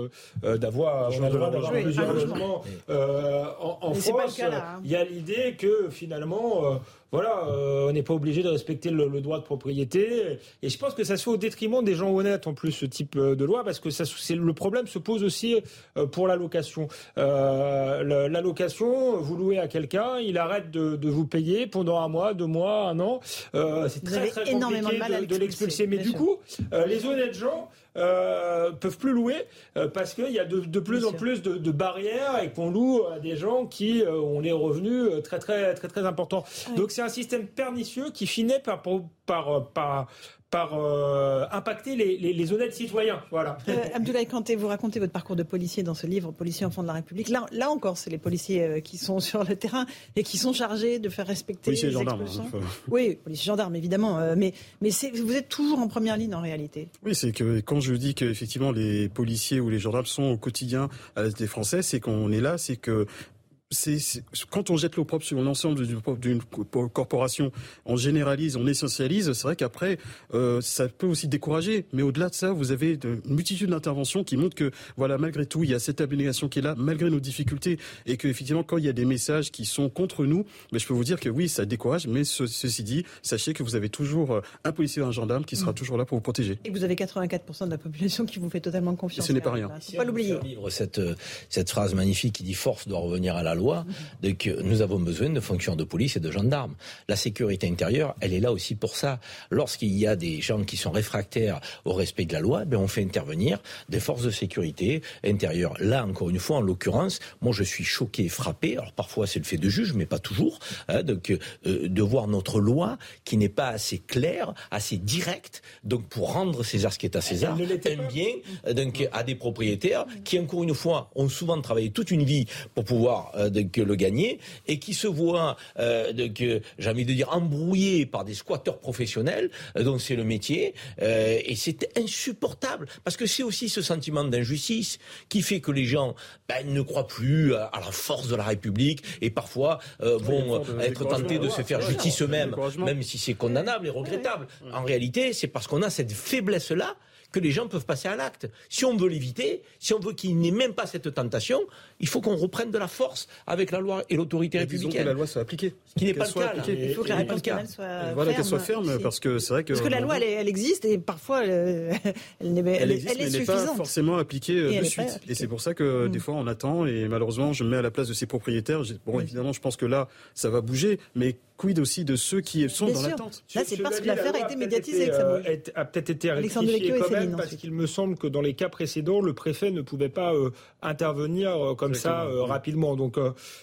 S5: d'avoir plusieurs logements en, en France. Hein. Il y a l'idée que finalement voilà, euh, on n'est pas obligé de respecter le, droit de propriété. Et je pense que ça se fait au détriment des gens honnêtes en plus ce type euh, de loi parce que ça, le problème se pose aussi euh, pour la location. Euh, la location, vous louez à quelqu'un, il arrête de, de, vous payer pendant un mois, deux mois, un an. c'est très très compliqué de, de l'expulser. Mais du coup, les honnêtes gens euh, peuvent plus louer euh, parce qu'il y a de, plus en plus de, barrières et qu'on loue à des gens qui euh, ont des revenus très très très très importants. Donc c'est un système pernicieux qui finit par par par par euh, impacter les, les, honnêtes citoyens. Voilà.
S1: Euh, Abdoulaye Kanté, vous racontez votre parcours de policier dans ce livre, Policier enfant de la République. Là, là encore, c'est les policiers euh, qui sont sur le terrain et qui sont chargés de faire respecter
S17: policiers
S1: les
S17: gendarmes.
S1: Hein, oui, policiers gendarmes, évidemment. mais mais vous êtes toujours en première ligne en réalité.
S17: Oui, c'est que quand je dis qu'effectivement les policiers ou les gendarmes sont au quotidien à l'Est des Français, c'est qu'on est là, c'est que c'est quand on jette l'opprobre sur l'ensemble d'une corporation, on généralise, on essentialise. C'est vrai qu'après, euh, ça peut aussi décourager. Mais au-delà de ça, vous avez une multitude d'interventions qui montrent que, voilà, malgré tout, il y a cette abnégation qui est là, malgré nos difficultés, et que effectivement, quand il y a des messages qui sont contre nous, mais je peux vous dire que oui, ça décourage. Mais ceci dit, sachez que vous avez toujours euh, un policier ou un gendarme qui sera mmh. toujours là pour vous protéger.
S1: Et vous avez 84% de la population qui vous fait totalement confiance.
S17: Et ce n'est pas rien.
S1: Faut pas l'oublier.
S3: Cette, euh, cette phrase magnifique qui dit force doit revenir à la loi, que nous avons besoin de fonctions de police et de gendarmes. La sécurité intérieure, elle est là aussi pour ça. Lorsqu'il y a des gens qui sont réfractaires au respect de la loi, ben on fait intervenir des forces de sécurité intérieure. Là, encore une fois, en l'occurrence, moi je suis choqué, frappé. Alors parfois c'est le fait de juge, mais pas toujours, hein, donc, euh, de voir notre loi qui n'est pas assez claire, assez directe, donc pour rendre César ce qui est à César, un bien euh, donc, à des propriétaires qui, encore une fois, ont souvent travaillé toute une vie pour pouvoir euh, donc, le gagner et qui se voit, euh, j'ai envie de dire, embrouillé par des squatteurs professionnels, euh, dont c'est le métier, euh, et c'est insupportable. Parce que c'est aussi ce sentiment d'injustice qui fait que les gens ben, ne croient plus à, la force de la République et parfois euh, vont être tentés de se faire justice eux-mêmes, même si c'est condamnable et regrettable. En réalité, c'est parce qu'on a cette faiblesse-là que les gens peuvent passer à l'acte. Si on veut l'éviter, si on veut qu'il n'ait même pas cette tentation, il faut qu'on reprenne de la force avec la loi et l'autorité républicaine.
S17: que la loi soit appliquée.
S3: Ce qui n'est pas le cas.
S1: Il faut que la réponse pénale soit
S17: voilà, qu'elle soit ferme, parce que c'est vrai que...
S1: Parce que la loi, elle, existe et parfois, elle, n'est
S17: elle, existe, elle n'est pas forcément appliquée euh, de suite. Et c'est pour ça que mm. des fois, on attend et malheureusement, je me mets à la place de ces propriétaires. Bon, mm. évidemment, je pense que là, ça va bouger, mais quid aussi de ceux qui sont dans l'attente?
S1: Là, c'est parce que l'affaire a été médiatisée bouge.
S5: A peut-être été rectifiée quand même, parce qu'il me semble que dans les cas précédents, le préfet ne pouvait pas euh, intervenir euh, comme ça euh, rapidement. Donc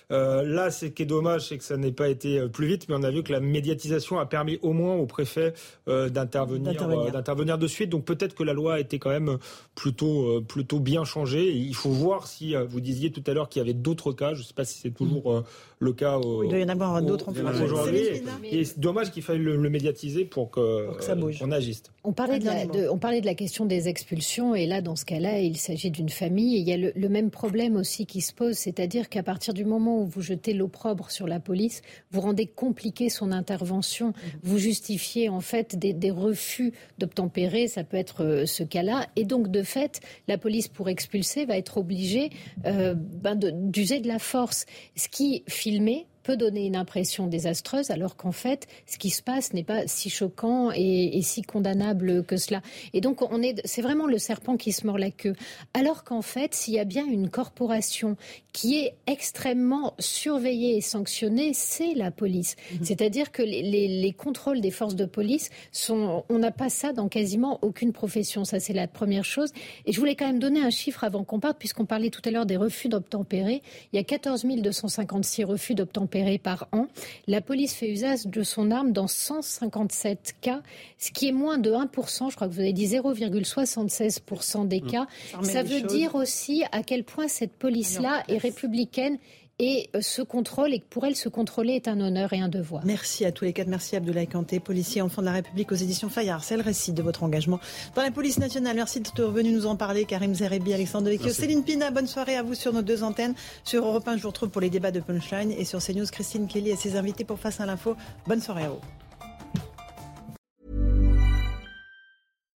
S5: là, ce qui est dommage, c'est que ça n'ait pas été plus vite, mais on a vu que la médiatisation a permis au moins au préfet d'intervenir, d'intervenir de suite. Donc peut-être que la loi a été quand même plutôt, plutôt bien changée. il faut voir si vous disiez tout à l'heure qu'il y avait d'autres cas. Je ne sais pas si c'est toujours le cas.
S1: il doit y en avoir d'autres
S5: Et c'est dommage qu'il faille le, médiatiser pour que,
S1: ça bouge.
S5: on agisse.
S6: On parlait, de la, on parlait de la question des expulsions et là, dans ce cas-là, il s'agit d'une famille. Et il y a le, même problème aussi qui se pose, c'est-à-dire qu'à partir du moment où vous jetez l'opprobre sur la police, vous rendez compliqué son intervention. Vous justifiez en fait des, refus d'obtempérer, ça peut être euh, ce cas-là. Et donc, de fait, la police, pour expulser, va être obligée euh, ben d'user de la force. Ce qui, filmé, peut donner une impression désastreuse, alors qu'en fait, ce qui se passe n'est pas si choquant et, si condamnable que cela. Et donc, on est, c'est vraiment le serpent qui se mord la queue. Alors qu'en fait, s'il y a bien une corporation qui est extrêmement surveillée et sanctionnée, c'est la police. Mhm. C'est-à-dire que les, contrôles des forces de police sont, on n'a pas ça dans quasiment aucune profession. Ça, c'est la première chose. Et je voulais quand même donner un chiffre avant qu'on parte, puisqu'on parlait tout à l'heure des refus d'obtempérer. Il y a 14 256 refus d'obtempérer par an. La police fait usage de son arme dans 157 cas, ce qui est moins de 1%, je crois que vous avez dit 0,76% des mmh. cas. Ça, veut dire aussi à quel point cette police-là est républicaine et euh, ce contrôle, et pour elle, se contrôler est un honneur et un devoir.
S1: Merci à tous les quatre. Merci Abdoulaye Kanté, policier enfant de la République aux éditions Fayard. C'est le récit de votre engagement dans la police nationale. Merci d'être venu nous en parler. Karim Zerebi, Alexandre Devecchio, Céline Pina. Bonne soirée à vous sur nos deux antennes. Sur Europe 1, je vous retrouve pour les débats de Punchline. Et sur CNews, Christine Kelly et ses invités pour Face à l'info. Bonne soirée à vous.